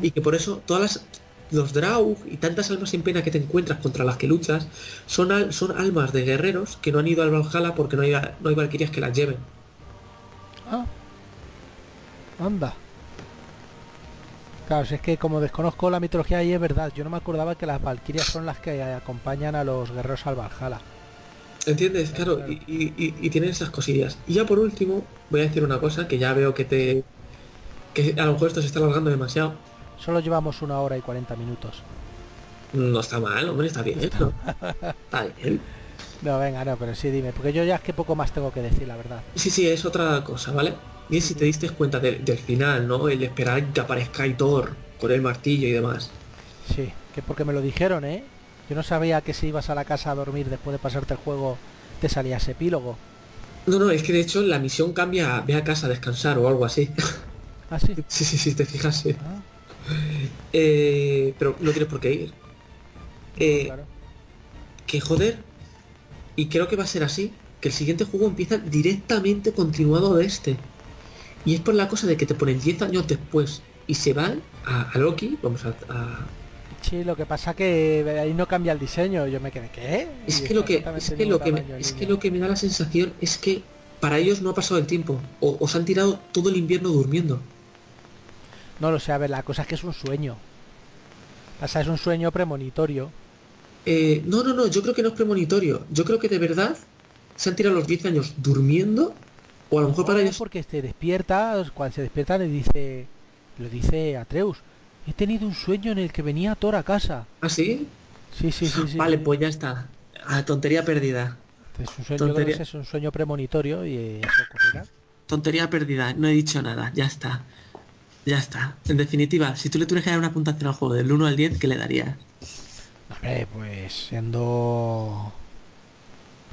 Y que por eso todas las los Draug y tantas almas en pena que te encuentras contra las que luchas son, al- son almas de guerreros que no han ido al Valhalla porque no hay, no hay Valquirias que las lleven. Ah. Anda. Claro, si es que como desconozco la mitología y es verdad, yo no me acordaba que las valquirias son las que acompañan a los guerreros al Valhalla. ¿Entiendes? Claro, Claro. y, y, tienen esas cosillas. Y ya por último, voy a decir una cosa que ya veo que te... que a lo mejor esto se está alargando demasiado. Solo llevamos una hora y 40 minutos. No está mal, hombre, está bien. ¿no? Está bien. No, venga, no, pero sí, dime, porque yo ya es que poco más tengo que decir, la verdad. Sí, sí, es otra cosa, ¿vale? Y si te diste cuenta del, del final, ¿no? El esperar que aparezca Aitor con el martillo y demás. Sí, que porque me lo dijeron, ¿eh? Yo no sabía que si ibas a la casa a dormir después de pasarte el juego te salía ese epílogo. No, no, es que de hecho la misión cambia a ve a casa a descansar o algo así. [LAUGHS] Ah, sí. [LAUGHS] sí, sí, sí, te fijas, sí. Ah, Eh, pero no tienes por qué ir. Eh, claro. que joder, y creo que va a ser así, que el siguiente juego empieza directamente continuado de este. Y es por la cosa de que te ponen 10 años después y se van a, a Loki, vamos a, a- Sí, lo que pasa que ahí no cambia el diseño. Yo me quedé, ¿qué? Es que lo que, es que lo que, me, es que lo que me da la sensación es que para ellos no ha pasado el tiempo. O, o se han tirado todo el invierno durmiendo. No lo sé, a ver, la cosa es que es un sueño. O sea, es un sueño premonitorio. Eh, no, no, no, yo creo que no es premonitorio. Yo creo que de verdad se han tirado los 10 años durmiendo. O a lo mejor para ellos... porque se despierta, cuando se despierta le dice, lo dice Atreus. He tenido un sueño en el que venía Thor a casa. ¿Ah, sí? Sí, sí, sí, sí. vale, sí. pues ya está. A tontería perdida. Es un sueño, tontería. es un sueño premonitorio y eso ocurrirá. Tontería perdida, no he dicho nada, ya está. Ya está. En definitiva, si tú le tuvieras que dar una puntuación al juego del 1 al 10, ¿qué le darías? Hombre, pues siendo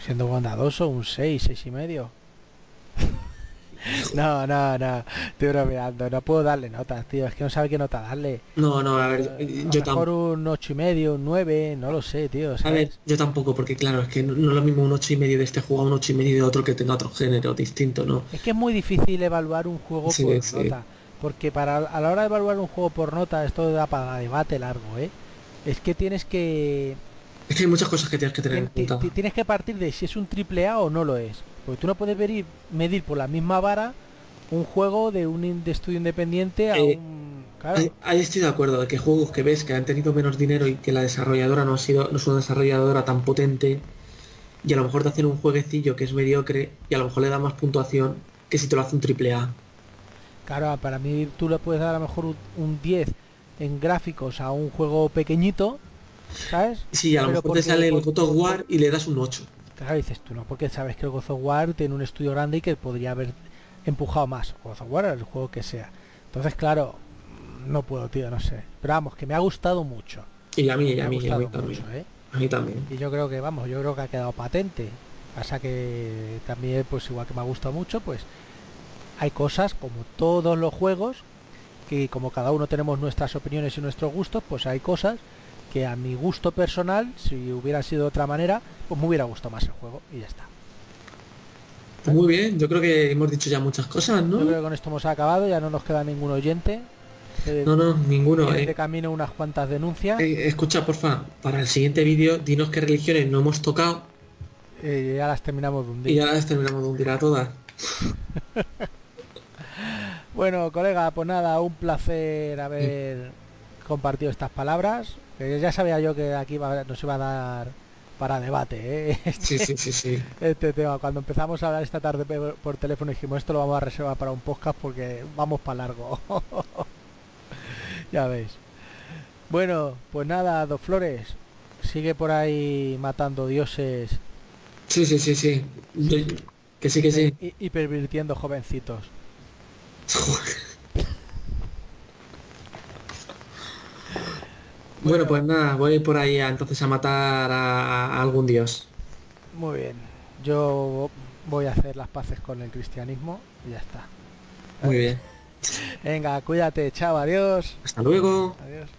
siendo bondadoso, un 6, 6 y medio. [LAUGHS] No, no, no. Estoy bromeando. No puedo darle notas, tío. Es que no sabe qué nota darle. No, no, a ver, A yo mejor un ocho y medio, un 9, no lo sé, tío. A ver, yo tampoco, porque claro, es que no, no es lo mismo un 8 y medio de este juego a un 8 y medio de otro que tenga otro género distinto, ¿no? Es que es muy difícil evaluar un juego Sí, por sí. nota. Porque para a la hora de evaluar un juego por nota, esto da para debate largo, ¿eh? Es que tienes que Es que hay muchas cosas que tienes que tener en cuenta. tienes que partir de si es un triple A o no lo es. Porque tú no puedes medir, medir por la misma vara un juego de un de estudio independiente a Eh, un claro. Ahí, ahí estoy de acuerdo, de que juegos que ves que han tenido menos dinero y que la desarrolladora no ha sido, no es una desarrolladora tan potente, y a lo mejor te hacen un jueguecillo que es mediocre y a lo mejor le da más puntuación que si te lo hace un triple A. Claro, para mí tú le puedes dar a lo mejor un, un 10 en gráficos a un juego pequeñito, ¿sabes? Sí, a lo Pero mejor te sale el God of War y le das un 8. Claro, dices tú, no, porque sabes que el God of War tiene un estudio grande y que podría haber empujado más. God of War, el juego que sea. Entonces, claro, no puedo, tío, no sé. Pero vamos, que me ha gustado mucho. Y a mí, y a mí, y a mí también. mucho, ¿eh? A mí también. Y yo creo que, vamos, yo creo que ha quedado patente. Pasa que también, pues igual que me ha gustado mucho, pues hay cosas, como todos los juegos, que como cada uno tenemos nuestras opiniones y nuestros gustos, pues hay cosas que a mi gusto personal, si hubiera sido de otra manera, pues me hubiera gustado más el juego y ya está. Muy bien, yo creo que hemos dicho ya muchas cosas, Yo ¿no? creo que con esto hemos acabado, ya no nos queda ningún oyente. Eh, No, no, ninguno. eh. de camino unas cuantas denuncias. Eh, escucha, porfa, para el siguiente vídeo, dinos qué religiones no hemos tocado ya las terminamos de hundir. y ya las terminamos de hundir a todas. [LAUGHS] Bueno, colega, pues nada, un placer haber compartido estas palabras. que ya sabía yo que aquí va- nos iba a dar para debate ¿eh? [LAUGHS] Sí, sí, sí, sí. este tema. Cuando empezamos a hablar esta tarde por teléfono dijimos esto lo vamos a reservar para un podcast porque vamos para largo. [LAUGHS] ya veis. Bueno, pues nada, Dos Flores, sigue por ahí matando dioses Sí, sí, sí, sí. Que sí, que sí. y, y pervirtiendo jovencitos. Bueno, pues nada, voy por ahí a- entonces a matar a, a algún dios. Muy bien. Yo voy a hacer las paces con el cristianismo y ya está. Muy bien. [LAUGHS] Venga, cuídate, chao, adiós. Hasta luego. Adiós.